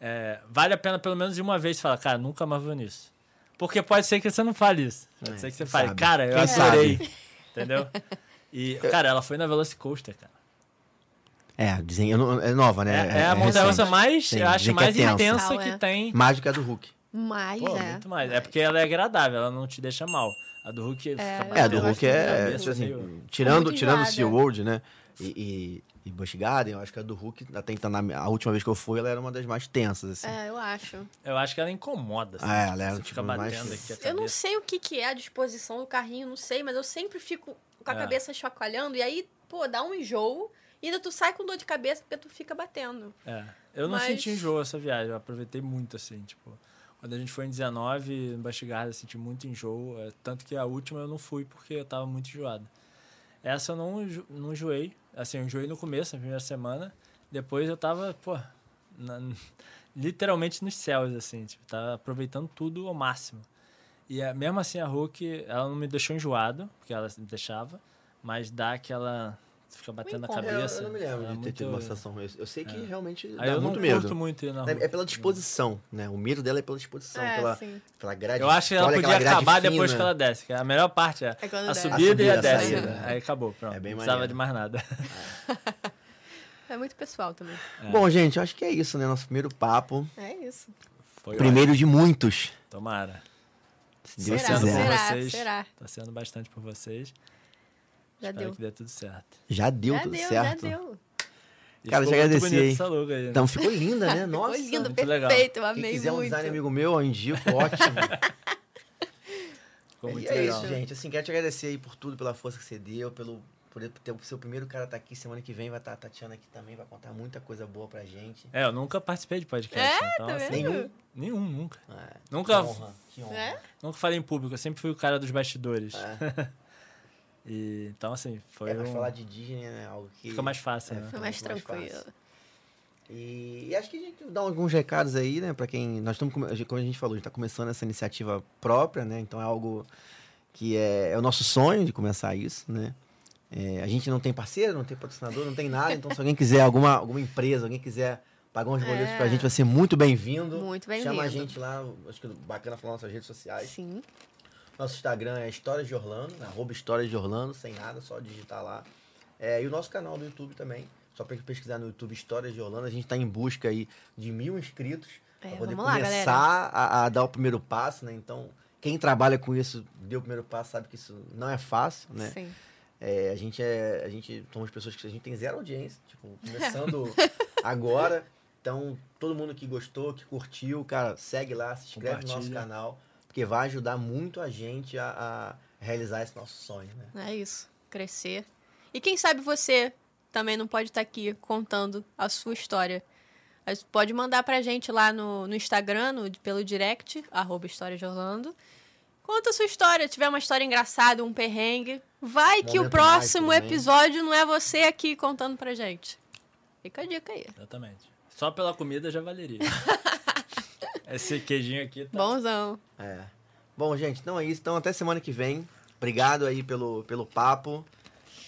é, vale a pena pelo menos de uma vez falar, cara, nunca mais vou nisso. Porque pode ser que você não fale isso. Pode É, ser que você fale, sabe? cara, eu Quem adorei. sabe? Entendeu? E, cara, ela foi na Velocicoaster, cara. É, dizem, não- é nova, É, né? é a montanha-russa recente. mais, Sim, eu acho, é mais tensa. intensa É. que tem. Mágica do Hulk. Mas Pô, é. muito mais. É porque ela é agradável, ela não te deixa mal. A do Hulk É, É, a do Hulk é, é tipo assim, meio- tirando, tirando o enjoada. SeaWorld, né? E, e, e Busch Garden, eu acho que a do Hulk, até então, na, a última vez que eu fui, ela era uma das mais tensas, assim. É, eu acho. Eu acho que ela incomoda. Assim, É, ela você tipo, fica mais- batendo aqui a cabeça. Eu não sei o que, que é a disposição do carrinho, não sei, mas eu sempre fico com a É. cabeça chacoalhando e aí, pô, dá um enjoo e ainda tu sai com dor de cabeça porque tu fica batendo. É, eu não Mas- senti enjoo essa viagem, eu aproveitei muito, assim, tipo... Quando a gente foi em 19, no eu senti muito enjoo. é, tanto que a última eu não fui porque eu tava muito enjoado. Essa eu não, não enjoei. Assim, eu enjoei no começo, na primeira semana. Depois eu tava, pô, na- literalmente nos céus, assim. Tipo, tava aproveitando tudo ao máximo. E mesmo assim, a Hulk, ela não me deixou enjoado, porque ela me deixava. Mas dá aquela... Você fica batendo a. É, eu, cabeça. eu não me lembro é de ter muito- tido uma sensação. Eu, eu sei que realmente dá Aí eu não muito curto medo. muito ir na É, Hulk. é pela disposição, né? O medo dela é pela disposição, É, pela, sim. pela grade. Eu acho que ela podia acabar depois fina. que ela desce. Que a melhor parte é, É a subida, A e subida, a a desce. saída, é. Aí acabou, pronto. É bem não precisava de mais nada. É muito pessoal também. Bom, gente, eu acho que é isso, né? Nosso primeiro papo. É isso. Foi Primeiro de muitos. ótimo. Tomara. Se Deus Será, quiser. será, vocês. será. Torcendo bastante por vocês. Já Espero deu. que dê tudo certo. Já deu já tudo deu, certo. já deu. E Cara, deixa eu agradecer essa logo aí. né? Então ficou linda, né? Nossa. Ficou lindo, muito legal. perfeito. Eu Quem amei quiser um muito. design amigo meu, eu indico, ótimo. Ficou muito e é legal. isso, gente. Assim, quero te agradecer aí por tudo, pela força que você deu, pelo por ter o seu primeiro cara tá aqui semana que vem, vai estar a Tatiana aqui também, vai contar muita coisa boa pra gente. É, eu nunca participei de podcast. É, então, tá assim? Nenhum. nenhum, nunca. É, Nunca- Que honra, que honra. É? Nunca falei em público, eu sempre fui o cara dos bastidores. É. E, então, assim, foi É, mas um... falar de Disney, né? Algo que. Fica mais fácil, É, né? fica Foi mais tranquilo. E, e acho que a gente dá alguns recados aí, né? Pra quem. Nós estamos, como a gente falou, a gente tá começando essa iniciativa própria, né? Então é algo que é, é o nosso sonho de começar isso, né? É, a gente não tem parceiro, não tem patrocinador, não tem nada. Então, se alguém quiser, alguma, alguma empresa, alguém quiser pagar uns boletos É. pra gente, vai ser muito bem-vindo. Muito bem-vindo. Chama a gente lá, acho que é bacana falar nas nossas redes sociais. Sim. Nosso Instagram é Histórias de Orlando, né? arroba Histórias de Orlando, sem nada, só digitar lá. É, e o nosso canal do YouTube também, só para pesquisar no YouTube Histórias de Orlando. A gente está em busca aí de mil inscritos É, para poder lá, começar a, a dar o primeiro passo, né? Então, quem trabalha com isso, deu o primeiro passo, sabe que isso não é fácil, né? Sim. É, a gente é. A gente somos pessoas que a gente tem zero audiência, tipo, começando agora. Então, todo mundo que gostou, que curtiu, cara, segue lá, se inscreve no nosso canal, porque vai ajudar muito a gente a, a realizar esse nosso sonho, né? É isso. Crescer. E quem sabe você também não pode estar aqui contando a sua história. Mas pode mandar pra gente lá no, no Instagram, no- pelo direct, arroba História de Orlando. Conta a sua história. tiver uma história engraçada, um perrengue. Vai que o próximo também. episódio não é você aqui contando pra gente. Fica a dica aí. Exatamente. Só pela comida já valeria. Esse queijinho aqui tá. Bonzão. É. Bom, gente, então é isso. Então, até semana que vem. Obrigado aí pelo, pelo papo.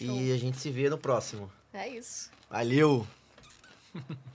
E a gente se vê no próximo. É isso. Valeu!